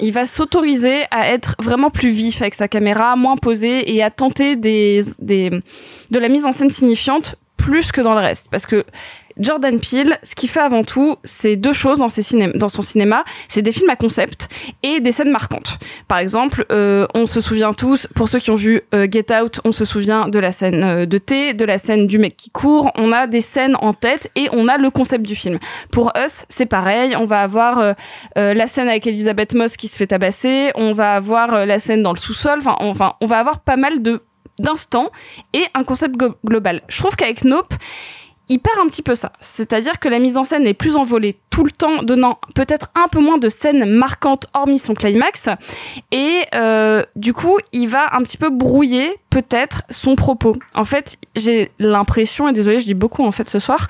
il va s'autoriser à être vraiment plus vif avec sa caméra, moins posé, et à tenter des, des, de la mise en scène signifiante plus que dans le reste, parce que Jordan Peele, ce qu'il fait avant tout, c'est deux choses dans, ses ciné- dans son cinéma. C'est des films à concept et des scènes marquantes. Par exemple, euh, on se souvient tous, pour ceux qui ont vu euh, Get Out, on se souvient de la scène euh, de thé, de la scène du mec qui court. On a des scènes en tête et on a le concept du film. Pour Us, c'est pareil. On va avoir euh, la scène avec Elisabeth Moss qui se fait tabasser. On va avoir la scène dans le sous-sol. Enfin, on, enfin, on va avoir pas mal de d'instants et un concept global. Je trouve qu'avec Nope, il perd un petit peu ça. C'est-à-dire que la mise en scène est plus envolée tout le temps, donnant peut-être un peu moins de scènes marquantes hormis son climax. Et euh, du coup, il va un petit peu brouiller peut-être son propos. En fait, j'ai l'impression, et désolé, je dis beaucoup en fait ce soir,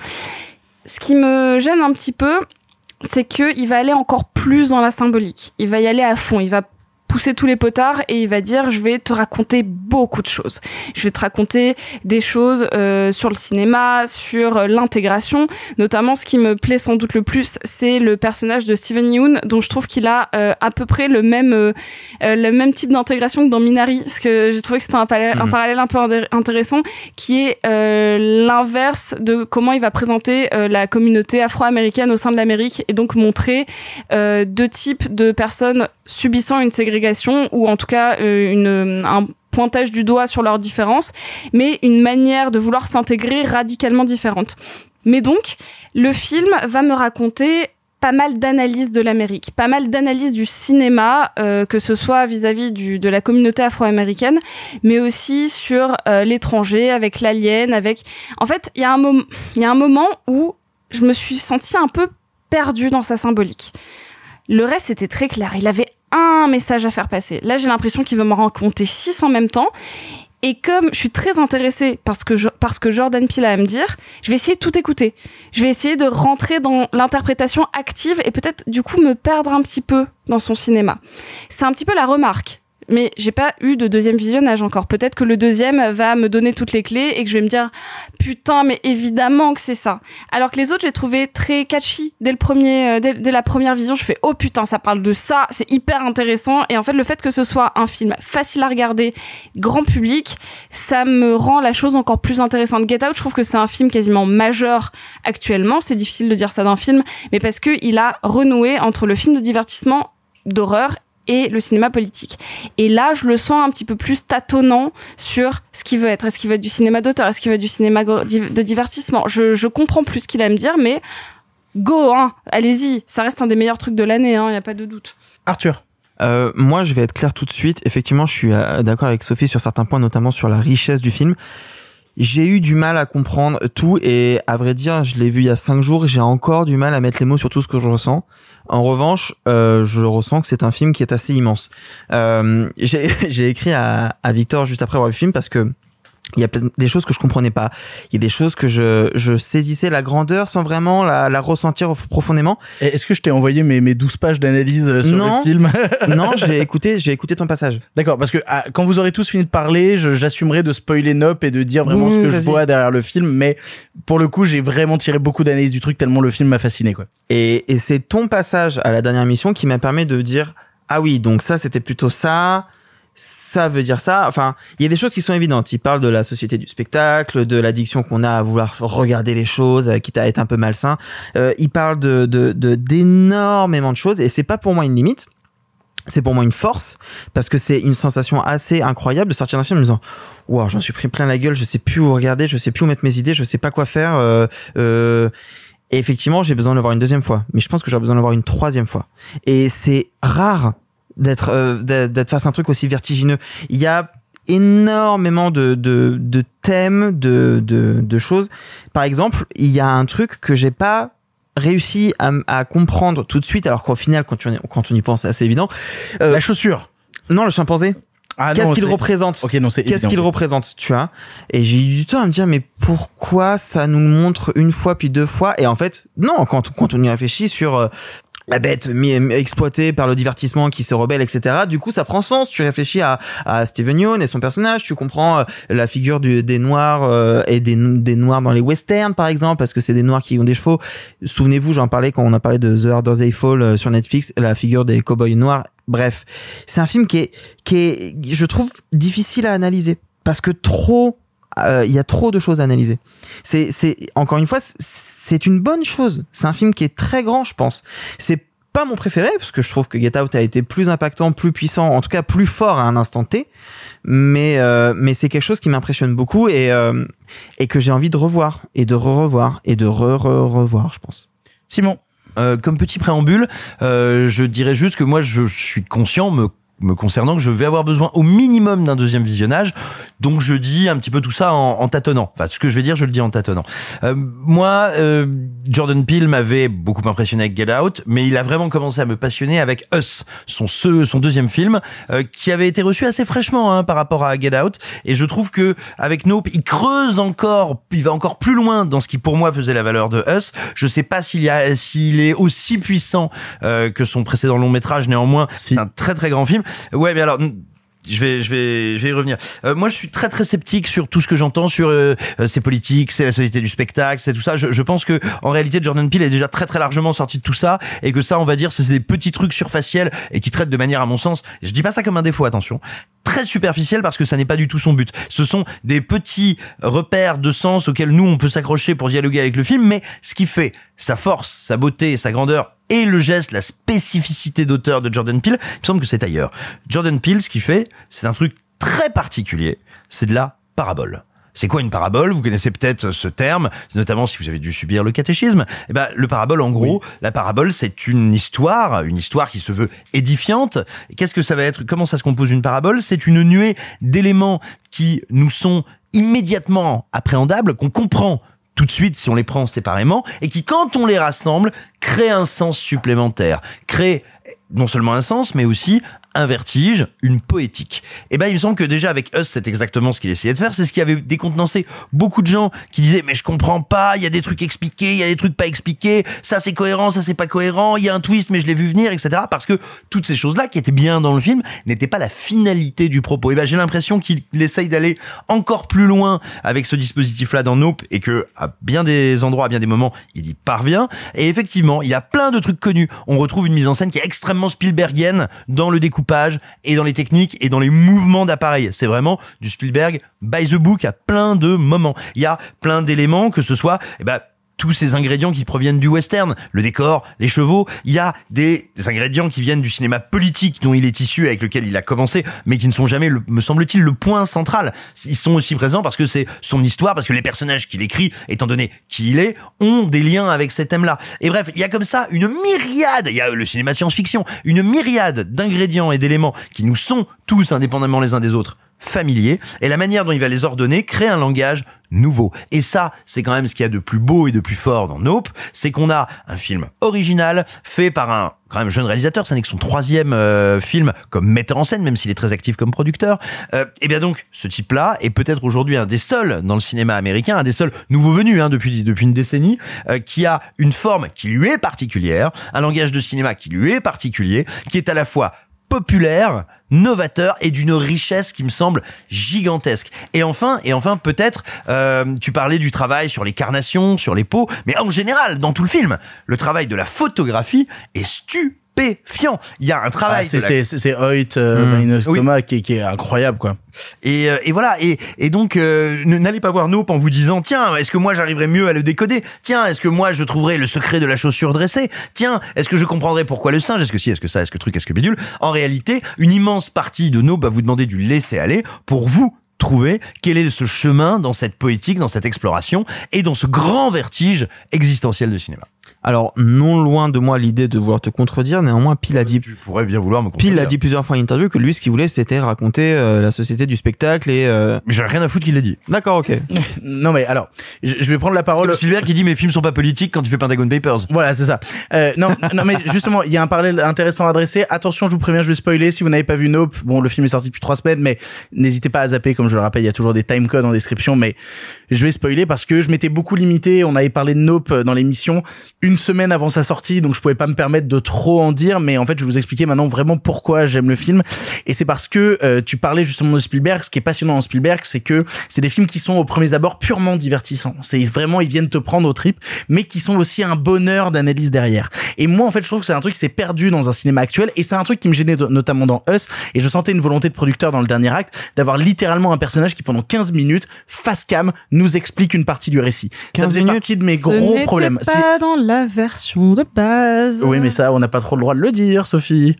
ce qui me gêne un petit peu, c'est qu'il va aller encore plus dans la symbolique. Il va y aller à fond. Il va pousser tous les potards et il va dire je vais te raconter beaucoup de choses. Je vais te raconter des choses euh, sur le cinéma, sur euh, l'intégration. Notamment, ce qui me plaît sans doute le plus, c'est le personnage de Steven Yeun, dont je trouve qu'il a euh, à peu près le même euh, euh, le même type d'intégration que dans Minari, parce que j'ai trouvé que c'était un, un Mhm. parallèle un peu intéressant, qui est euh, l'inverse de comment il va présenter euh, la communauté afro-américaine au sein de l'Amérique et donc montrer euh, deux types de personnes subissant une ségrégation ou en tout cas euh, un pointage du doigt sur leurs différences, mais une manière de vouloir s'intégrer radicalement différente. Mais donc, le film va me raconter pas mal d'analyses de l'Amérique, pas mal d'analyses du cinéma, euh, que ce soit vis-à-vis de la communauté afro-américaine, mais aussi sur euh, l'étranger, avec l'alien, avec... En fait, il y, a un y a un moment où je me suis sentie un peu perdue dans sa symbolique. Le reste était très clair. Il avait un message à faire passer. Là, j'ai l'impression qu'il veut m'en raconter six en même temps. Et comme je suis très intéressée parce que parce que Jordan Peele a à me dire, je vais essayer de tout écouter. Je vais essayer de rentrer dans l'interprétation active et peut-être du coup me perdre un petit peu dans son cinéma. C'est un petit peu la remarque. Mais j'ai pas eu de deuxième visionnage encore. Peut-être que le deuxième va me donner toutes les clés et que je vais me dire putain mais évidemment que c'est ça. Alors que les autres j'ai trouvé très catchy dès le premier, euh, dès, la première vision. Je fais oh putain ça parle de ça, c'est hyper intéressant. Et en fait le fait que ce soit un film facile à regarder, grand public, ça me rend la chose encore plus intéressante. Get Out, je trouve que c'est un film quasiment majeur actuellement. C'est difficile de dire ça d'un film, mais parce que il a renoué entre le film de divertissement d'horreur et le cinéma politique. Et là, je le sens un petit peu plus tâtonnant sur ce qu'il veut être. Est-ce qu'il veut être du cinéma d'auteur? Est-ce qu'il veut être du cinéma de divertissement? Je, je comprends plus ce qu'il a à me dire, mais go, hein, allez-y. Ça reste un des meilleurs trucs de l'année, il hein, n'y a pas de doute. Arthur. Euh, moi, je vais être clair tout de suite. Effectivement, je suis euh, d'accord avec Sophie sur certains points, notamment sur la richesse du film. J'ai eu du mal à comprendre tout et à vrai dire, je l'ai vu il y a cinq jours. J'ai encore du mal à mettre les mots sur tout ce que je ressens. En revanche, euh, je ressens que c'est un film qui est assez immense. Euh, j'ai *laughs* écrit à, à Victor juste après avoir vu le film parce que il y a des choses que je comprenais pas. Il y a des choses que je, je saisissais la grandeur sans vraiment la, la ressentir profondément. Est-ce que je t'ai envoyé mes, mes 12 pages d'analyse euh, sur Non. le film *laughs* non, *laughs* j'ai écouté, j'ai écouté ton passage. D'accord, parce que ah, quand vous aurez tous fini de parler, j'assumerai de spoiler Nope et de dire vraiment Oui, ce que je vois derrière le film, mais pour le coup, j'ai vraiment tiré beaucoup d'analyse du truc tellement le film m'a fasciné, quoi. Et, et c'est ton passage à la dernière émission qui m'a permis de dire ah oui donc ça c'était plutôt ça ça veut dire ça. Enfin il y a des choses qui sont évidentes. Il parle de la société du spectacle de l'addiction qu'on a à vouloir regarder les choses euh, quitte à être un peu malsain. Euh, il parle de de de- d'énormément de choses et c'est pas pour moi une limite. C'est pour moi une force parce que c'est une sensation assez incroyable de sortir d'un film en me disant waouh j'en suis pris plein la gueule je sais plus où regarder je sais plus où mettre mes idées je sais pas quoi faire euh, euh, et effectivement j'ai besoin de le voir une deuxième fois. Mais je pense que j'aurai besoin de le voir une troisième fois. Et c'est rare d'être euh, d'être face à un truc aussi vertigineux. Il y a énormément de, de, de thèmes de, de, de choses. Par exemple il y a un truc que j'ai pas réussi à, à comprendre tout de suite alors qu'au final quand on, y- quand on y pense c'est assez évident. Euh, La chaussure. non le chimpanzé. Ah Qu'est-ce qu'il représente Ok, non, c'est Qu'est-ce qu'il représente, tu vois? Et j'ai eu du temps à me dire, mais pourquoi ça nous montre une fois puis deux fois? Et en fait, non, quand, quand on y réfléchit sur euh, la bête exploitée par le divertissement qui se rebelle, etc. Du coup, ça prend sens. Tu réfléchis à, à Steven Yeun et son personnage. Tu comprends euh, la figure du, des noirs euh, et des, des noirs dans les westerns, par exemple, parce que c'est des noirs qui ont des chevaux. Souvenez-vous, j'en parlais quand on a parlé de The Harder They Fall euh, sur Netflix, la figure des cowboys noirs. Bref, c'est un film qui est, qui est, je trouve, difficile à analyser parce que trop euh, il y a trop de choses à analyser. C'est, c'est encore une fois, c'est une bonne chose. C'est un film qui est très grand, je pense. C'est pas mon préféré parce que je trouve que Get Out a été plus impactant, plus puissant, en tout cas plus fort à un instant T. Mais euh, mais c'est quelque chose qui m'impressionne beaucoup et euh, et que j'ai envie de revoir et de re-revoir et de re-re-revoir, je pense. Simon. Euh, comme petit préambule, euh, je dirais juste que moi, je suis conscient, me me concernant que je vais avoir besoin au minimum d'un deuxième visionnage. Donc je dis un petit peu tout ça en, en tâtonnant. Enfin ce que je vais dire je le dis en tâtonnant. Euh, moi euh, Jordan Peele m'avait beaucoup impressionné avec Get Out mais il a vraiment commencé à me passionner avec Us son ce, son deuxième film euh, qui avait été reçu assez fraîchement hein, par rapport à Get Out. Et je trouve que avec Nope il creuse encore il va encore plus loin dans ce qui pour moi faisait la valeur de Us. Je sais pas s'il y a s'il est aussi puissant euh, que son précédent long métrage. Néanmoins c'est un très très grand film ouais mais alors je vais, je vais, je vais y revenir. Euh, moi, je suis très, très sceptique sur tout ce que j'entends sur euh, euh, ces politiques, c'est la société du spectacle, c'est tout ça. Je, je pense que en réalité, Jordan Peele est déjà très, très largement sorti de tout ça et que ça, on va dire, c'est des petits trucs surfaciels et qui traitent de manière, à mon sens, je dis pas ça comme un défaut, attention, très superficiel parce que ça n'est pas du tout son but. Ce sont des petits repères de sens auxquels nous on peut s'accrocher pour dialoguer avec le film, mais ce qui fait sa force, sa beauté, sa grandeur et le geste, la spécificité d'auteur de Jordan Peele, il me semble que c'est ailleurs. Jordan Peele, ce qu'il fait, c'est un truc très particulier, c'est de la parabole. C'est quoi une parabole? Vous connaissez peut-être ce terme, notamment si vous avez dû subir le catéchisme. Eh ben, le parabole, en gros, la parabole, c'est une histoire, une histoire qui se veut édifiante. Qu'est-ce que ça va être? Comment ça se compose une parabole? C'est une nuée d'éléments qui nous sont immédiatement appréhendables, qu'on comprend tout de suite si on les prend séparément, et qui, quand on les rassemble, créent un sens supplémentaire, créent non seulement un sens, mais aussi un vertige, une poétique. Et ben, il me semble que déjà avec Us, c'est exactement ce qu'il essayait de faire. C'est ce qui avait décontenancé beaucoup de gens qui disaient mais je comprends pas, il y a des trucs expliqués, il y a des trucs pas expliqués, ça c'est cohérent, ça c'est pas cohérent, il y a un twist mais je l'ai vu venir, etc. Parce que toutes ces choses-là qui étaient bien dans le film n'étaient pas la finalité du propos. Et ben, j'ai l'impression qu'il essaye d'aller encore plus loin avec ce dispositif-là dans Nope et que à bien des endroits, à bien des moments, il y parvient. Et effectivement, il y a plein de trucs connus. On retrouve une mise en scène qui est extrêmement Spielbergienne dans le découpage et dans les techniques et dans les mouvements d'appareil. C'est vraiment du Spielberg by the book à plein de moments. Il y a plein d'éléments que ce soit, eh ben, tous ces ingrédients qui proviennent du western, le décor, les chevaux. Il y a des ingrédients qui viennent du cinéma politique dont il est issu, avec lequel il a commencé, mais qui ne sont jamais, me semble-t-il, le point central. Ils sont aussi présents parce que c'est son histoire, parce que les personnages qu'il écrit, étant donné qui il est, ont des liens avec ces thèmes-là. Et bref, il y a comme ça une myriade, il y a le cinéma de science-fiction, une myriade d'ingrédients et d'éléments qui nous sont tous, indépendamment les uns des autres, familiers, et la manière dont il va les ordonner crée un langage nouveau. Et ça, c'est quand même ce qu'il y a de plus beau et de plus fort dans Nope, c'est qu'on a un film original, fait par un quand même jeune réalisateur, ça n'est que son troisième euh, film comme metteur en scène, même s'il est très actif comme producteur. Euh, et bien donc, ce type-là est peut-être aujourd'hui un des seuls dans le cinéma américain, un des seuls nouveaux venus hein, depuis depuis une décennie, euh, qui a une forme qui lui est particulière, un langage de cinéma qui lui est particulier, qui est à la fois populaire, novateur et d'une richesse qui me semble gigantesque. Et enfin, et enfin peut-être, euh, tu parlais du travail sur les carnations, sur les peaux, mais en général, dans tout le film, le travail de la photographie est Il y a un Ah, travail. la- c'est c'est Hoyt euh, Mm. Dynostoma qui, est- qui est incroyable quoi. Et, euh, et voilà. Et, et donc, euh, n'allez pas voir Nope en vous disant tiens, est-ce que moi j'arriverai mieux à le décoder? Tiens, est-ce que moi je trouverai le secret de la chaussure dressée? Tiens, est-ce que je comprendrai pourquoi le singe? Est-ce que si Est-ce que ça Est-ce que truc Est-ce que bidule? En réalité, une immense partie de Nope va vous demander du laisser aller pour vous trouver quel est ce chemin dans cette poétique, dans cette exploration et dans ce grand vertige existentiel de cinéma. Alors, non loin de moi l'idée de vouloir te contredire, néanmoins, Pile a dit. Tu pourrais bien vouloir me Pile a dit plusieurs fois en interview que lui, ce qu'il voulait, c'était raconter euh, la société du spectacle et. Euh... Mais j'ai rien à foutre qu'il l'ait dit. D'accord, ok. *laughs* non mais alors, je, je vais prendre la parole. Spielberg qui dit mes films sont pas politiques quand il fait Pentagon Papers. Voilà, c'est ça. Euh, non, non, mais justement, il y a un parallèle intéressant à adresser. Attention, je vous préviens, je vais spoiler. Si vous n'avez pas vu Nope, bon, le film est sorti depuis trois semaines, mais n'hésitez pas à zapper. Comme je le rappelle, il y a toujours des time codes en description, mais je vais spoiler parce que je m'étais beaucoup limité. On avait parlé de Nope dans l'émission une semaine avant sa sortie, donc je pouvais pas me permettre de trop en dire. Mais en fait, je vais vous expliquer maintenant vraiment pourquoi j'aime le film. Et c'est parce que euh, tu parlais justement de Spielberg. Ce qui est passionnant en Spielberg, c'est que c'est des films qui sont au premier abord purement divertissants. C'est vraiment, ils viennent te prendre au trip, mais qui sont aussi un bonheur d'analyse derrière. Et moi, en fait, je trouve que c'est un truc qui s'est perdu dans un cinéma actuel, et c'est un truc qui me gênait notamment dans Us, et je sentais une volonté de producteur dans le dernier acte d'avoir littéralement un personnage qui pendant 15 minutes, face cam, nous explique une partie du récit. Ça 15 faisait minutes partie de mes gros problèmes. Si- pas dans la version de base. Oui, mais ça, on n'a pas trop le droit de le dire, Sophie.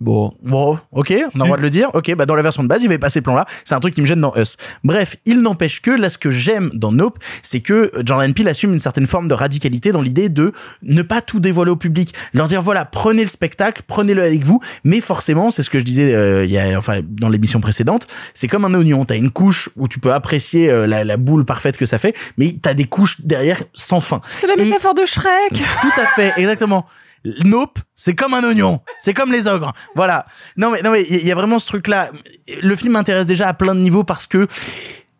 Bon. Bon, ok, on a le droit de le dire. Ok, bah dans la version de base, il va y passer ce plan-là. C'est un truc qui me gêne dans Us. Bref, il n'empêche que là, ce que j'aime dans Nope, c'est que Jordan Peele assume une certaine forme de radicalité dans l'idée de ne pas tout dévoiler au public. Leur dire voilà, prenez le spectacle, prenez-le avec vous, mais forcément, c'est ce que je disais euh, il y a, enfin, dans l'émission précédente, c'est comme un oignon. T'as une couche où tu peux apprécier euh, la, la boule parfaite que ça fait, mais t'as des couches derrière sans fin. C'est la Et- métaphore de Shrek. tout à fait, exactement. Nope, c'est comme un oignon, c'est comme les ogres. Voilà. Non mais non mais il y a vraiment ce truc là. Le film m'intéresse déjà à plein de niveaux parce que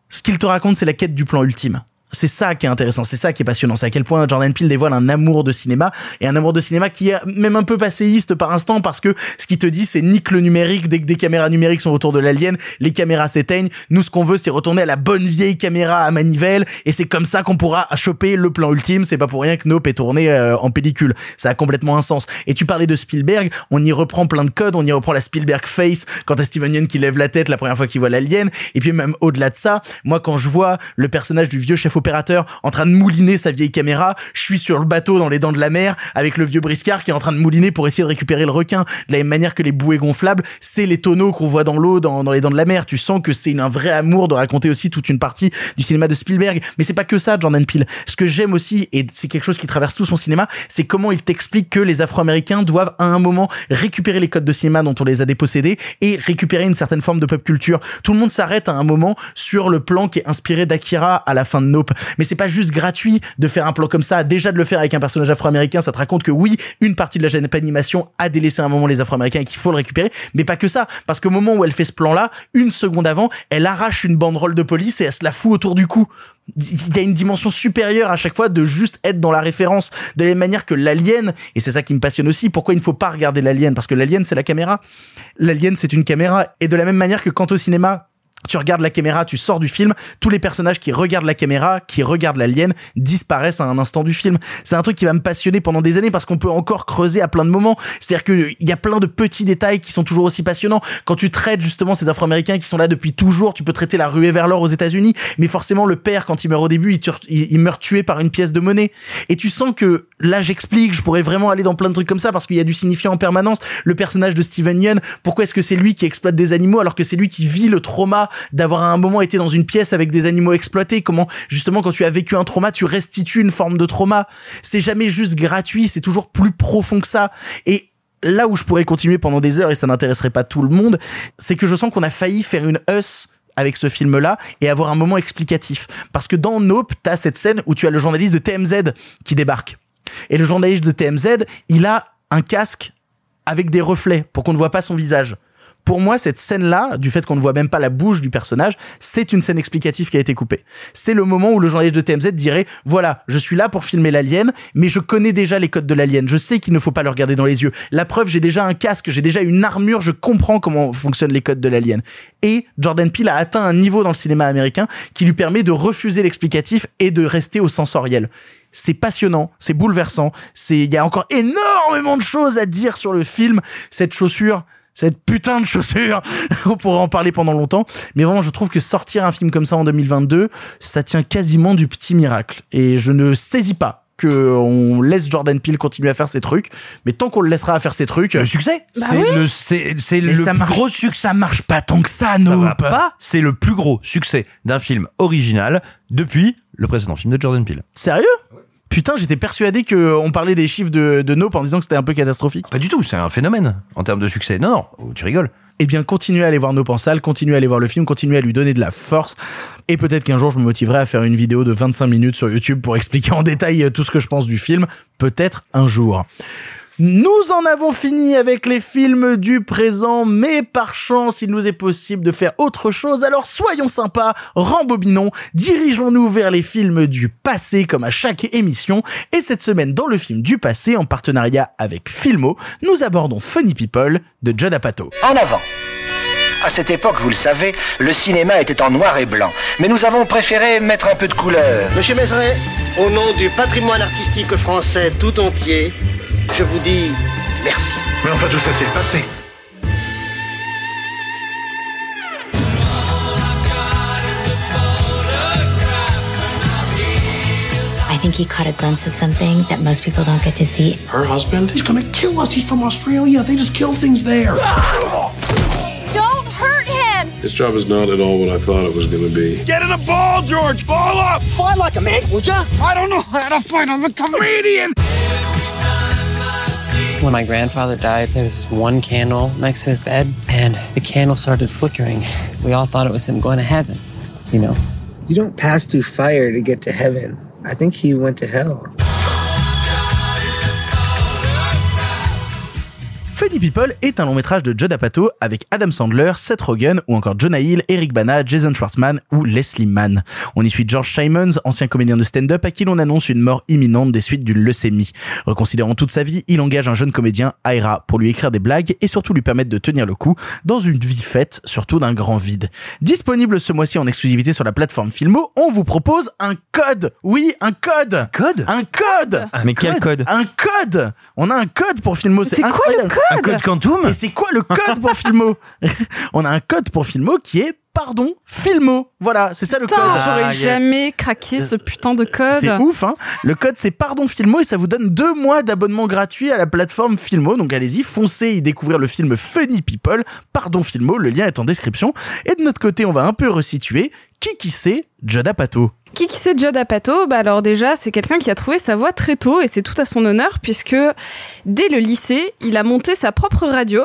ce qu'il te raconte c'est la quête du plan ultime. C'est ça qui est intéressant, c'est ça qui est passionnant, c'est à quel point Jordan Peele dévoile un amour de cinéma et un amour de cinéma qui est même un peu passéiste par instant parce que ce qu'il te dit c'est nique le numérique dès que des caméras numériques sont autour de l'alien, les caméras s'éteignent. Nous ce qu'on veut c'est retourner à la bonne vieille caméra à manivelle et c'est comme ça qu'on pourra choper le plan ultime. C'est pas pour rien que Nope est tourné euh, en pellicule. Ça a complètement un sens. Et tu parlais de Spielberg, on y reprend plein de codes, on y reprend la Spielberg face quand t'as Steven Yeun qui lève la tête la première fois qu'il voit l'alien. Et puis même au-delà de ça, moi quand je vois le personnage du vieux chef opérateur en train de mouliner sa vieille caméra, je suis sur le bateau dans les dents de la mer avec le vieux briscard qui est en train de mouliner pour essayer de récupérer le requin. De la même manière que les bouées gonflables, c'est les tonneaux qu'on voit dans l'eau, dans, dans les dents de la mer. Tu sens que c'est un vrai amour de raconter aussi toute une partie du cinéma de Spielberg. Mais c'est pas que ça, Jordan Peele. Ce que j'aime aussi, et c'est quelque chose qui traverse tout son cinéma, c'est comment il t'explique que les Afro-Américains doivent à un moment récupérer les codes de cinéma dont on les a dépossédés et récupérer une certaine forme de pop culture. Tout le monde s'arrête à un moment sur le plan qui est inspiré d'Akira à la fin de Nope. Mais c'est pas juste gratuit de faire un plan comme ça. Déjà de le faire avec un personnage afro-américain, ça te raconte que oui, une partie de la Japan animation a délaissé un moment les afro-américains et qu'il faut le récupérer. Mais pas que ça. Parce qu'au moment où elle fait ce plan-là, une seconde avant, elle arrache une banderole de police et elle se la fout autour du cou. Il y a une dimension supérieure à chaque fois de juste être dans la référence. De la même manière que l'alien, et c'est ça qui me passionne aussi, pourquoi il ne faut pas regarder l'alien? Parce que l'alien, c'est la caméra. L'alien, c'est une caméra. Et de la même manière que quand au cinéma, tu regardes la caméra, tu sors du film, tous les personnages qui regardent la caméra, qui regardent l'alien, disparaissent à un instant du film. C'est un truc qui va me passionner pendant des années parce qu'on peut encore creuser à plein de moments. C'est-à-dire qu'il y a plein de petits détails qui sont toujours aussi passionnants. Quand tu traites justement ces Afro-Américains qui sont là depuis toujours, tu peux traiter la ruée vers l'or aux États-Unis, mais forcément le père quand il meurt au début, il, meurt tué par une pièce de monnaie. Et tu sens que là j'explique, je pourrais vraiment aller dans plein de trucs comme ça parce qu'il y a du signifiant en permanence. Le personnage de Steven Yeun, pourquoi est-ce que c'est lui qui exploite des animaux alors que c'est lui qui vit le trauma d'avoir à un moment été dans une pièce avec des animaux exploités Comment justement quand tu as vécu un trauma, tu restitues une forme de trauma C'est jamais juste gratuit, c'est toujours plus profond que ça. Et là où je pourrais continuer pendant des heures et ça n'intéresserait pas tout le monde, c'est que je sens qu'on a failli faire une us avec ce film-là et avoir un moment explicatif. Parce que dans Nope, t'as cette scène où tu as le journaliste de TMZ qui débarque. Et le journaliste de TMZ, il a un casque avec des reflets pour qu'on ne voit pas son visage. Pour moi, cette scène-là, du fait qu'on ne voit même pas la bouche du personnage, c'est une scène explicative qui a été coupée. C'est le moment où le journaliste de TMZ dirait, voilà, je suis là pour filmer l'alien, mais je connais déjà les codes de l'alien. Je sais qu'il ne faut pas le regarder dans les yeux. La preuve, j'ai déjà un casque, j'ai déjà une armure, je comprends comment fonctionnent les codes de l'alien. Et Jordan Peele a atteint un niveau dans le cinéma américain qui lui permet de refuser l'explicatif et de rester au sensoriel c'est passionnant, c'est bouleversant, c'est il y a encore énormément de choses à dire sur le film, cette chaussure, cette putain de chaussure, *laughs* on pourra en parler pendant longtemps, mais vraiment je trouve que sortir un film comme ça en 2022, ça tient quasiment du petit miracle et je ne saisis pas que on laisse Jordan Peele continuer à faire ses trucs, mais tant qu'on le laissera à faire ses trucs, Le succès, Bah c'est oui. le, c'est, le ça plus marche, gros succès. ça marche pas tant que ça, Ça Nope. va pas. C'est le plus gros succès d'un film original depuis le précédent film de Jordan Peele. Sérieux? Putain, j'étais persuadé que on parlait des chiffres de, de Nope en disant que c'était un peu catastrophique. Pas du tout, c'est un phénomène en termes de succès. Non, non, oh, tu rigoles. eh bien, continuez à aller voir Nope en salle, continuez à aller voir le film, continuez à lui donner de la force. Et peut-être qu'un jour, je me motiverai à faire une vidéo de 25 minutes sur YouTube pour expliquer en détail euh, tout ce que je pense du film. Peut-être un jour. Nous en avons fini avec les films du présent, mais par chance, il nous est possible de faire autre chose. Alors soyons sympas, rembobinons, dirigeons-nous vers les films du passé comme à chaque émission. Et cette semaine, dans le film du passé, en partenariat avec Filmo, nous abordons Funny People de Judd Apatow. En avant. À cette époque, vous le savez, le cinéma était en noir et blanc. Mais nous avons préféré mettre un peu de couleur. Monsieur Mézeret, au nom du patrimoine artistique français tout entier, je vous dis merci. Mais enfin, tout ça, c'est le passé. I think he caught a glimpse of something that most people don't get to see. Her husband? He's gonna kill us. He's from Australia. They just kill things there. Ah! Don't hurt him! This job is not at all what I thought it was going to be. Get in a ball, George! Ball up! Fight like a man, would ya? I don't know how to fight. I'm a comedian. When my grandfather died, there was one candle next to his bed, and the candle started flickering. We all thought it was him going to heaven, you know. You don't pass through fire to get to heaven. I think he went to hell. Funny People est un long métrage de Judd Apatow avec Adam Sandler, Seth Rogen ou encore Jonah Hill, Eric Bana, Jason Schwartzman ou Leslie Mann. On y suit George Simons, ancien comédien de stand-up à qui l'on annonce une mort imminente des suites d'une leucémie. Reconsidérant toute sa vie, il engage un jeune comédien, Ira, pour lui écrire des blagues et surtout lui permettre de tenir le coup dans une vie faite surtout d'un grand vide. Disponible ce mois-ci en exclusivité sur la plateforme Filmo, on vous propose un code. Oui, un code. Code? Un code. Mais quel code Un code On a un code pour Filmo, c'est quoi le code? Un code quantum Et c'est quoi le code pour Filmo? *laughs* On a un code pour Filmo qui est pardon Filmo. Voilà, c'est ça le Putain, code. j'aurais Ah, yes. jamais craqué ce putain de code. C'est ouf, hein Le code c'est pardon Filmo et ça vous donne deux mois d'abonnement gratuit à la plateforme Filmo. Donc allez-y, foncez y découvrir le film Funny People. Pardon Filmo, le lien est en description. Et de notre côté, on va un peu resituer qui qui c'est Judd Apatow. Qui qui c'est Judd Apatow Bah alors déjà, c'est quelqu'un qui a trouvé sa voix très tôt et c'est tout à son honneur puisque dès le lycée, il a monté sa propre radio.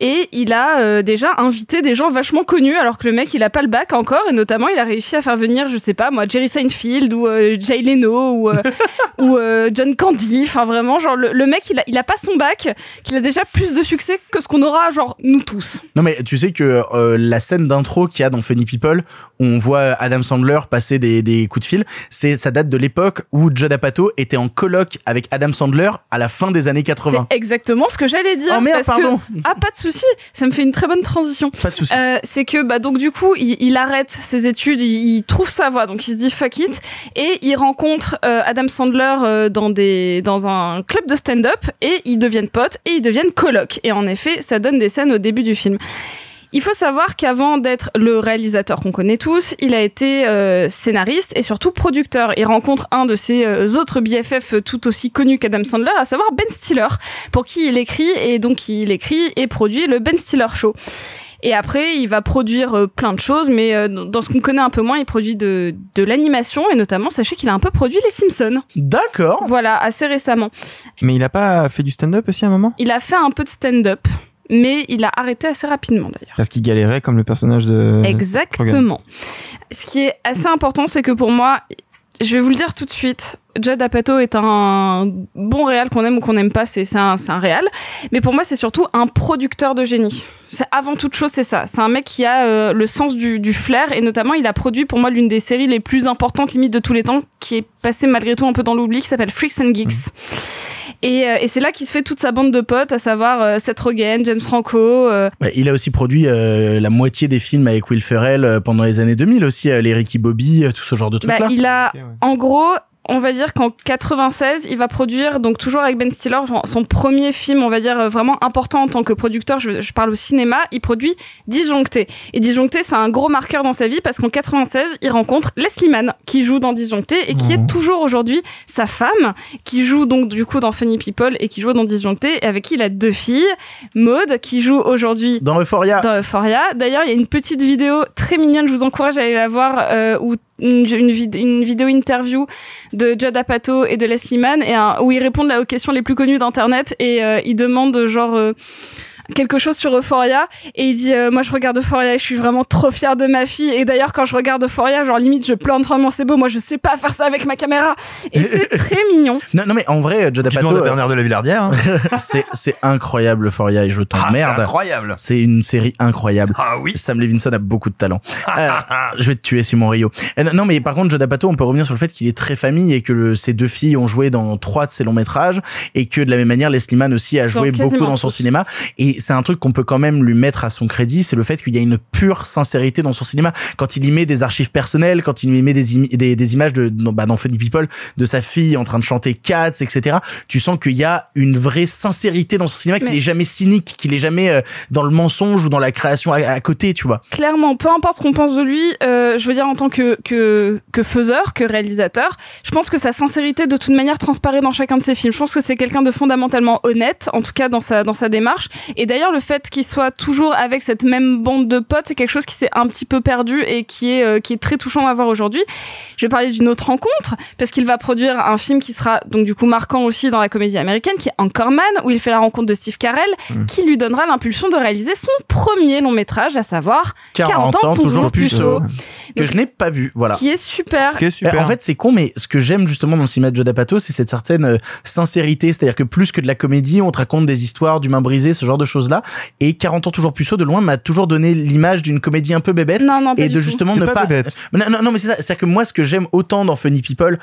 Et il a euh, déjà invité des gens vachement connus alors que le mec il a pas le bac encore et notamment il a réussi à faire venir je sais pas moi Jerry Seinfeld ou euh, Jay Leno ou euh, *laughs* ou John Candy enfin vraiment genre le, le mec il a il a pas son bac qu'il a déjà plus de succès que ce qu'on aura genre nous tous Non mais tu sais que la scène d'intro qu'il y a dans Funny People, où on voit Adam Sandler passer des, des coups de fil, c'est ça date de l'époque où Judd Apatow était en colloque avec Adam Sandler à la fin des années 80. C'est exactement ce que j'allais dire. Oh merde, parce que- pardon. Ah, pas de souci. Ça me fait une très bonne transition. Pas de souci. Euh, c'est que bah donc du coup il, il arrête ses études, il, il trouve sa voie, donc il se dit fuck it et il rencontre euh, Adam Sandler euh, dans des dans un club de stand-up et ils deviennent potes et ils deviennent colocs et en effet ça donne des scènes au début du film. Il faut savoir qu'avant d'être le réalisateur qu'on connaît tous, il a été euh, scénariste et surtout producteur. Il rencontre un de ses euh, autres BFF tout aussi connus qu'Adam Sandler, à savoir Ben Stiller, pour qui il écrit et donc il écrit et produit le Ben Stiller Show. Et après, il va produire euh, plein de choses, mais euh, dans ce qu'on connaît un peu moins, il produit de, de l'animation et notamment, sachez qu'il a un peu produit les Simpsons. D'accord. Voilà, assez récemment. Mais il a pas fait du stand-up aussi à un moment? Il a fait un peu de stand-up, mais il a arrêté assez rapidement d'ailleurs. Parce qu'il galérait comme le personnage de. Exactement. Ce qui est assez important, c'est que pour moi, je vais vous le dire tout de suite, Judd Apatow est un bon réal qu'on aime ou qu'on n'aime pas, c'est un, un réal. Mais pour moi, c'est surtout un producteur de génie. C'est avant toute chose, c'est ça. C'est un mec qui a euh, le sens du, du flair et notamment, il a produit pour moi l'une des séries les plus importantes, limite de tous les temps, qui est passée malgré tout un peu dans l'oubli, qui s'appelle Freaks and Geeks. Et, euh, et c'est là qu'il se fait toute sa bande de potes, à savoir euh, Seth Rogen, James Franco. euh, Ouais, il a aussi produit euh, la moitié des films avec Will Ferrell euh, pendant les années 2000 aussi, euh, les Ricky Bobby, euh, tout ce genre de trucs Bah, là. il a, en gros, on va dire qu'en 96, il va produire, donc toujours avec Ben Stiller, son- premier film, on va dire, euh, vraiment important en tant que producteur, je, je parle au cinéma, il produit Disjoncté. Et Disjoncté, c'est un gros marqueur dans sa vie parce qu'en 96, il rencontre Leslie Mann, qui joue dans Disjoncté et qui est toujours aujourd'hui sa femme, qui joue donc du coup dans Funny People et qui joue dans Disjoncté, et avec qui il a deux filles, Maud, qui joue aujourd'hui Dans Euphoria. dans Euphoria. D'ailleurs, il y a une petite vidéo très mignonne, je vous encourage à aller la voir, euh, où une, une, vid- une vidéo interview de Judd Apatow et de Leslie Mann, et un- où ils répondent là aux questions les plus connues d'internet et euh, ils demandent genre euh, quelque chose sur Euphoria et il dit euh, moi je regarde Euphoria et je suis vraiment trop fière de ma fille et d'ailleurs quand je regarde Euphoria genre limite je pleure vraiment c'est beau moi je sais pas faire ça avec ma caméra et c'est *laughs* très mignon Non, non, mais en vrai, à euh, Bernard de la Villardière. hein. *laughs* c'est c'est incroyable Euphoria et je Ah, t'emmerde. incroyable. C'est une série incroyable. Ah oui. Sam Levinson a beaucoup de talent. *laughs* Euh, je vais te tuer Simon Rio. Euh, non mais par contre Judd Apatow, on peut revenir sur le fait qu'il est très famille et que le, ses deux filles ont joué dans trois de ses longs métrages et que de la même manière Leslie Mann aussi a joué beaucoup dans son tous. cinéma et c'est un truc qu'on peut quand même lui mettre à son crédit, c'est le fait qu'il y a une pure sincérité dans son cinéma quand il y met des archives personnelles, quand il y met des, imi- des, des images de bah, dans Funny People de sa fille en train de chanter Cats, etc. Tu sens qu'il y a une vraie sincérité dans son cinéma, qu'il est jamais cynique, qu'il est jamais euh, dans le mensonge ou dans la création à, à côté, tu vois. clairement, peu importe ce qu'on pense de lui, euh, je veux dire en tant que, que que faiseur, que réalisateur, je pense que sa sincérité de toute manière transparaît dans chacun de ses films. Je pense que c'est quelqu'un de fondamentalement honnête, en tout cas dans sa dans sa démarche. Et d'ailleurs, le fait qu'il soit toujours avec cette même bande de potes, c'est quelque chose qui s'est un petit peu perdu et qui est euh, qui est très touchant à voir aujourd'hui. Je vais parler d'une autre rencontre parce qu'il va produire un film qui sera donc du coup marquant aussi dans la comédie américaine, qui est Anchorman, où il fait la rencontre de Steve Carell, qui lui donnera l'impulsion de réaliser son premier long métrage, à savoir 40, ans, toujours plus puceau, que je n'ai pas vu, voilà. qui est super. Euh, En fait, c'est con, mais ce que j'aime justement dans le cinéma de Judd Apatow, c'est cette certaine euh, sincérité. C'est-à-dire que plus que de la comédie, on te raconte des histoires d'humains brisés, ce genre de choses-là. Et 40 ans toujours puceau, de loin, m'a toujours donné l'image d'une comédie un peu bébête. Non, non, pas et du de tout. justement ne pas non, non, mais c'est ça. C'est-à-dire que moi, ce que j'aime autant dans Funny People,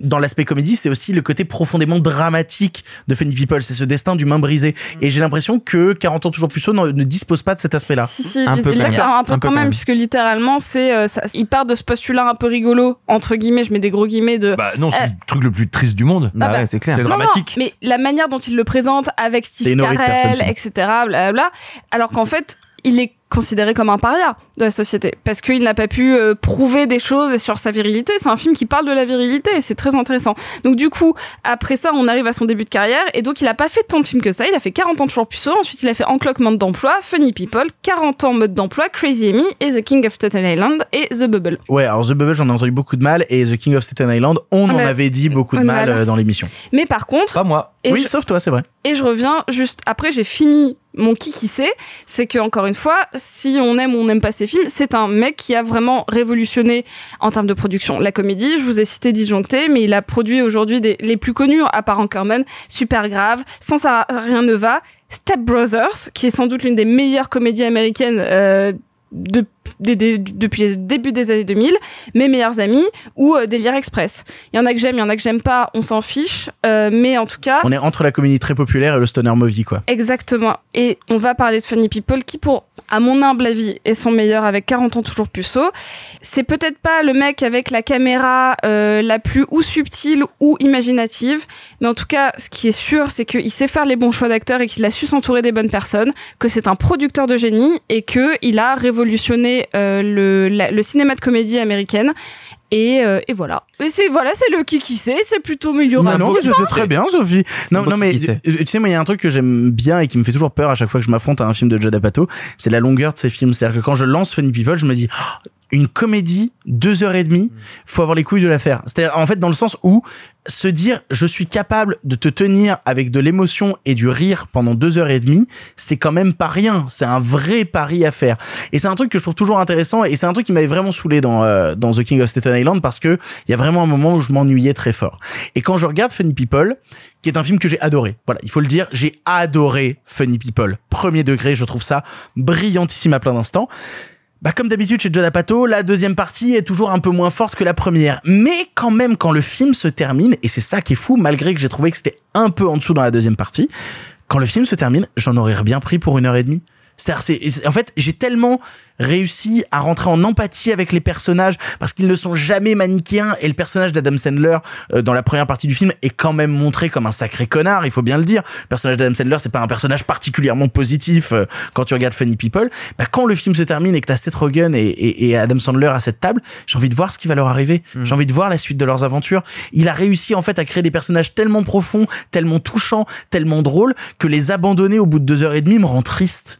dans l'aspect comédie, c'est aussi le côté profondément dramatique de Funny People. C'est ce destin d'humain brisé. Et j'ai l'impression que 40 ans toujours puceau ne, ne dispose pas de cet aspect-là. Si, si, Un peu li- quand même. un peu Un peu quand quand même, même. puisque littéralement, c'est, euh, ça- il part de ce postulat un peu rigolo, entre guillemets, je mets des gros guillemets de. Bah non, c'est Euh, le truc le plus triste du monde. Bah bah, ouais, c'est clair. C'est Non, non, dramatique. mais la manière dont il le présente avec C'est Steve Carell, etc., blablabla, alors qu'en fait, il est considéré comme un paria de la société parce qu'il n'a pas pu euh, prouver des choses sur sa virilité. C'est un film qui parle de la virilité et c'est très intéressant. Donc du coup, après ça, on arrive à son début de carrière et donc il a pas fait tant de films que ça. Il a fait 40 ans toujours puceau. Ensuite, il a fait Encloquement d'emploi, Funny People, 40 ans mode d'emploi, Crazy Amy et The King of Staten Island et The Bubble. Ouais, alors The Bubble, j'en ai entendu beaucoup de mal, et The King of Staten Island, on Ah, en avait dit beaucoup de mal euh, dans l'émission. Mais par contre, Pas moi. et oui, je- sauf toi, c'est vrai. Et je reviens juste après, j'ai fini mon qui sait, c'est que encore une fois, si on aime ou on n'aime pas ces films, c'est un mec qui a vraiment révolutionné en termes de production la comédie. Je vous ai cité Disjoncté, mais il a produit aujourd'hui les plus connus à part Anchorman, Super Grave, Sans ça rien ne va, Step Brothers, qui est sans doute l'une des meilleures comédies américaines euh, de des- des- depuis le début des années 2000, Mes meilleurs amis ou euh, Délire Express. Il y en a que j'aime, il y en a que j'aime pas, on s'en fiche, euh, mais en tout cas, On est entre la comédie très populaire et le stoner movie, quoi. Exactement. Et on va parler de Funny People qui, pour, à mon humble avis, est son meilleur avec 40 ans toujours puceau. C'est peut-être pas le mec avec la caméra euh, la plus ou subtile ou imaginative, mais en tout cas, ce qui est sûr, c'est qu'il sait faire les bons choix d'acteurs et qu'il a su s'entourer des bonnes personnes, que c'est un producteur de génie et que il a révolutionné euh, le, la- le cinéma de comédie américaine. Et, euh, et voilà. Et c'est voilà, c'est le qui qui sait, c'est plutôt meilleur. Non, non, mais c'était très bien, Sophie. Non, non, mais euh, tu sais, moi, il y a un truc que j'aime bien et qui me fait toujours peur à chaque fois que je m'affronte à un film de Judd Apatow, c'est la longueur de ces films. C'est-à-dire que quand je lance Funny People, je me dis, Oh, une comédie, deux heures et demie, faut avoir les couilles de la faire. C'est-à-dire, en fait, dans le sens où se dire, je suis capable de te tenir avec de l'émotion et du rire pendant deux heures et demie, c'est quand même pas rien. C'est un vrai pari à faire. Et c'est un truc que je trouve toujours intéressant et c'est un truc qui m'avait vraiment saoulé dans, euh, dans The King of Staten Island parce que il y a vraiment un moment où je m'ennuyais très fort. Et quand je regarde Funny People, qui est un film que j'ai adoré. Voilà, il faut le dire, j'ai adoré Funny People. Premier degré, je trouve ça brillantissime à plein d'instants. Bah comme d'habitude chez Judd Apatow, la deuxième partie est toujours un peu moins forte que la première. Mais quand même, quand le film se termine, et c'est ça qui est fou, malgré que j'ai trouvé que c'était un peu en dessous dans la deuxième partie, quand le film se termine, j'en aurais bien pris pour une heure et demie. C'est-à-dire, c'est, en fait, j'ai tellement réussi à rentrer en empathie avec les personnages parce qu'ils ne sont jamais manichéens et le personnage d'Adam Sandler euh, dans la première partie du film est quand même montré comme un sacré connard, il faut bien le dire. Le personnage d'Adam Sandler, c'est pas un personnage particulièrement positif euh, quand tu regardes Funny People. Bah, quand le film se termine et que t'as Seth Rogen et, et, et Adam Sandler à cette table, j'ai envie de voir ce qui va leur arriver. J'ai envie de voir la suite de leurs aventures. Il a réussi en fait à créer des personnages tellement profonds, tellement touchants, tellement drôles que les abandonner au bout de deux heures et demie me rend triste.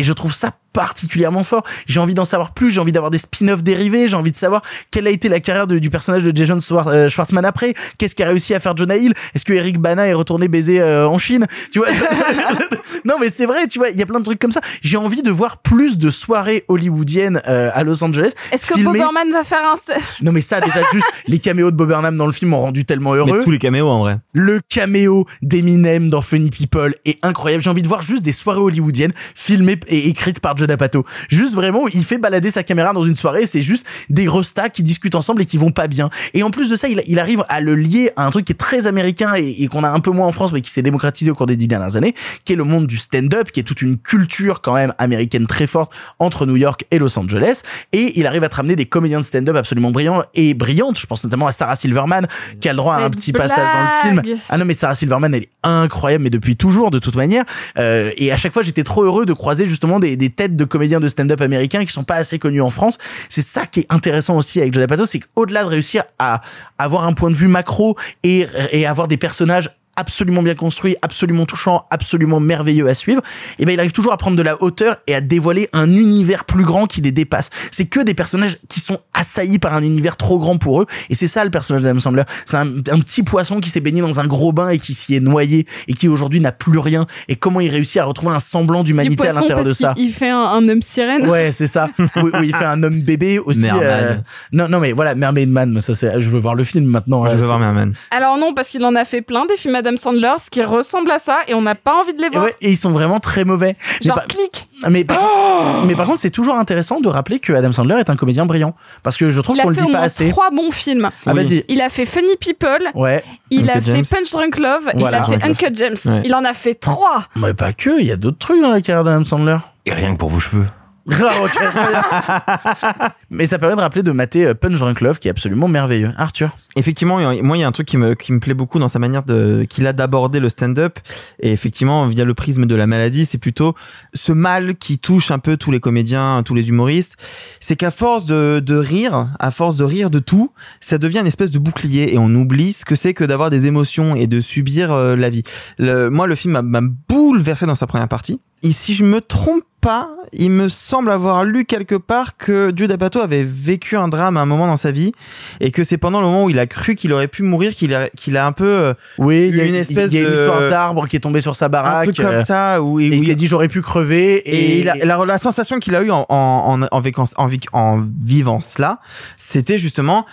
Et je trouve ça particulièrement fort. J'ai envie d'en savoir plus, j'ai envie d'avoir des spin-offs dérivés, j'ai envie de savoir quelle a été la carrière de- du personnage de Jason euh, Schwartzman après, qu'est-ce qu'a réussi à faire Jonah Hill, est-ce que Eric Bana est retourné baiser euh, en Chine, tu vois *laughs* Non mais c'est vrai, tu vois, il y a plein de trucs comme ça. J'ai envie de voir plus de soirées hollywoodiennes euh, à Los Angeles. Est-ce que Boberman va faire un... *laughs* Non mais ça déjà juste les caméos de Bob Burnham dans le film m'ont rendu tellement heureux. Mais tous les caméos en vrai. Le caméo d'Eminem dans Funny People est incroyable. J'ai envie de voir juste des soirées hollywoodiennes filmées et écrites par Judd Apatow. Juste vraiment, il fait balader sa caméra dans une soirée. C'est juste des gros stars qui discutent ensemble et qui vont pas bien. Et en plus de ça, il, il arrive à le lier à un truc qui est très américain et, et qu'on a un peu moins en France, mais qui s'est démocratisé au cours des dix dernières années, qui est le monde du stand-up, qui est toute une culture quand même américaine très forte entre New York et Los Angeles. Et il arrive à te ramener des comédiens de stand-up absolument brillants et brillantes. Je pense notamment à Sarah Silverman, qui a le droit à un petit passage dans le film. Ah non mais Sarah Silverman elle est incroyable mais depuis toujours de toute manière Euh, et à chaque fois j'étais trop heureux de croiser justement des, des têtes de comédiens de stand-up américains qui sont pas assez connus en France. C'est ça qui est intéressant aussi avec Judd Apatow c'est qu'au-delà de réussir à avoir un point de vue macro et, et avoir des personnages absolument bien construits, absolument touchants, absolument merveilleux à suivre, et ben il arrive toujours à prendre de la hauteur et à dévoiler un univers plus grand qui les dépasse. C'est que des personnages qui sont assaillis par un univers trop grand pour eux, et c'est ça le personnage d'Adam Sandler. C'est un, un petit poisson qui s'est baigné dans un gros bain et qui s'y est noyé et qui aujourd'hui n'a plus rien. Et comment il réussit à retrouver un semblant d'humanité à l'intérieur de ça. Il fait un, un homme sirène. Ouais, c'est ça. *laughs* où il fait un homme bébé aussi. Euh, Non, non, mais voilà, Mermaid Man. mais Ça, c'est. Je veux voir le film maintenant. Je Euh, veux voir Merman. Alors non, parce qu'il en a fait plein des films Adam Sandler, ce qui ressemble à ça, et on n'a pas envie de les Et, voir. ouais, et ils sont vraiment très mauvais. Mais Genre par- clic. Mais par, mais par contre, c'est toujours intéressant de rappeler que Adam Sandler est un comédien brillant. Parce que je trouve Il a qu'on le fait au dit pas assez. trois bons films. Ah, vas-y. Il a fait Funny People. Ouais. Il a fait. Punch Drunk Love. Voilà. Il a fait Uncut James. Ouais. Il en a fait trois. Mais pas que, il y a d'autres trucs dans la carrière d'Adam Sandler. Et rien que pour vos cheveux. *laughs* Ah. Mais ça permet de rappeler de mater euh, Punch Drunk Love qui est absolument merveilleux. Arthur. Effectivement, moi, il y a un truc qui me, qui me plaît beaucoup dans sa manière de, qu'il a d'aborder le stand-up. Et effectivement, via le prisme de la maladie, c'est plutôt ce mal qui touche un peu tous les comédiens, tous les humoristes. C'est qu'à force de, de rire, à force de rire de tout, ça devient une espèce de bouclier et on oublie ce que c'est que d'avoir des émotions et de subir euh, la vie. Le, moi, le film m'a bouleversé dans sa première partie. Et si je me trompe pas, il me semble avoir lu quelque part que Judd Apatow avait vécu un drame à un moment dans sa vie et que c'est pendant le moment où il a cru qu'il aurait pu mourir qu'il a, qu'il a un peu euh, Oui, il y a une, espèce il y a une histoire d'arbre qui est tombée sur sa baraque. un comme euh, ça où, et il s'est dit j'aurais pu crever et, et, il a- la, la sensation qu'il a eu en, en, en, en, en, en vivant cela, c'était justement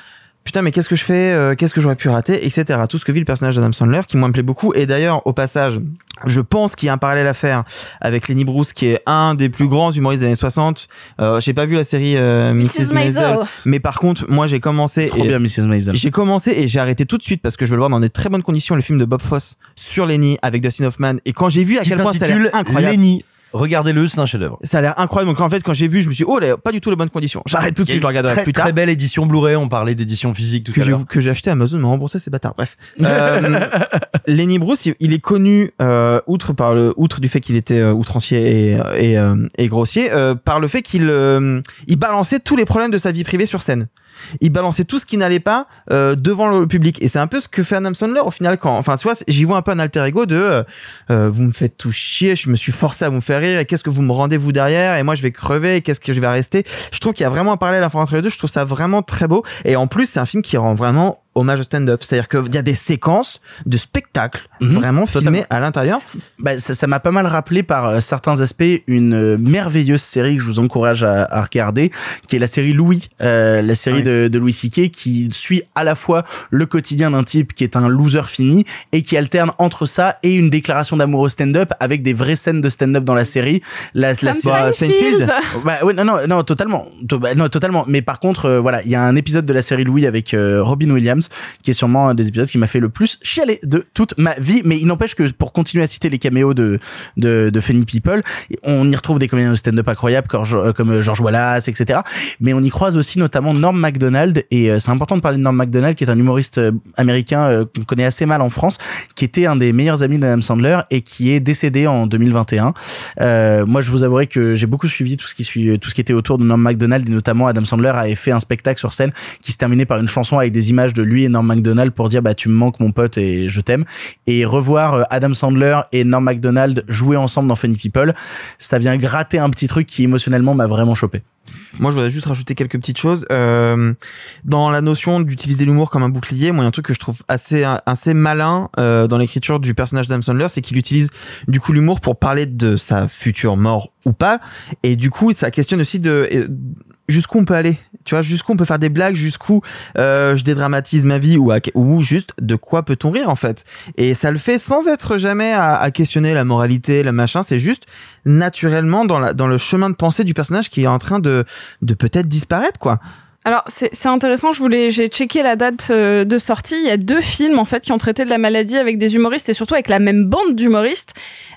putain mais qu'est-ce que je fais euh, qu'est-ce que j'aurais pu rater etc tout ce que vit le personnage d'Adam Sandler qui moi me plaît beaucoup et d'ailleurs au passage je pense qu'il y a un parallèle à faire avec Lenny Bruce qui est un des plus grands humoristes des années 60 euh, j'ai pas vu la série euh, Mrs. Mrs. Maisel. Mais par contre moi j'ai commencé Trop et- bien, Mrs. Maisel. j'ai commencé et j'ai arrêté tout de suite parce que je veux le voir dans des très bonnes conditions le film de Bob Fosse sur Lenny avec Dustin Hoffman et quand j'ai vu à Qui quel point l'air incroyable Lenny. Regardez-le, c'est un chef-d'œuvre. ça a l'air incroyable. Donc en fait quand j'ai vu je me suis dit, oh là, pas du tout les bonnes conditions. *laughs* J'arrête tout de suite je le une regarderai très, plus tard. Très belle édition Blu-ray, on parlait d'édition physique tout que à j'ai l'heure. que j'ai acheté Amazon m'a remboursé ces bâtards bref. *laughs* Euh, Lenny Bruce il, est connu euh, outre par le outre du fait qu'il était euh, outrancier et et, euh, et grossier euh, par le fait qu'il euh, il balançait tous les problèmes de sa vie privée sur scène il balançait tout ce qui n'allait pas euh, devant le public. Et c'est un peu ce que fait Adam Sandler au final quand enfin tu vois j'y vois un peu un alter ego de euh, euh, vous me faites tout chier je me suis forcé à vous faire rire et qu'est-ce que vous me rendez vous derrière et moi je vais crever et qu'est-ce que je vais rester? Je trouve qu'il y a vraiment un parallèle à faire entre les deux je trouve ça vraiment très beau. Et en plus c'est un film qui rend vraiment hommage au stand-up c'est-à-dire qu'il y a des séquences de spectacles vraiment filmées à l'intérieur Bah, ça ça m'a pas mal rappelé par euh, certains aspects une euh, merveilleuse série que je vous encourage à, à regarder, qui est la série Louis, euh, la série de, de Louis C.K. qui suit à la fois le quotidien d'un type qui est un loser fini et qui alterne entre ça et une déclaration d'amour au stand-up avec des vraies scènes de stand-up dans la série. La, la série- Seinfeld. Bah, ouais, non, non, non, totalement, To- bah, non, totalement. Mais par contre, euh, voilà, il y a un épisode de la série Louis avec euh, Robin Williams qui est sûrement un des épisodes qui m'a fait le plus chialer de toute ma vie. Mais il n'empêche que pour continuer à citer les caméos de de, de People, on y retrouve des comédiens de stand-up incroyables comme, euh, George Wallace, etc. Mais on y croise aussi notamment Norm Macdonald et euh, c'est important de parler de Norm Macdonald qui est un humoriste euh, américain qu'on connaît assez mal en France, qui était un des meilleurs amis d'Adam Sandler et qui est décédé en 2021. Euh, moi, je vous avouerai que j'ai beaucoup suivi tout ce qui suit, tout ce qui était autour de Norm Macdonald et notamment Adam Sandler avait fait un spectacle sur scène qui se terminait par une chanson avec des images de lui et Norm Macdonald pour dire bah tu me manques mon pote et je t'aime et revoir euh, Adam Sandler et Norm Macdonald jouer ensemble dans Funny People, ça vient gratter un petit truc qui émotionnellement m'a vraiment chopé. Moi, je voudrais juste rajouter quelques petites choses. Euh, dans la notion d'utiliser l'humour comme un bouclier, moi, un truc que je trouve assez assez malin euh, dans l'écriture du personnage d'Adam Sandler, c'est qu'il utilise du coup l'humour pour parler de sa future mort ou pas, et du coup, ça questionne aussi de jusqu'où on peut aller. Tu vois, jusqu'où on peut faire des blagues, jusqu'où euh, je dédramatise ma vie ou, à- ou juste de quoi peut-on rire en fait. Et ça le fait sans être jamais à, à questionner la moralité, la machin. C'est juste naturellement dans, la, dans le chemin de pensée du personnage qui est en train de, de peut-être disparaître quoi. Alors c'est c'est intéressant, je voulais j'ai checké la date euh, de sortie, il y a deux films en fait qui ont traité de la maladie avec des humoristes et surtout avec la même bande d'humoristes.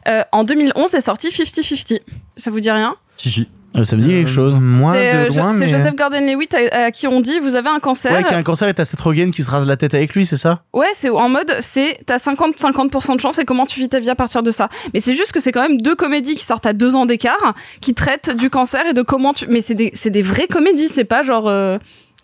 Euh, en 2011 est sorti 50-50. Ça vous dit rien? Si, si. Euh, ça me dit quelque chose. Moi, C'est euh, de Jo- loin, c'est mais... Joseph Gordon-Levitt à, à qui on dit vous avez un cancer. Ouais, qui a un cancer et t'as Seth Rogen qui se rase la tête avec lui, c'est ça? Ouais, c'est en mode, c'est, t'as 50-50% de chance et comment tu vis ta vie à partir de ça? Mais c'est juste que c'est quand même deux comédies qui sortent à deux ans d'écart, qui traitent du cancer et de comment tu, mais c'est des, c'est des vraies comédies, c'est pas genre, euh,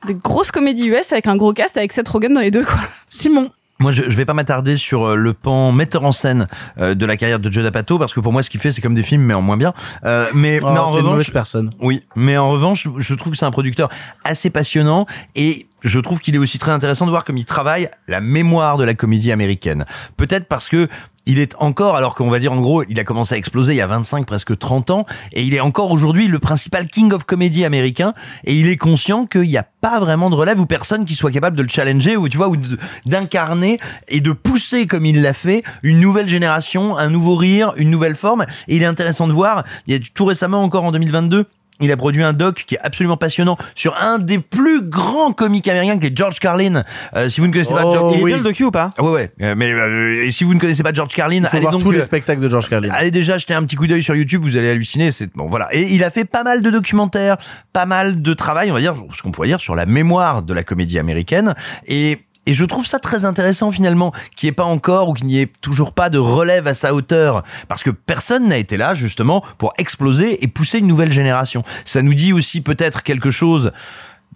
des grosses comédies US avec un gros cast avec Seth Rogen dans les deux, quoi. Simon. Moi, je, je vais pas m'attarder sur euh, le pan metteur en scène euh, de la carrière de Joe D'Apato parce que pour moi, ce qu'il fait, c'est comme des films, mais en moins bien. Euh, mais Oh, non, en revanche, personne. oui. Mais en revanche, je trouve que c'est un producteur assez passionnant et je trouve qu'il est aussi très intéressant de voir comme il travaille la mémoire de la comédie américaine. Peut-être parce que il est encore, alors qu'on va dire en gros, il a commencé à exploser il y a 25, presque 30 ans, et il est encore aujourd'hui le principal king of comedy américain, et il est conscient qu'il n'y a pas vraiment de relève ou personne qui soit capable de le challenger, ou tu vois, ou d'incarner et de pousser comme il l'a fait une nouvelle génération, un nouveau rire, une nouvelle forme. Et il est intéressant de voir, il y a tout récemment encore en 2022, il a produit un doc qui est absolument passionnant sur un des plus grands comiques américains qui est George Carlin. Euh, si vous ne connaissez pas Oh, George, Il est oui. bien le docu ou pas? Ah ouais ouais. Euh, mais euh, si vous ne connaissez pas George Carlin, Il faut allez voir donc tous les euh, spectacles de George Carlin. Allez déjà jeter un petit coup d'œil sur YouTube, vous allez halluciner. C'est bon, voilà. Et il a fait pas mal de documentaires, pas mal de travail, on va dire, ce qu'on pourrait dire sur la mémoire de la comédie américaine. Et et je trouve ça très intéressant finalement, qu'il n'y ait pas encore ou qu'il n'y ait toujours pas de relève à sa hauteur, parce que personne n'a été là justement pour exploser et pousser une nouvelle génération. Ça nous dit aussi peut-être quelque chose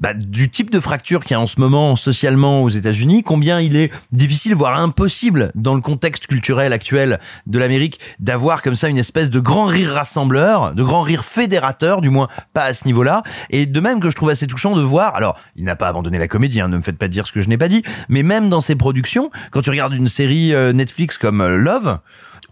bah, du type de fracture qu'il y a en ce moment socialement aux États-Unis, combien il est difficile, voire impossible, dans le contexte culturel actuel de l'Amérique, d'avoir comme ça une espèce de grand rire rassembleur, de grand rire fédérateur, du moins pas à ce niveau-là. Et de même que je trouve assez touchant de voir, alors il n'a pas abandonné la comédie, hein, ne me faites pas dire ce que je n'ai pas dit, mais même dans ses productions, quand tu regardes une série euh, Netflix comme euh, Love,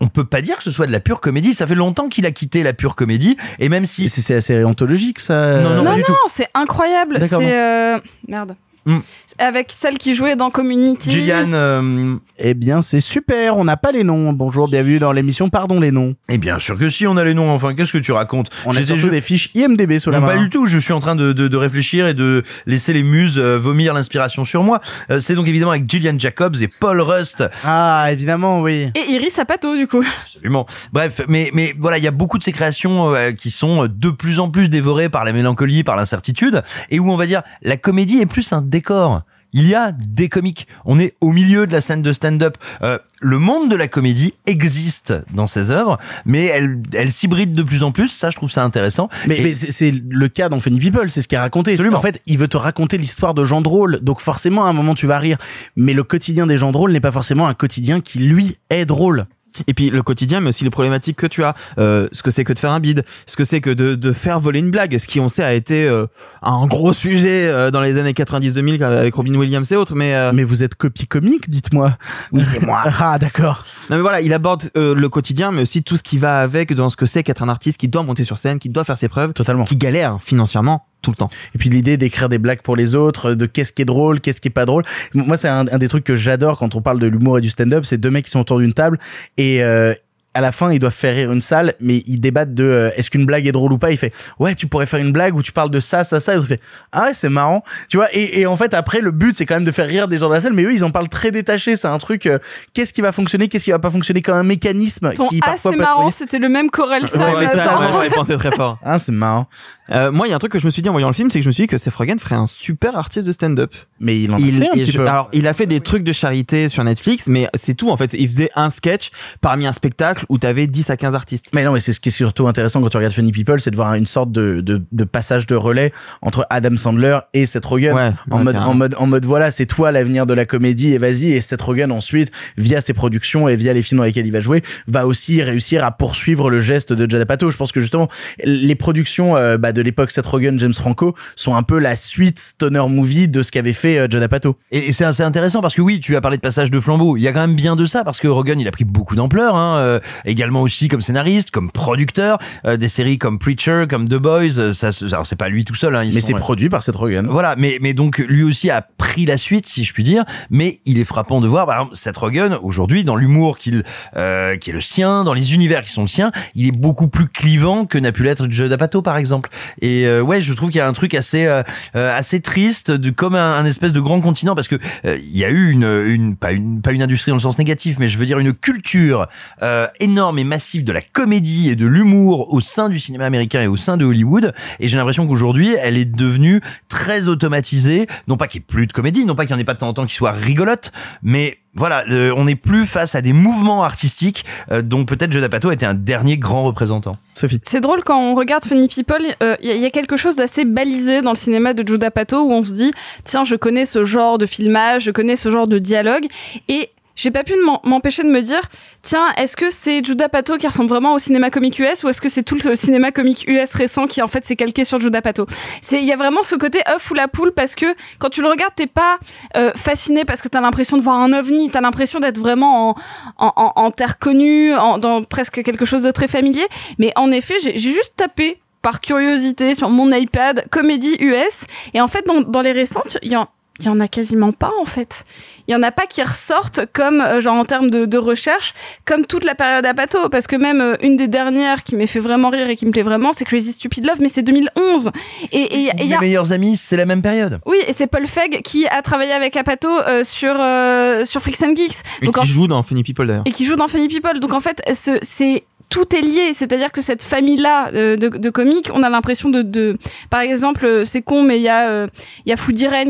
on peut pas dire que ce soit de la pure comédie. Ça fait longtemps qu'il a quitté la pure comédie, et même si c'est la série anthologique, ça. Non, non, non, c'est incroyable. C'est, euh, merde. Mm. avec celle qui jouait dans Community. Gillian, euh, Eh bien, c'est super. On n'a pas les noms. Bonjour, bienvenue dans l'émission Pardon les noms. eh bien sûr que si, on a les noms. Enfin, qu'est-ce que tu racontes On a J'étais surtout ju- des fiches IMDB sous la Non, main. pas du tout. Je suis en train de, de, de réfléchir et de laisser les muses euh, vomir l'inspiration sur moi. Euh, c'est donc évidemment avec Gillian Jacobs et Paul Rust. Ah, évidemment, oui. Et Iris Apato, du coup. Absolument. Bref, mais mais voilà, il y a beaucoup de ces créations euh, qui sont de plus en plus dévorées par la mélancolie, par l'incertitude, et où on va dire la comédie est plus un décor. Il y a des comiques. On est au milieu de la scène de stand-up. Euh, le monde de la comédie existe dans ces œuvres, mais elle, elle s'hybride de plus en plus. Ça, je trouve ça intéressant. Mais, mais c'est le cas dans Funny People, c'est ce qui est raconté. Absolument. En fait, il veut te raconter l'histoire de gens drôles, donc forcément à un moment tu vas rire. Mais le quotidien des gens drôles n'est pas forcément un quotidien qui lui est drôle. Et puis le quotidien, mais aussi les problématiques que tu as, euh, ce que c'est que de faire un bide, ce que c'est que de, de faire voler une blague, ce qui on sait a été euh, un gros sujet euh, dans les années 90-2000 avec Robin Williams et autres. Mais euh, Mais vous êtes copie comique, dites-moi. oui, c'est moi. *laughs* Ah, d'accord. Non mais voilà, il aborde euh, le quotidien, mais aussi tout ce qui va avec dans ce que c'est qu'être un artiste qui doit monter sur scène, qui doit faire ses preuves, Totalement. qui galère financièrement tout le temps. Et puis l'idée d'écrire des blagues pour les autres, de qu'est-ce qui est drôle, qu'est-ce qui est pas drôle. Moi, c'est un, un des trucs que j'adore quand on parle de l'humour et du stand-up, c'est deux mecs qui sont autour d'une table et euh, à la fin, ils doivent faire rire une salle, mais ils débattent de euh, est-ce qu'une blague est drôle ou pas? Il fait ouais, tu pourrais faire une blague où tu parles de ça, ça, ça. Et l'autre fait ah ouais, c'est marrant, tu vois. Et, et en fait, après, le but c'est quand même de faire rire des gens de la salle, mais eux, ils en parlent très détaché. C'est un truc, euh, qu'est-ce qui va fonctionner, qu'est-ce qui va pas fonctionner? Comme un mécanisme Ton qui ah, parfois c'est peut être marrant, c'était le même Corel. Ouais, ça, ouais, j'avais pensé très fort. Ah, c'est marrant. Euh, moi, il y a un truc que je me suis dit en voyant le film, c'est que je me suis dit que Seth Rogen ferait un super artiste de stand-up. Mais il en a il, fait un et petit je- peu. Alors, il a fait des trucs de charité sur Netflix, mais c'est tout en fait. Il faisait un sketch parmi un spectacle où t'avais 10 à 15 artistes. Mais non, mais c'est ce qui est surtout intéressant quand tu regardes Funny People, c'est de voir une sorte de, de, de passage de relais entre Adam Sandler et Seth Rogen. Ouais, en ouais, mode, en mode, en mode, voilà, c'est toi l'avenir de la comédie et vas-y. Et Seth Rogen ensuite, via ses productions et via les films dans lesquels il va jouer, va aussi réussir à poursuivre le geste de Judd Apatow. Je pense que justement, les productions euh, bah, de l'époque Seth Rogen, James Franco sont un peu la suite stoner movie de ce qu'avait fait euh, Judd Apatow. Et, et c'est assez intéressant parce que oui, tu as parlé de passage de flambeau. Il y a quand même bien de ça parce que Rogan, il a pris beaucoup d'ampleur, hein, euh, également aussi comme scénariste, comme producteur, euh, des séries comme Preacher, comme The Boys. euh, Ça, alors c'est pas lui tout seul, hein, ils Mais c'est produit par Seth Rogen. Voilà, mais mais donc lui aussi a pris la suite, si je puis dire. Mais il est frappant de voir, par exemple, Seth Rogen aujourd'hui dans l'humour qu'il euh, qui est le sien, dans les univers qui sont le sien, il est beaucoup plus clivant que n'a pu l'être Judd Apatow par exemple. Et euh, ouais, je trouve qu'il y a un truc assez euh, euh, assez triste, de comme un, un espèce de grand continent, parce que euh, il y a eu une une pas une pas une industrie dans le sens négatif, mais je veux dire une culture euh, énorme et massive de la comédie et de l'humour au sein du cinéma américain et au sein de Hollywood. Et j'ai l'impression qu'aujourd'hui, elle est devenue très automatisée. Non pas qu'il n'y ait plus de comédie, non pas qu'il n'y en ait pas de temps en temps qui soit rigolote, mais voilà, euh, on n'est plus face à des mouvements artistiques euh, dont peut-être Judd Apatow était un dernier grand représentant. Sophie. C'est drôle quand on regarde Funny People, il y, a- y a quelque chose d'assez balisé dans le cinéma de Judd Apatow où on se dit tiens je connais ce genre de filmage, je connais ce genre de dialogue et j'ai pas pu m'empêcher de me dire tiens est-ce que c'est Judd Apatow qui ressemble vraiment au cinéma comique US ou est-ce que c'est tout le cinéma comique US récent qui en fait s'est calqué sur Judd Apatow C'est il y a vraiment ce côté œuf ou la poule parce que quand tu le regardes t'es pas euh, fasciné parce que t'as l'impression de voir un ovni, t'as l'impression d'être vraiment en, en, en, terre connue, en, dans presque quelque chose de très familier. Mais en effet, j'ai juste tapé par curiosité sur mon iPad comédie US et en fait dans, dans les récentes, il y en il y en a quasiment pas en fait. Il y en a pas qui ressortent comme euh, genre en termes de, de recherche comme toute la période Apato parce que même euh, une des dernières qui m'a fait vraiment rire et qui me plaît vraiment c'est Crazy Stupid Love mais c'est 2011 et et- et y Les a meilleurs amis, c'est la même période. oui, et c'est Paul Feig qui a travaillé avec Apato euh, sur euh, sur Freaks and Geeks. Et Donc qui en- joue dans Funny People d'ailleurs. et qui joue dans Funny People. Donc en fait, ce- c'est tout est lié, c'est-à-dire que cette famille-là euh, de, comiques, on a l'impression de, de, par exemple, euh, c'est con, mais il y a, euh, il y a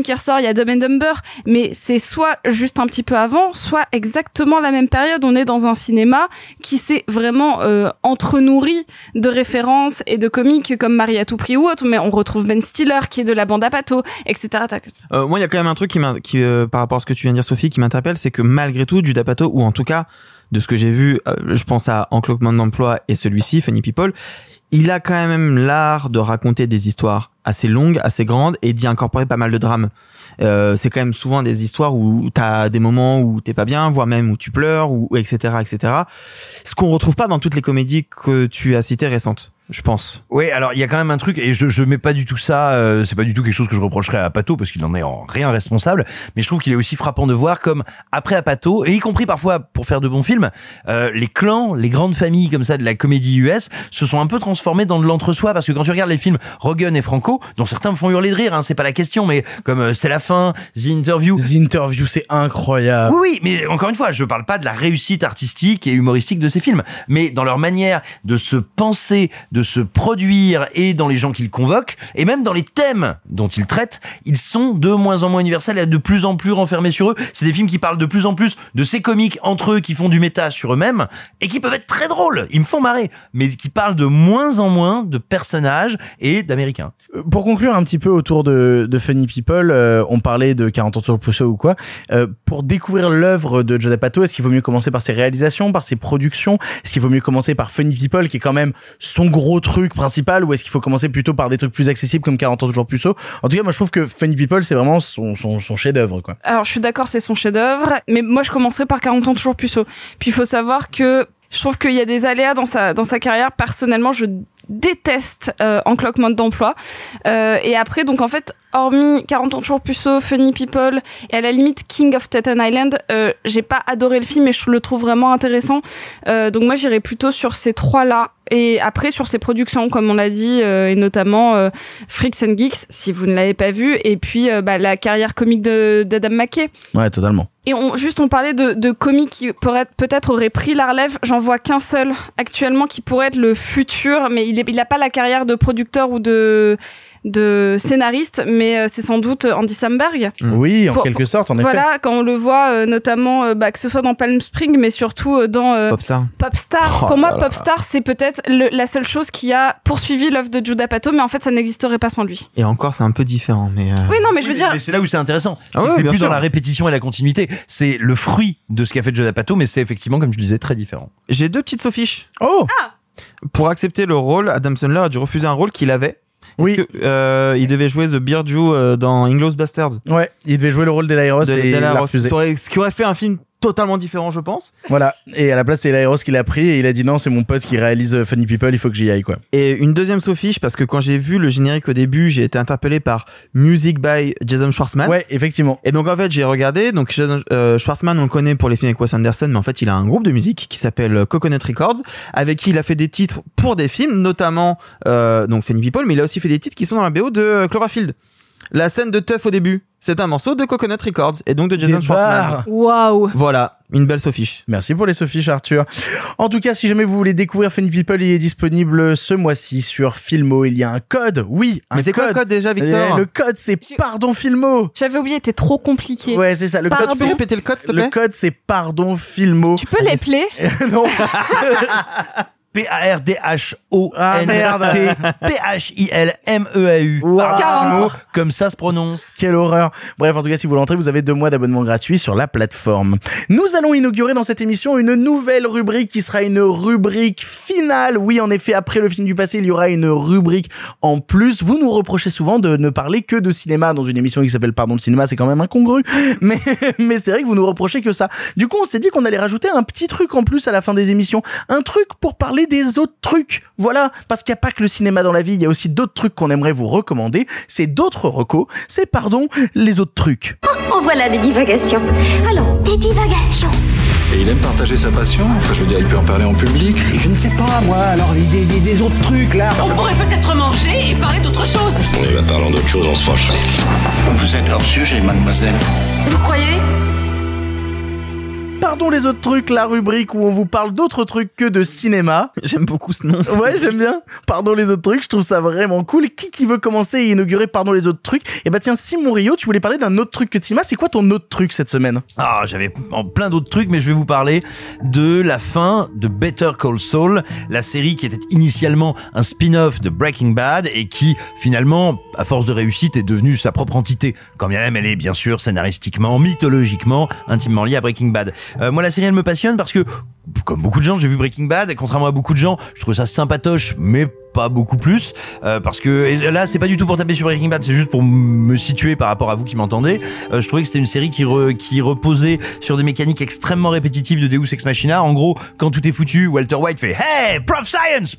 qui ressort, il y a Dumb and Dumber, mais c'est soit juste un petit peu avant, soit exactement la même période. On est dans un cinéma qui s'est vraiment euh, entre-nourri de références et de comiques comme Marie à tout prix ou autre, mais on retrouve Ben Stiller qui est de la bande à Pato, etc. Euh, moi, il y a quand même un truc qui, qui par rapport à ce que tu viens de dire, Sophie, qui m'interpelle, c'est que malgré tout, Judd Apatow, ou en tout cas de ce que j'ai vu, euh, je pense à Encloquement d'emploi et celui-ci, Funny People, il a quand même l'art de raconter des histoires assez longues, assez grandes, et d'y incorporer pas mal de drames. Euh, c'est quand même souvent des histoires où t'as des moments où t'es pas bien, voire même où tu pleures, ou etc., etc. Ce qu'on retrouve pas dans toutes les comédies que tu as citées récentes. je pense. Oui, alors il y a quand même un truc et je je mets pas du tout ça. euh, c'est pas du tout quelque chose que je reprocherais à Pato parce qu'il en est en rien responsable. Mais je trouve qu'il est aussi frappant de voir comme après à Pato et y compris parfois pour faire de bons films, euh, les clans, les grandes familles comme ça de la comédie US se sont un peu transformés dans de l'entre-soi parce que quand tu regardes les films Rogan et Franco, dont certains me font hurler de rire, hein, c'est pas la question, mais comme euh, c'est la fin, The Interview. The Interview, c'est incroyable. Oui, oui, mais encore une fois, je parle pas de la réussite artistique et humoristique de ces films, mais dans leur manière de se penser, de se produire et dans les gens qu'ils convoquent, et même dans les thèmes dont ils traitent, ils sont de moins en moins universels et de plus en plus renfermés sur eux. C'est des films qui parlent de plus en plus de ces comiques entre eux qui font du méta sur eux-mêmes et qui peuvent être très drôles, ils me font marrer, mais qui parlent de moins en moins de personnages et d'américains. Euh, Pour conclure un petit peu autour de, de Funny People, euh, on parlait de 40 ans sur le ou quoi. Euh, pour découvrir l'œuvre de Joe Pato, est-ce qu'il vaut mieux commencer par ses réalisations, par ses productions? Est-ce qu'il vaut mieux commencer par Funny People, qui est quand même son gros truc principal, ou est-ce qu'il faut commencer plutôt par des trucs plus accessibles comme 40 ans toujours puceau En tout cas, moi je trouve que Funny People, c'est vraiment son, son, son chef-d'œuvre, quoi. Alors je suis d'accord, c'est son chef-d'œuvre, mais moi je commencerai par 40 ans toujours puceau. Puis il faut savoir que je trouve qu'il y a des aléas dans sa dans sa carrière. Personnellement, je déteste euh, encloquement d'emploi. Euh, et après, donc en fait, hormis 40 ans toujours puceau, Funny People et à la limite King of Staten Island, euh, j'ai pas adoré le film, mais je le trouve vraiment intéressant. Euh, donc moi, j'irais plutôt sur ces trois-là. Et après sur ses productions, comme on l'a dit, euh, et notamment euh, Freaks and Geeks, si vous ne l'avez pas vu, et puis euh, bah, la carrière comique de d'Adam McKay. Ouais, totalement. Et on, juste, on parlait de, de comiques qui peut-être auraient pris la relève. J'en vois qu'un seul actuellement qui pourrait être le futur, mais il n'a il a pas la carrière de producteur ou de de scénariste, mais euh, c'est sans doute Andy Samberg. Oui, en Pour- quelque sorte, en effet. Voilà, quand on le voit euh, notamment, euh, bah, que ce soit dans Palm Spring, mais surtout euh, dans euh, Popstar. Popstar. Oh Pour moi. Popstar, c'est peut-être la seule chose qui a poursuivi l'œuvre de Judah Pato, mais en fait, ça n'existerait pas sans lui. Et encore, c'est un peu différent, mais. euh, Oui, non, mais je veux dire, Mais c'est là où c'est intéressant. C'est Ah ouais, c'est plus sûr. dans la répétition et la continuité. C'est le fruit de ce qu'a fait Joe D'Apato, mais c'est effectivement, comme tu le disais, très différent. J'ai deux petites sophiches. Oh Pour accepter le rôle, Adam Sandler a dû refuser un rôle qu'il avait. Oui. Que, euh, il devait jouer The Beard Jew euh, dans Inglourious Bastards? Ouais, il devait jouer le rôle d'Elairos De- et il l'a Ross. refusé. Ce qui aurait fait un film totalement différent, je pense. Voilà. Et à la place, c'est Elairos qui l'a pris et il a dit non, c'est mon pote qui réalise euh, Funny People, il faut que j'y aille, quoi. Et une deuxième sophiche, parce que quand j'ai vu le générique au début, j'ai été interpellé par Music by Jason Schwartzman. Ouais, effectivement. Et donc en fait, j'ai regardé. Donc Jason euh, Schwartzman, on le connaît pour les films avec Wes Anderson, mais en fait, il a un groupe de musique qui s'appelle Coconut Records, avec qui il a fait des titres pour des films, notamment euh, donc Funny People, mais il a aussi fait des titres qui sont dans la BO de euh, Cloverfield. La scène de Tuff au début, c'est un morceau de Coconut Records et donc de Jason Des Schwartzman. barres. waouh. Voilà, une belle sophiche. Merci pour les sophiches, Arthur. En tout cas, si jamais vous voulez découvrir Funny People, il est disponible ce mois-ci sur Filmo. Il y a un code, oui, un Mais c'est quoi le code déjà, Victor Eh, Le code, c'est Pardon Filmo. J'avais oublié, c'était trop compliqué. Ouais, c'est ça. Le Pardon. code, Tu peux c'est répéter le code, s'il te le plaît code, c'est Pardon Filmo. Tu peux les *laughs* plaire non. *laughs* Merde. P-A-R-D-H-O-N-T-P-H-I-L-M-E-A-U. Wow. Comme ça se prononce. Quelle horreur. Bref, en tout cas, si vous l'entrez, vous avez deux mois d'abonnement gratuit sur la plateforme. Nous allons inaugurer dans cette émission une nouvelle rubrique qui sera une rubrique finale. Oui, en effet, après le film du passé, il y aura une rubrique en plus. Vous nous reprochez souvent de ne parler que de cinéma dans une émission qui s'appelle Pardon le cinéma, c'est quand même incongru. *laughs* Mais, mais c'est vrai que vous nous reprochez que ça. Du coup, on s'est dit qu'on allait rajouter un petit truc en plus à la fin des émissions. Un truc pour parler des autres trucs. Voilà. Parce qu'il n'y a pas que le cinéma dans la vie, il y a aussi d'autres trucs qu'on aimerait vous recommander. C'est d'autres recos. C'est, pardon, les autres trucs. En voilà des divagations. Allons, des divagations. Et il aime partager sa passion Enfin, je veux dire, il peut en parler en public. Je ne sais pas, moi, alors des, des, des autres trucs, là. On pourrait peut-être manger et parler d'autre chose. On y va parlant d'autre chose, on se fâcherait. Vous êtes hors sujet, mademoiselle. Vous croyez? Pardon les autres trucs, la rubrique où on vous parle d'autres trucs que de cinéma. J'aime beaucoup ce nom. Ouais, j'aime bien. Pardon les autres trucs, je trouve ça vraiment cool. Qui qui veut commencer et inaugurer Pardon les autres trucs? Eh bah tiens, Simon Rio, tu voulais parler d'un autre truc que de cinéma. C'est quoi ton autre truc cette semaine? Ah, j'avais en plein d'autres trucs, mais je vais vous parler de la fin de Better Call Saul, la série qui était initialement un spin-off de Breaking Bad et qui, finalement, à force de réussite, est devenue sa propre entité. Quand bien même elle est, bien sûr, scénaristiquement, mythologiquement, intimement liée à Breaking Bad. Euh, moi, la série, elle me passionne parce que, comme beaucoup de gens, j'ai vu Breaking Bad et contrairement à beaucoup de gens, je trouve ça sympatoche, mais pas beaucoup plus euh, parce que là c'est pas du tout pour taper sur Breaking Bad c'est juste pour me situer par rapport à vous qui m'entendez. Euh, je trouvais que c'était une série qui re- qui reposait sur des mécaniques extrêmement répétitives de Deus Ex Machina. En gros quand tout est foutu Walter White fait hey prof science!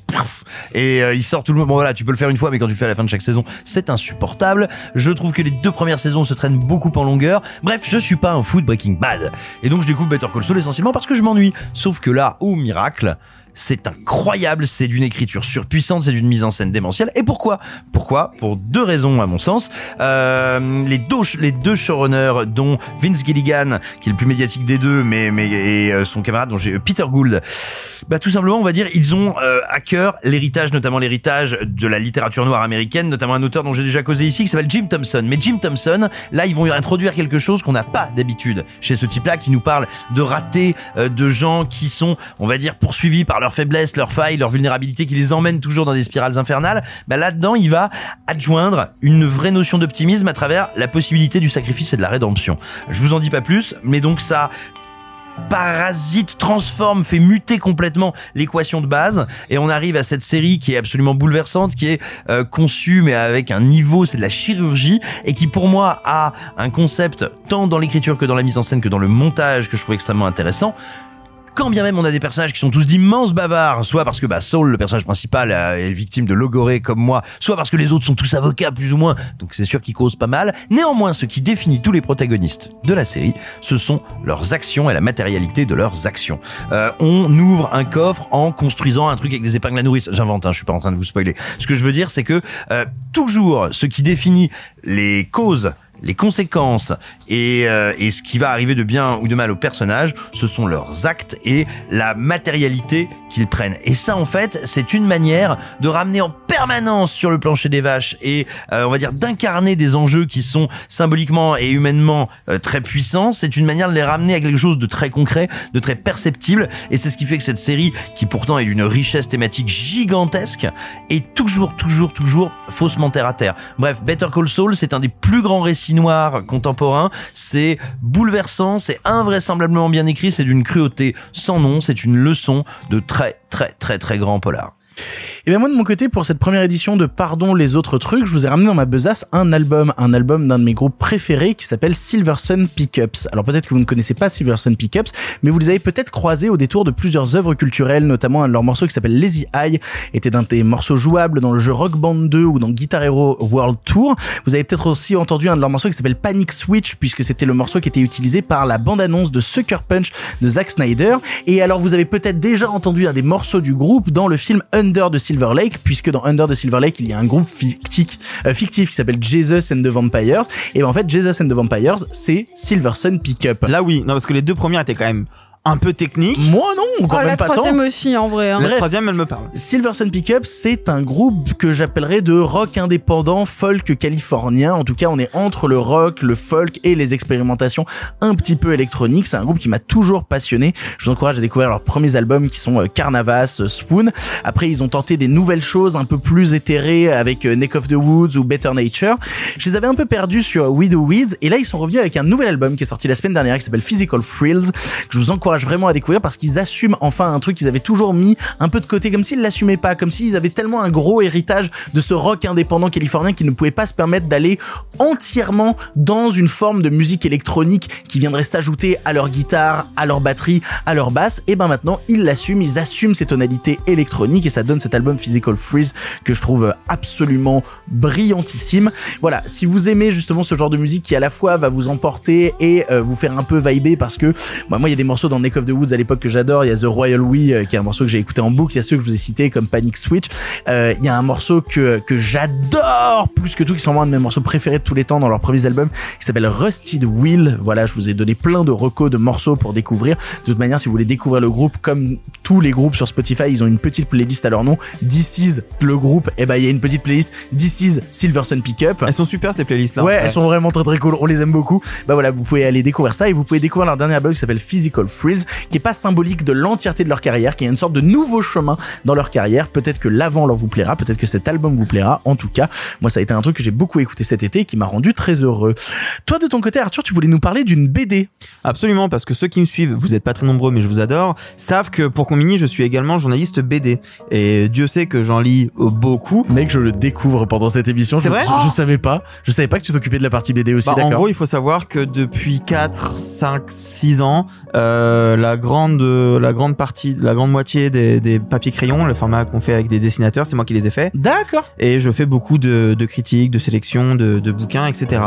Et euh, il sort tout le monde bon voilà tu peux le faire une fois mais quand tu le fais à la fin de chaque saison c'est insupportable. Je trouve que les deux premières saisons se traînent beaucoup en longueur. Bref je suis pas un fou de Breaking Bad. Et donc je découvre Better Call Saul essentiellement parce que je m'ennuie. Sauf que là au miracle c'est incroyable, c'est d'une écriture surpuissante, c'est d'une mise en scène démentielle. Et pourquoi? Pourquoi? Pour deux raisons à mon sens. Euh, les deux les deux showrunners, dont Vince Gilligan, qui est le plus médiatique des deux, mais mais et euh, son camarade, dont j'ai Peter Gould. Bah tout simplement, on va dire, ils ont euh, à cœur l'héritage, notamment l'héritage de la littérature noire américaine, notamment un auteur dont j'ai déjà causé ici, qui s'appelle Jim Thompson. Mais Jim Thompson, là, ils vont introduire quelque chose qu'on n'a pas d'habitude chez ce type-là, qui nous parle de ratés, euh, de gens qui sont, on va dire, poursuivis par leurs faiblesses, leurs failles, leurs vulnérabilités, qui les emmènent toujours dans des spirales infernales. Bah là-dedans, il va adjoindre une vraie notion d'optimisme à travers la possibilité du sacrifice et de la rédemption. Je vous en dis pas plus, mais donc ça parasite, transforme, fait muter complètement l'équation de base et on arrive à cette série qui est absolument bouleversante, qui est euh, conçue mais avec un niveau, c'est de la chirurgie et qui pour moi a un concept tant dans l'écriture que dans la mise en scène que dans le montage que je trouve extrêmement intéressant quand bien même on a des personnages qui sont tous d'immenses bavards, soit parce que bah, Saul, le personnage principal, euh, est victime de logorée comme moi, soit parce que les autres sont tous avocats plus ou moins, donc c'est sûr qu'ils causent pas mal. Néanmoins, ce qui définit tous les protagonistes de la série, ce sont leurs actions et la matérialité de leurs actions. Euh, on ouvre un coffre en construisant un truc avec des épingles à nourrice. J'invente, hein, je suis pas en train de vous spoiler. Ce que je veux dire, c'est que euh, toujours ce qui définit les causes les conséquences et, euh, et ce qui va arriver de bien ou de mal aux personnages, ce sont leurs actes et la matérialité qu'ils prennent. Et ça, en fait, c'est une manière de ramener en permanence sur le plancher des vaches et euh, on va dire d'incarner des enjeux qui sont symboliquement et humainement euh, très puissants. C'est une manière de les ramener à quelque chose de très concret, de très perceptible. Et c'est ce qui fait que cette série, qui pourtant est d'une richesse thématique gigantesque, est toujours, toujours, toujours faussement terre à terre. Bref, Better Call Saul, c'est un des plus grands récits noirs contemporains. C'est bouleversant, c'est invraisemblablement bien écrit, c'est d'une cruauté sans nom, c'est une leçon de très, très, très, très grand polar. Et bien moi de mon côté, pour cette première édition de Pardon les autres trucs, je vous ai ramené dans ma besace un album, un album d'un de mes groupes préférés qui s'appelle Silver Sun Pickups. Alors peut-être que vous ne connaissez pas Silver Sun Pickups, mais vous les avez peut-être croisés au détour de plusieurs œuvres culturelles, notamment un de leurs morceaux qui s'appelle Lazy Eye, était d'un des morceaux jouables dans le jeu Rock Band 2 ou dans Guitar Hero World Tour. Vous avez peut-être aussi entendu un de leurs morceaux qui s'appelle Panic Switch, puisque c'était le morceau qui était utilisé par la bande-annonce de Sucker Punch de Zack Snyder. Et alors vous avez peut-être déjà entendu un des morceaux du groupe dans le film Under the Silver Lake, puisque dans Under the Silver Lake, il y a un groupe fictif, euh, qui s'appelle Jesus and the Vampires. Et ben en fait, Jesus and the Vampires, c'est Silver Sun Pickup. Là oui, non parce que les deux premières étaient quand même un peu techniques. Moi non, quand Oh, même la pas tant. troisième aussi, en vrai. hein. La Bref. troisième, elle me parle. Silver Sun Pickup, c'est un groupe que j'appellerais de rock indépendant folk californien. En tout cas, on est entre le rock, le folk et les expérimentations un petit peu électroniques. C'est un groupe qui m'a toujours passionné. Je vous encourage à découvrir leurs premiers albums qui sont euh, Carnavas, euh, Spoon. Après, ils ont tenté des nouvelles choses un peu plus éthérées avec euh, Neck of the Woods ou Better Nature. Je les avais un peu perdus sur We Do Weeds et là, ils sont revenus avec un nouvel album qui est sorti la semaine dernière qui s'appelle Physical Thrills que je vous encourage vraiment à découvrir parce qu'ils assument enfin un truc qu'ils avaient toujours mis un peu de côté comme s'ils l'assumaient pas, comme s'ils avaient tellement un gros héritage de ce rock indépendant californien qu'ils ne pouvaient pas se permettre d'aller entièrement dans une forme de musique électronique qui viendrait s'ajouter à leur guitare, à leur batterie, à leur basse. Et ben maintenant, ils l'assument, ils assument ces tonalités électroniques et ça donne cet album Physical Freeze que je trouve absolument brillantissime. Voilà, si vous aimez justement ce genre de musique qui à la fois va vous emporter et euh, vous faire un peu vibrer parce que bah, moi il y a des morceaux dans Neck of the Woods à l'époque que j'adore, il y a The Royal We euh, qui est un morceau que j'ai écouté en boucle, il y a ceux que je vous ai cités comme Panic Switch, Euh, il y a un morceau que que j'adore plus que tout qui sont vraiment un de mes morceaux préférés de tous les temps dans leurs premiers albums qui s'appelle Rusted Wheel. Voilà, je vous ai donné plein de recos de morceaux pour découvrir. De toute manière, si vous voulez découvrir le groupe comme tous les groupes sur Spotify, ils ont une petite playlist à leur nom. This is le groupe. Et ben il y a une petite playlist This is Silver Sun Pickup. Elles sont super ces playlists là. Ouais, elles sont vraiment très très cool. On les aime beaucoup. Bah voilà, vous pouvez aller découvrir ça et vous pouvez découvrir leur dernier album qui s'appelle Physical Thrills. Reels, qui est pas symbolique de l'entièreté de leur carrière, qui est une sorte de nouveau chemin dans leur carrière. Peut-être que l'avant leur vous plaira, peut-être que cet album vous plaira. En tout cas, moi, ça a été un truc que j'ai beaucoup écouté cet été et qui m'a rendu très heureux. Toi, de ton côté, Arthur, tu voulais nous parler d'une BD. Absolument, parce que ceux qui me suivent, vous êtes pas très nombreux, mais je vous adore, savent que pour Combini, je suis également journaliste BD. Et Dieu sait que j'en lis euh, beaucoup. Mec, je le découvre pendant cette émission. C'est Je- vrai je, je savais pas. Je savais pas que tu t'occupais de la partie BD aussi, Bah, en d'accord. gros, il faut savoir que depuis 4, 5, 6 ans, euh, la grande, la grande partie, la grande moitié des, des papiers crayons, le format qu'on fait avec des dessinateurs, c'est moi qui les ai faits. D'accord. Et je fais beaucoup de, de critiques, de sélections, de, de bouquins, etc.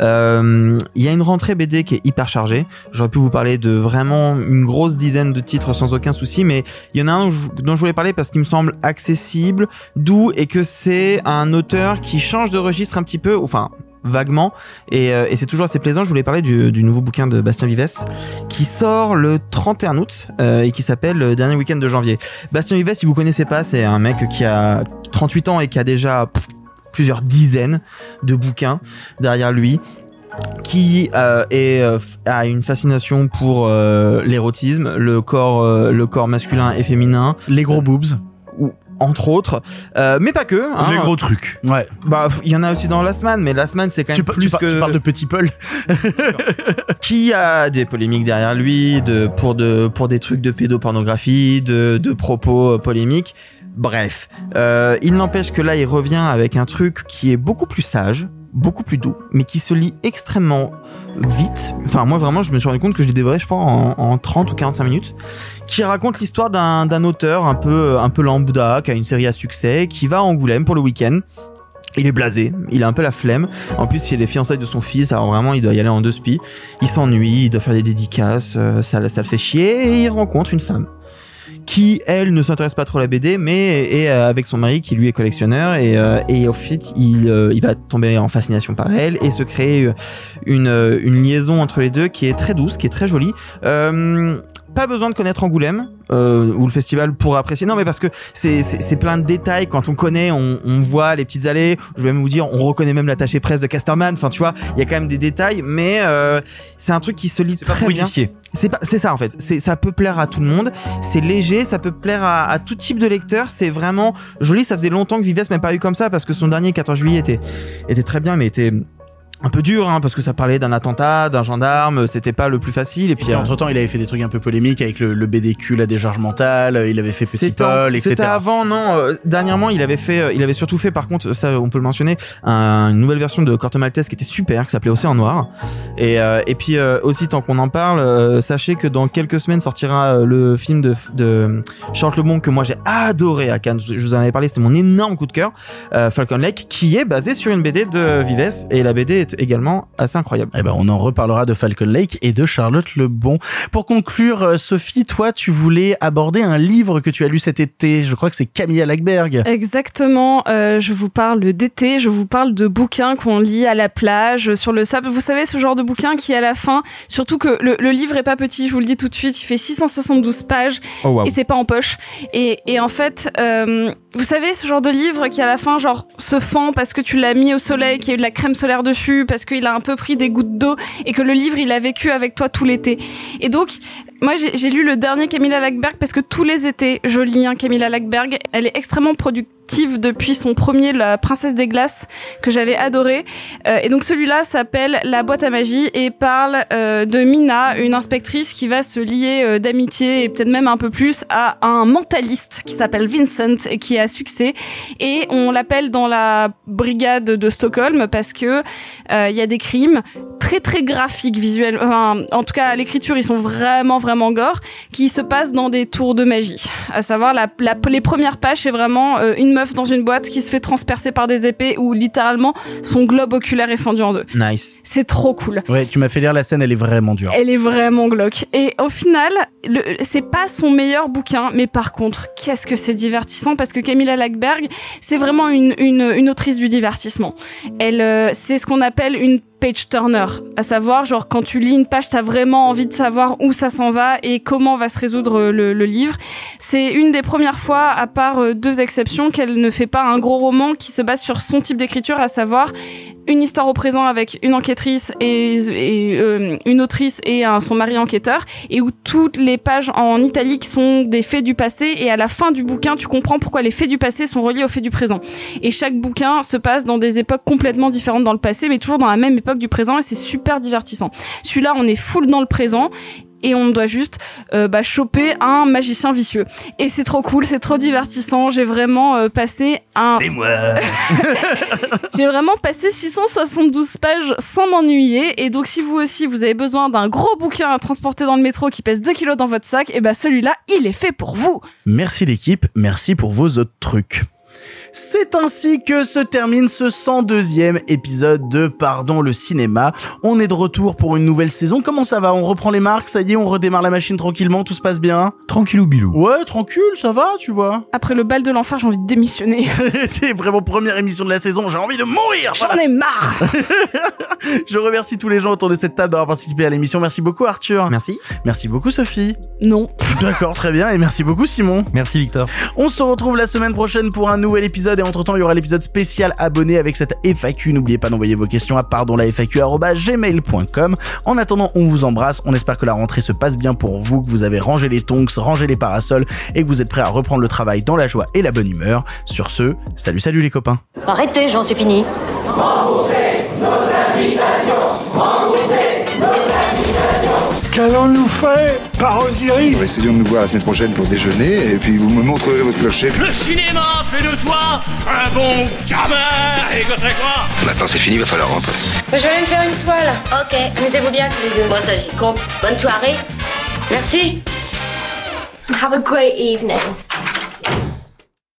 Euh, Il y a une rentrée BD qui est hyper chargée. J'aurais pu vous parler de vraiment une grosse dizaine de titres sans aucun souci, mais il y en a un dont je- dont je voulais parler parce qu'il me semble accessible, doux, et que c'est un auteur qui change de registre un petit peu, enfin vaguement. Et, euh, et c'est toujours assez plaisant. Je voulais parler du, du nouveau bouquin de Bastien Vives qui sort le 31 août euh, et qui s'appelle le dernier week-end de janvier. Bastien Vives si vous connaissez pas c'est un mec qui a 38 ans et qui a déjà pff, plusieurs dizaines de bouquins derrière lui qui euh, est, euh, a une fascination pour euh, l'érotisme, le corps, euh, le corps masculin et féminin, les gros boobs, ou entre autres, euh, mais pas que. hein. Les gros trucs. Ouais. Bah, il y en a aussi dans Last Man, mais Last Man c'est quand même Tu, plus par- que tu parles de Petit Paul. *laughs* qui a des polémiques derrière lui, de pour de pour des trucs de pédopornographie, de de propos euh, polémiques. Bref, euh, il n'empêche que là, il revient avec un truc qui est beaucoup plus sage, beaucoup plus doux, mais qui se lit extrêmement vite. Enfin, moi vraiment, je me suis rendu compte que je l'ai dévoré, je pense, en, en 30 ou 45 minutes, qui raconte l'histoire d'un auteur un peu un peu lambda, qui a une série à succès, qui va à Angoulême pour le week-end. Il est blasé, il a un peu la flemme. En plus, il y a les fiançailles de son fils, alors vraiment, il doit y aller en deux spi. Il s'ennuie, il doit faire des dédicaces, euh, ça, ça le fait chier, et il rencontre une femme qui, elle, ne s'intéresse pas trop à la BD, mais est euh, avec son mari qui, lui, est collectionneur, et, euh, et au fait, il, euh, il va tomber en fascination par elle, et se créer euh, une, euh, une liaison entre les deux qui est très douce, qui est très jolie. Euh, pas besoin de connaître Angoulême euh, ou le festival pour apprécier. Non, mais parce que c'est plein de détails. Quand on connaît, on, on voit les petites allées. Je vais même vous dire, on reconnaît même l'attaché presse de Casterman. Enfin, tu vois, il y a quand même des détails, mais euh, c'est un truc qui se lit pas très pour bien. C'est pas, c'est ça en fait. C'est, ça peut plaire à tout le monde. C'est léger, ça peut plaire à, à tout type de lecteur. C'est vraiment joli. Ça faisait longtemps que Vives m'avait pas eu comme ça parce que son dernier 14 juillet était, était très bien, mais était un peu dur, hein, parce que ça parlait d'un attentat, d'un gendarme. C'était pas le plus facile. Et puis Et euh, entre temps, il avait fait des trucs un peu polémiques avec le, le BDQ, la décharge mentale. euh, Il avait fait Petit Paul, etc. C'était avant, non. euh, dernièrement, il avait fait, il avait surtout fait, par contre, ça, on peut le mentionner, un- une nouvelle version de Corto Maltese qui était super, qui s'appelait Océan Noir. Et euh, et puis euh, aussi, tant qu'on en parle, euh, sachez que dans quelques semaines sortira le film de de Charles Lebon que moi j'ai adoré à Cannes. Je je vous en avais parlé, c'était mon énorme coup de cœur, euh, Falcon Lake, qui est basé sur une BD de Vives et la BD est également assez incroyable. Eh ben, on en reparlera de Falcon Lake et de Charlotte Lebon. Pour conclure, euh, Sophie, toi, tu voulais aborder un livre que tu as lu cet été. Je crois que c'est Camilla Lackberg. Exactement, euh, je vous parle d'été, je vous parle de bouquins qu'on lit à la plage, sur le sable. Vous savez, ce genre de bouquin qui, à la fin, surtout que le, le livre est pas petit, je vous le dis tout de suite, il fait 672 pages Oh, waouh. et c'est pas en poche. Et, et en fait, euh, vous savez, ce genre de livre qui, à la fin, genre, se fend parce que tu l'as mis au soleil, qu'il y a eu de la crème solaire dessus, parce qu'il a un peu pris des gouttes d'eau et que le livre, il a vécu avec toi tout l'été. Et donc, moi, j'ai lu le dernier Camilla Lackberg parce que tous les étés, je lis un Camilla Lackberg. Elle est extrêmement productive depuis son premier, La Princesse des Glaces, que j'avais adoré. Euh, et donc celui-là s'appelle La boîte à magie et parle euh, de Mina, une inspectrice qui va se lier euh, d'amitié et peut-être même un peu plus à un mentaliste qui s'appelle Vincent et qui a succès. Et on l'appelle dans la brigade de Stockholm parce que euh, il y a des crimes très très graphiques visuels. Enfin, en tout cas, à l'écriture, ils sont vraiment vraiment gore, qui se passent dans des tours de magie. À savoir, la, la- les premières pages, c'est vraiment euh, une meuf dans une boîte qui se fait transpercer par des épées où littéralement son globe oculaire est fendu en deux. Nice. C'est trop cool. Ouais, tu m'as fait lire la scène, elle est vraiment dure. Elle est vraiment glauque. Et au final, c'est pas son meilleur bouquin, mais par contre, qu'est-ce que c'est divertissant parce que Camilla Lackberg, c'est vraiment une, une, une autrice du divertissement. Elle, euh, c'est ce qu'on appelle une page turner, à savoir genre quand tu lis une page, t'as vraiment envie de savoir où ça s'en va et comment va se résoudre euh, le, le livre. C'est une des premières fois, à part euh, deux exceptions, qu'elle ne fait pas un gros roman qui se base sur son type d'écriture, à savoir une histoire au présent avec une enquêtrice et, euh, une autrice et son mari enquêteur, et où toutes les pages en italique sont des faits du passé, et à la fin du bouquin, tu comprends pourquoi les faits du passé sont reliés aux faits du présent. Et chaque bouquin se passe dans des époques complètement différentes dans le passé, mais toujours dans la même époque du présent, et c'est super divertissant. Celui-là, on est full dans le présent, et on doit juste euh, bah, choper un magicien vicieux. Et c'est trop cool, c'est trop divertissant. J'ai vraiment euh, passé un. C'est moi. *laughs* J'ai vraiment passé 672 pages sans m'ennuyer. Et donc, si vous aussi vous avez besoin d'un gros bouquin à transporter dans le métro qui pèse 2 kilos dans votre sac, et ben celui-là, il est fait pour vous. Merci l'équipe, merci pour vos autres trucs. C'est ainsi que se termine ce 102e épisode de Pardon le cinéma. On est de retour pour une nouvelle saison. Comment ça va? On reprend les marques, ça y est, on redémarre la machine tranquillement, tout se passe bien? Tranquillou bilou? Ouais, tranquille, ça va, tu vois. Après le bal de l'enfer, j'ai envie de démissionner. *laughs* C'est vraiment première émission de la saison, j'ai envie de mourir J'en ai marre *laughs* Je remercie tous les gens autour de cette table d'avoir participé à l'émission. Merci beaucoup Arthur. Merci. Merci beaucoup Sophie. Non. D'accord, très bien. Et merci beaucoup Simon. Merci Victor. On se retrouve la semaine prochaine pour un nouvel épisode et entre temps il y aura l'épisode spécial abonné avec cette FAQ. N'oubliez pas d'envoyer vos questions à pardon la gmail.com. En attendant, on vous embrasse. On espère que la rentrée se passe bien pour vous, que vous avez rangé les tongs, rangé les parasols et que vous êtes prêts à reprendre le travail dans la joie et la bonne humeur. Sur ce, salut salut les copains. Arrêtez, j'en suis fini. Qu'allons-nous faire par Osiris Essayons de nous voir la semaine prochaine pour déjeuner et puis vous me montrerez votre clocher. Le cinéma fait de toi un bon gamin Et que c'est quoi Maintenant c'est fini, va falloir rentrer. je vais aller me faire une toile. Ok, amusez-vous bien tous les deux. Moi, ça j'y compte. Bonne soirée. Merci. Have a great evening.